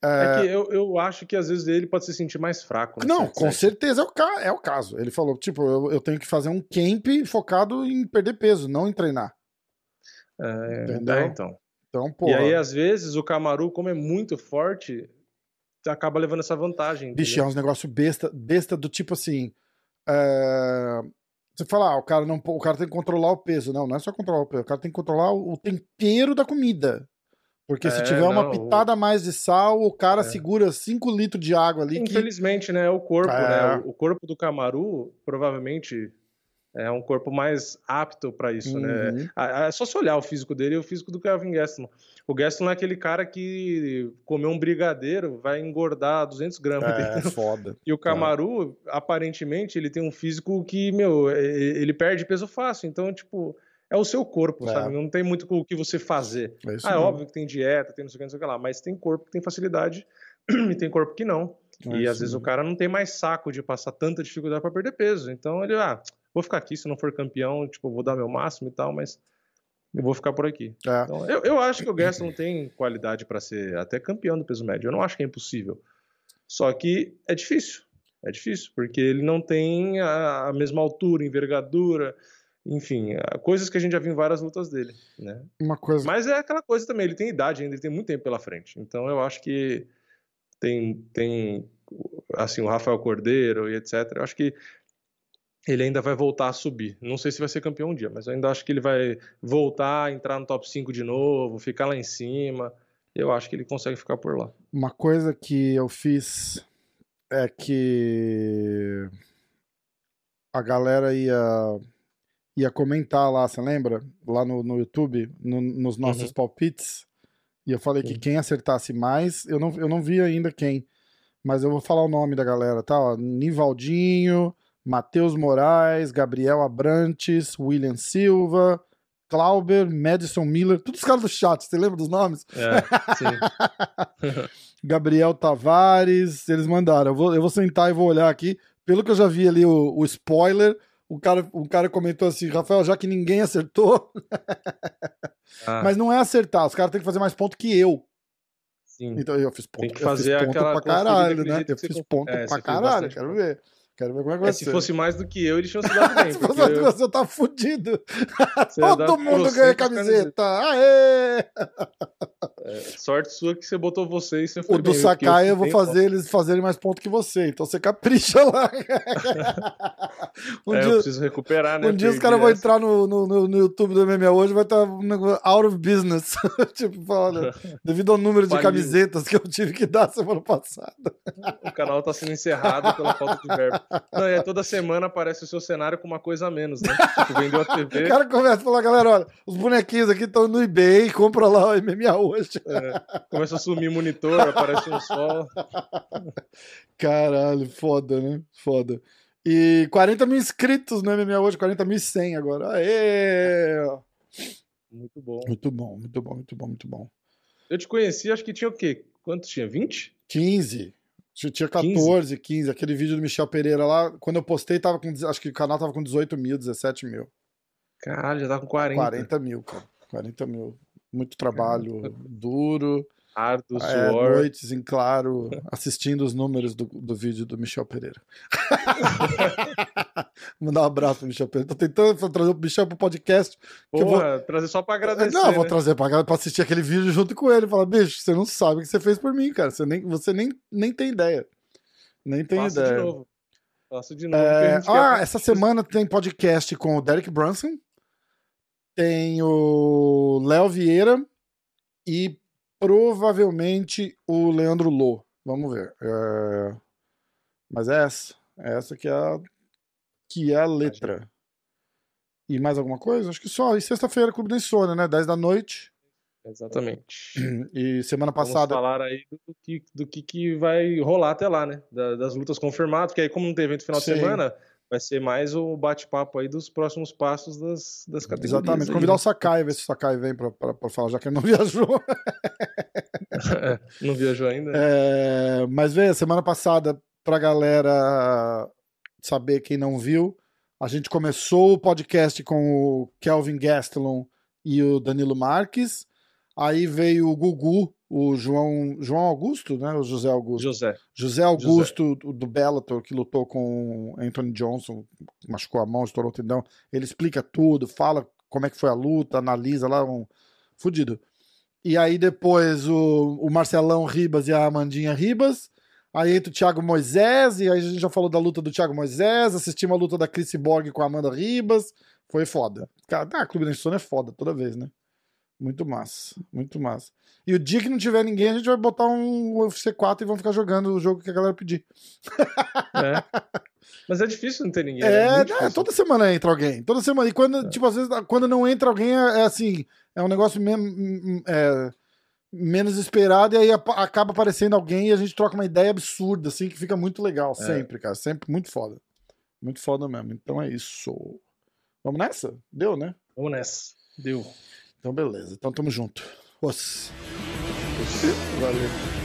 É, é que eu, eu acho que às vezes ele pode se sentir mais fraco. Né, não, com certeza é o, é o caso. Ele falou, tipo, eu, eu tenho que fazer um camp focado em perder peso, não em treinar. É, Entendeu? É, então. Então, E aí, às vezes, o Camaru, como é muito forte, acaba levando essa vantagem. Bicho, é uns negócio besta, besta do tipo assim. É... Você fala, ah, o cara, não, o cara tem que controlar o peso. Não, não é só controlar o peso, o cara tem que controlar o tempero da comida. Porque se é, tiver não, uma pitada a mais de sal, o cara é. segura 5 litros de água ali. Infelizmente, que... né? O corpo, é. né? O corpo do Camaru provavelmente é um corpo mais apto para isso, né? uhum. né? É só se olhar o físico dele e o físico do Kevin Gastelum. O Gastelum é aquele cara que comeu um brigadeiro, vai engordar 200 gramas. É, foda. E o Camaru, aparentemente, ele tem um físico que, meu, ele perde peso fácil. Então, tipo, é o seu corpo, é. sabe? Não tem muito o que você fazer. É ah, é óbvio que tem dieta, tem não sei o que, não sei o que lá, mas tem corpo que tem facilidade e tem corpo que não. É e às vezes o cara não tem mais saco de passar tanta dificuldade para perder peso. Então ele, ah, vou ficar aqui, se não for campeão, tipo, vou dar meu máximo e tal, mas eu vou ficar por aqui. É. Então, eu, eu acho que o Gaston tem qualidade para ser até campeão do peso médio. Eu não acho que é impossível. Só que é difícil. É difícil, porque ele não tem a, a mesma altura, envergadura, enfim, é, coisas que a gente já viu em várias lutas dele, né? Uma coisa... Mas é aquela coisa também, ele tem idade ainda, ele tem muito tempo pela frente. Então eu acho que tem, tem assim, o Rafael Cordeiro e etc. Eu acho que ele ainda vai voltar a subir. Não sei se vai ser campeão um dia, mas eu ainda acho que ele vai voltar, entrar no top 5 de novo, ficar lá em cima. Eu acho que ele consegue ficar por lá. Uma coisa que eu fiz é que a galera ia ia comentar lá, você lembra? Lá no, no YouTube, no, nos nossos uhum. palpites. E eu falei que quem acertasse mais, eu não, eu não vi ainda quem, mas eu vou falar o nome da galera, tá? Ó, Nivaldinho, Matheus Moraes, Gabriel Abrantes, William Silva, Clauber, Madison Miller, todos os caras do chat, você lembra dos nomes? É, sim. Gabriel Tavares, eles mandaram. Eu vou, eu vou sentar e vou olhar aqui. Pelo que eu já vi ali o, o spoiler, o cara, o cara comentou assim, Rafael, já que ninguém acertou. ah. Mas não é acertar, os caras têm que fazer mais ponto que eu. Sim. Então eu fiz ponto, Tem que fazer eu fiz ponto pra caralho, né? Eu fiz ponto é, pra caralho, quero ver. Quero ver como é que vai é, ser. Se fosse mais do que eu, eles tinham se dado bem. se fosse mais do que você, eu tava fudido. Todo mundo ganha camiseta. Aê! É, sorte sua que você botou você e você foi O do Sakai eu vou fazer eles fazerem mais ponto que você. Então você capricha lá. um é, dia, eu preciso recuperar, né? Um dia os caras vão entrar no, no, no, YouTube do MMA hoje vai estar tá out of business. tipo, olha, devido ao número de camisetas que eu tive que dar semana passada. O canal tá sendo encerrado pela falta de verbo. Não, é, toda semana aparece o seu cenário com uma coisa a menos, né? Tipo, vendeu a TV. O cara começa a falar, galera, olha, os bonequinhos aqui estão no eBay, compra lá o MMA hoje. É, começa a sumir monitor, aparece um sol. Caralho, foda, né? Foda. E 40 mil inscritos no MMA hoje, 40.100 agora. Aê! Muito bom. Muito bom, muito bom, muito bom, muito bom. Eu te conheci, acho que tinha o quê? Quanto tinha? 20? 15. Tinha 14, 15. 15. Aquele vídeo do Michel Pereira lá, quando eu postei, tava com. Acho que o canal tava com 18 mil, 17 mil. Caralho, já tá com 40. 40 mil, cara. 40 mil. Muito trabalho duro. Árduo, é, suor. noites em claro, assistindo os números do, do vídeo do Michel Pereira. Mandar um abraço pro Michel Pereira. Tô tentando trazer o Michel pro podcast. Porra, vou... trazer só pra agradecer. Não, né? vou trazer pra, pra assistir aquele vídeo junto com ele. Falar, bicho, você não sabe o que você fez por mim, cara. Você nem, você nem, nem tem ideia. Nem tem Faço ideia. de novo. Faço de novo. É... Ah, essa semana tem podcast com o Derek Brunson. Tem o Léo Vieira e provavelmente o Leandro Lô. Vamos ver. É... Mas é essa. É essa que é a, que é a letra. E mais alguma coisa? Acho que só. E sexta-feira, Clube da Insônia, né? 10 da noite. Exatamente. E semana passada. Vamos falar aí do que, do que, que vai rolar até lá, né? das lutas confirmadas, porque aí, como não tem evento final Sim. de semana, vai ser mais o bate-papo aí dos próximos passos das, das categorias. Exatamente. Convidar o Sakai, ver se o Sakai vem pra falar, já que ele não viajou. é, não viajou ainda? É, mas veja, semana passada, pra galera saber quem não viu, a gente começou o podcast com o Kelvin Gastelum e o Danilo Marques. Aí veio o Gugu, o João, João Augusto, né? O José Augusto. José. José Augusto José. do Bellator, que lutou com Anthony Johnson, machucou a mão, estourou o tendão. Ele explica tudo, fala como é que foi a luta, analisa lá, um fudido. E aí depois o, o Marcelão Ribas e a Amandinha Ribas. Aí entra o Thiago Moisés, e aí a gente já falou da luta do Thiago Moisés, assistimos a luta da Chris Borg com a Amanda Ribas. Foi foda. Cara, ah, Clube da Insônia é foda toda vez, né? Muito massa, muito massa. E o dia que não tiver ninguém, a gente vai botar um UFC 4 e vamos ficar jogando o jogo que a galera pedir. É. Mas é difícil não ter ninguém. É, né? é toda semana entra alguém. Toda semana. E quando, é. tipo, às vezes, quando não entra alguém, é, é assim, é um negócio mesmo. É, menos esperado, e aí acaba aparecendo alguém e a gente troca uma ideia absurda, assim, que fica muito legal, é. sempre, cara. Sempre muito foda. Muito foda mesmo. Então é isso. Vamos nessa? Deu, né? Vamos nessa. Deu. Então, beleza. Então, tamo junto. Os. Valeu.